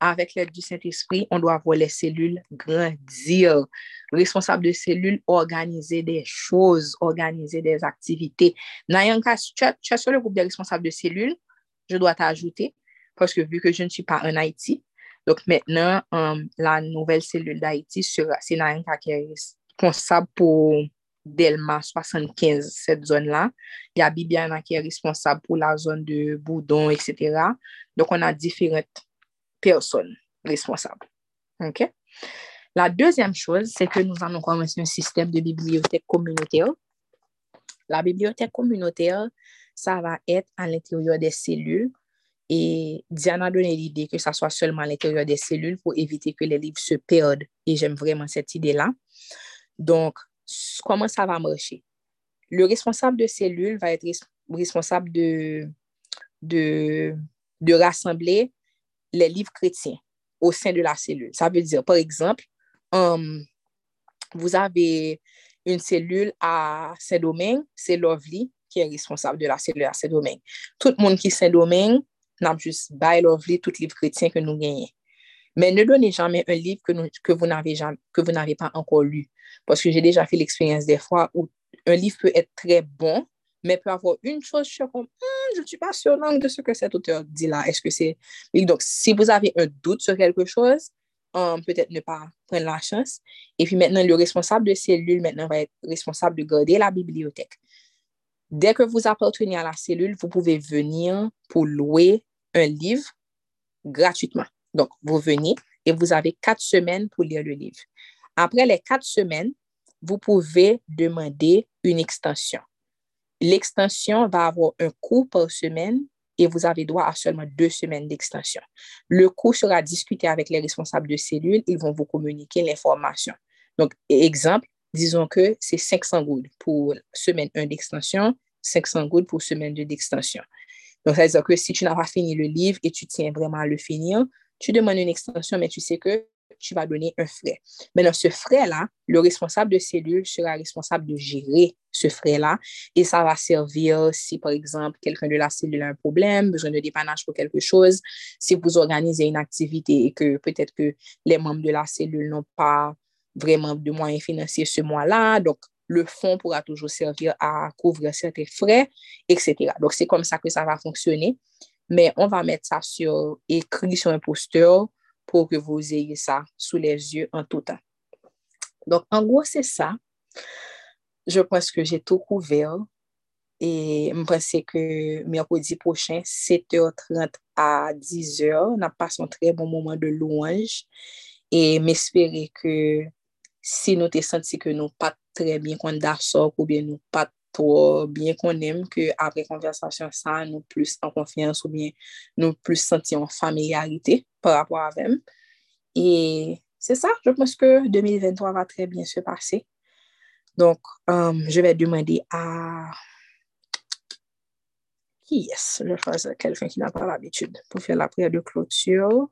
avec l'aide du Saint-Esprit, on doit voir les cellules grandir. Responsable de cellules, organiser des choses, organiser des activités. N'ayant qu'à tu sur le groupe des responsables de cellules, je dois t'ajouter, parce que vu que je ne suis pas en Haïti, donc maintenant, euh, la nouvelle cellule d'Haïti, c'est Nayanka qui est responsable pour Delma 75, cette zone-là. Il y a Bibiana qui est responsable pour la zone de Boudon, etc. Donc, on a différentes personnes responsables. OK? La deuxième chose, c'est que nous allons commencer un système de bibliothèque communautaire. La bibliothèque communautaire, ça va être à l'intérieur des cellules et Diana a donné l'idée que ça soit seulement à l'intérieur des cellules pour éviter que les livres se perdent. Et j'aime vraiment cette idée-là. Donc, comment ça va marcher? Le responsable de cellule va être responsable de, de rassembler les livres chrétiens au sein de la cellule. Ça veut dire, par exemple, um, vous avez une cellule à Saint-Domingue, c'est Lovely qui est responsable de la cellule à Saint-Domingue. Tout le monde qui est Saint-Domingue n'a juste by Lovely tout livre chrétien que nous gagnons. Mais ne donnez jamais un livre que, que vous n'avez pas encore lu. Parce que j'ai déjà fait l'expérience des fois où un livre peut être très bon, mais peut avoir une chose, je suis comme, hmm, je ne suis pas sûre de ce que cet auteur dit là. Est-ce que c'est... Donc, si vous avez un doute sur quelque chose, um, peut-être ne pas prendre la chance. Et puis maintenant, le responsable de cellule maintenant va être responsable de garder la bibliothèque. Dès que vous appartenez à la cellule, vous pouvez venir pour louer un livre gratuitement. Donc, vous venez et vous avez quatre semaines pour lire le livre. Après les quatre semaines, vous pouvez demander une extension. L'extension va avoir un coût par semaine et vous avez droit à seulement deux semaines d'extension. Le coût sera discuté avec les responsables de cellules. Ils vont vous communiquer l'information. Donc, exemple, disons que c'est 500 gouttes pour semaine 1 d'extension, 500 gouttes pour semaine 2 d'extension. Donc, ça veut dire que si tu n'as pas fini le livre et tu tiens vraiment à le finir, tu demandes une extension, mais tu sais que tu vas donner un frais. Maintenant, ce frais-là, le responsable de cellule sera responsable de gérer ce frais-là et ça va servir si, par exemple, quelqu'un de la cellule a un problème, besoin de dépannage pour quelque chose, si vous organisez une activité et que peut-être que les membres de la cellule n'ont pas vraiment de moyens financiers ce mois-là, donc le fonds pourra toujours servir à couvrir certains frais, etc. Donc, c'est comme ça que ça va fonctionner. Mais on va mettre ça sur écrit sur un poster pour que vous ayez ça sous les yeux en tout temps. Donc, en gros, c'est ça. Je pense que j'ai tout couvert. Et je pense que mercredi prochain, 7h30 à 10h, on a passé un très bon moment de louange. Et m'espérer que si nou te senti ke nou pat tre bien kon da sok ou bien nou pat to bien kon em, ke apre konversasyon sa, nou plus an konfians ou bien nou plus senti an familiarite par rapport avem. Et c'est ça, je pense que 2023 va très bien se passer. Donc, euh, je vais demander à... Qui est-ce? Je faire quelqu'un qui n'a pas l'habitude pour faire la prière de clôture.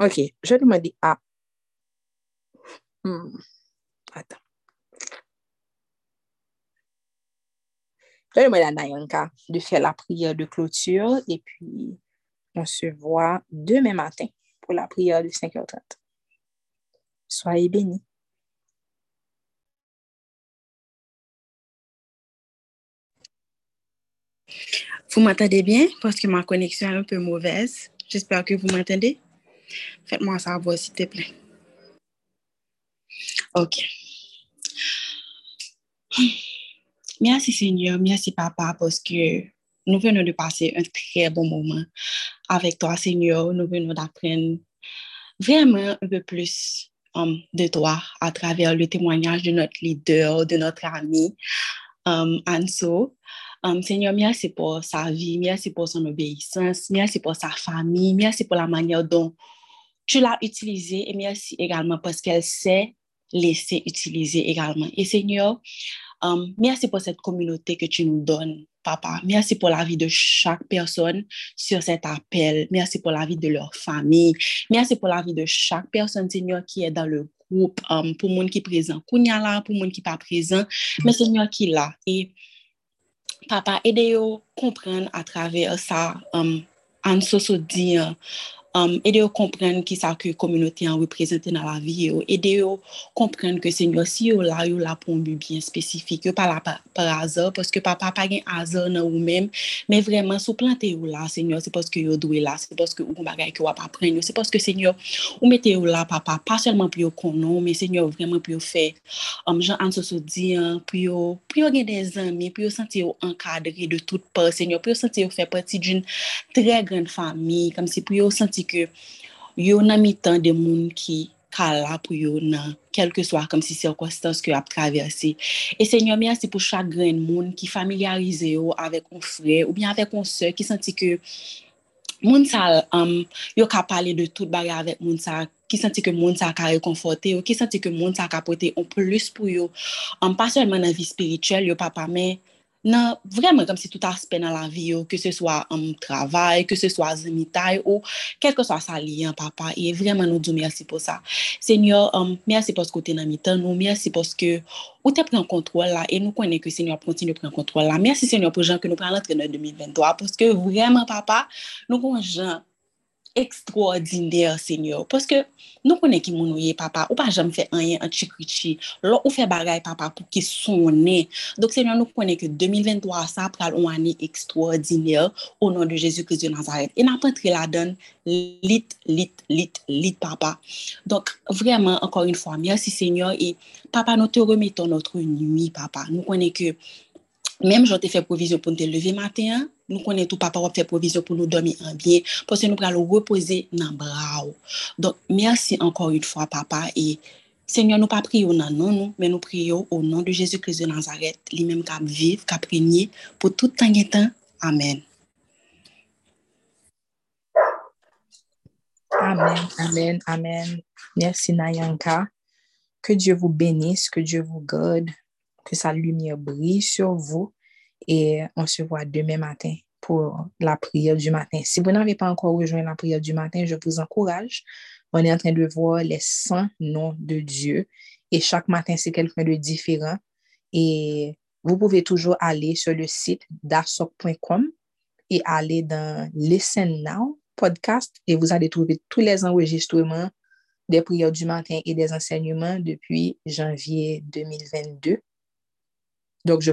Ok, je vais demander à... Hmm, attends. Je vais demander à Nayanka de faire la prière de clôture et puis on se voit demain matin pour la prière de 5h30. Soyez bénis. Vous m'entendez bien? Parce que ma connexion est un peu mauvaise. J'espère que vous m'entendez. Faites-moi savoir, s'il te plaît. OK. Merci Seigneur, merci Papa, parce que nous venons de passer un très bon moment avec toi, Seigneur. Nous venons d'apprendre vraiment un peu plus um, de toi à travers le témoignage de notre leader, de notre ami, um, Anso. Um, Seigneur, merci pour sa vie, merci pour son obéissance, merci pour sa famille, merci pour la manière dont tu l'as utilisé et merci également parce qu'elle s'est laissée utiliser également. Et Seigneur, um, merci pour cette communauté que tu nous donnes, Papa. Merci pour la vie de chaque personne sur cet appel. Merci pour la vie de leur famille. Merci pour la vie de chaque personne, Seigneur, qui est dans le groupe, um, pour monde qui est présent, pour monde qui n'est pas présent, mais Seigneur qui est là. Et Papa, aidez-nous à comprendre à travers ça, um, en se dire, Um, ede yo kompren ki sa ke kominote an reprezenten nan la vi yo. Ede yo kompren ke senyo si yo la yo la pou mbi bien spesifik. Yo pa la par pa azor, poske pa pa pa gen azor nan ou men, men vreman sou plante yo la senyo, se poske yo dwe la, se poske ou bagay ki wap apren yo, se poske senyo ou mete yo la papa, pa, selman pou yo konon, men senyo vreman pou yo fe, um, jan an so so di, um, pou yo, pou yo gen de zami, pou yo senti yo ankadre de tout pa, senyo, pou yo senti yo fe pati d'un tre gren fami, kam si pou yo senti di ke yo nan mi tan de moun ki kala pou yo nan, kelke swa kom si sirkostans ke ap traverse. E se nyo mi ansi pou chagren moun ki familiarize yo avek on fre ou bien avek on se ki santi ke moun sa um, yo ka pale de tout bagay avek moun sa ki santi ke moun sa ka rekonforte yo, ki santi ke moun sa ka pote on plus pou yo. Um, pa selman nan vi spirituel yo papa men nan vremen kom si tout aspe nan la vi yo, ke se swa am travay, ke se swa zemitay ou kelke swa sa liyan papa, e vremen nou djou mersi pou sa. Senyor, um, mersi pou skote nan mitan nou, mersi pou ske ou te pren kontrol la, e nou konen ke senyor kontinu pren kontrol la. Mersi senyor pou jan ke nou pren lantre nan 2023, pou ske vremen papa, nou kon jan ekstraordinèr, Seigneur. Paske nou konen ki moun ouye, papa, ou pa jam fè anyen an chikrichi, lò ou fè bagay, papa, pou ki sonè. Dok, Seigneur, nou konen ki 2023 sa pral ou ane ekstraordinèr ou nan de Jésus-Christ de Nazaret. E nan patre la don lit, lit, lit, lit, papa. Dok, vreman, ankor un fwa, mersi, Seigneur, e papa, nou te remeton notre numi, papa. Nou konen ki mèm jote fè provizyon pou te leve matin, nou konen tou papa wap fè provizyon pou nou domi an bien, pou se nou pral ou repose nan bra ou. Don, mersi ankon yon fwa papa, e seigneur nou pa priyo nan nan nou, men nou priyo ou nan de Jésus-Christ de Nazaret, li menm kap viv, kap renyi, pou tout tan etan. Amen. Amen, amen, amen. Mersi Nayanka. Que Dieu vous bénisse, que Dieu vous garde, que sa lumière brille sur vous et on se voit demain matin pour la prière du matin. Si vous n'avez pas encore rejoint la prière du matin, je vous encourage. On est en train de voir les 100 noms de Dieu et chaque matin, c'est quelqu'un de différent et vous pouvez toujours aller sur le site dasok.com et aller dans Listen Now podcast et vous allez trouver tous les enregistrements des prières du matin et des enseignements depuis janvier 2022. Donc, je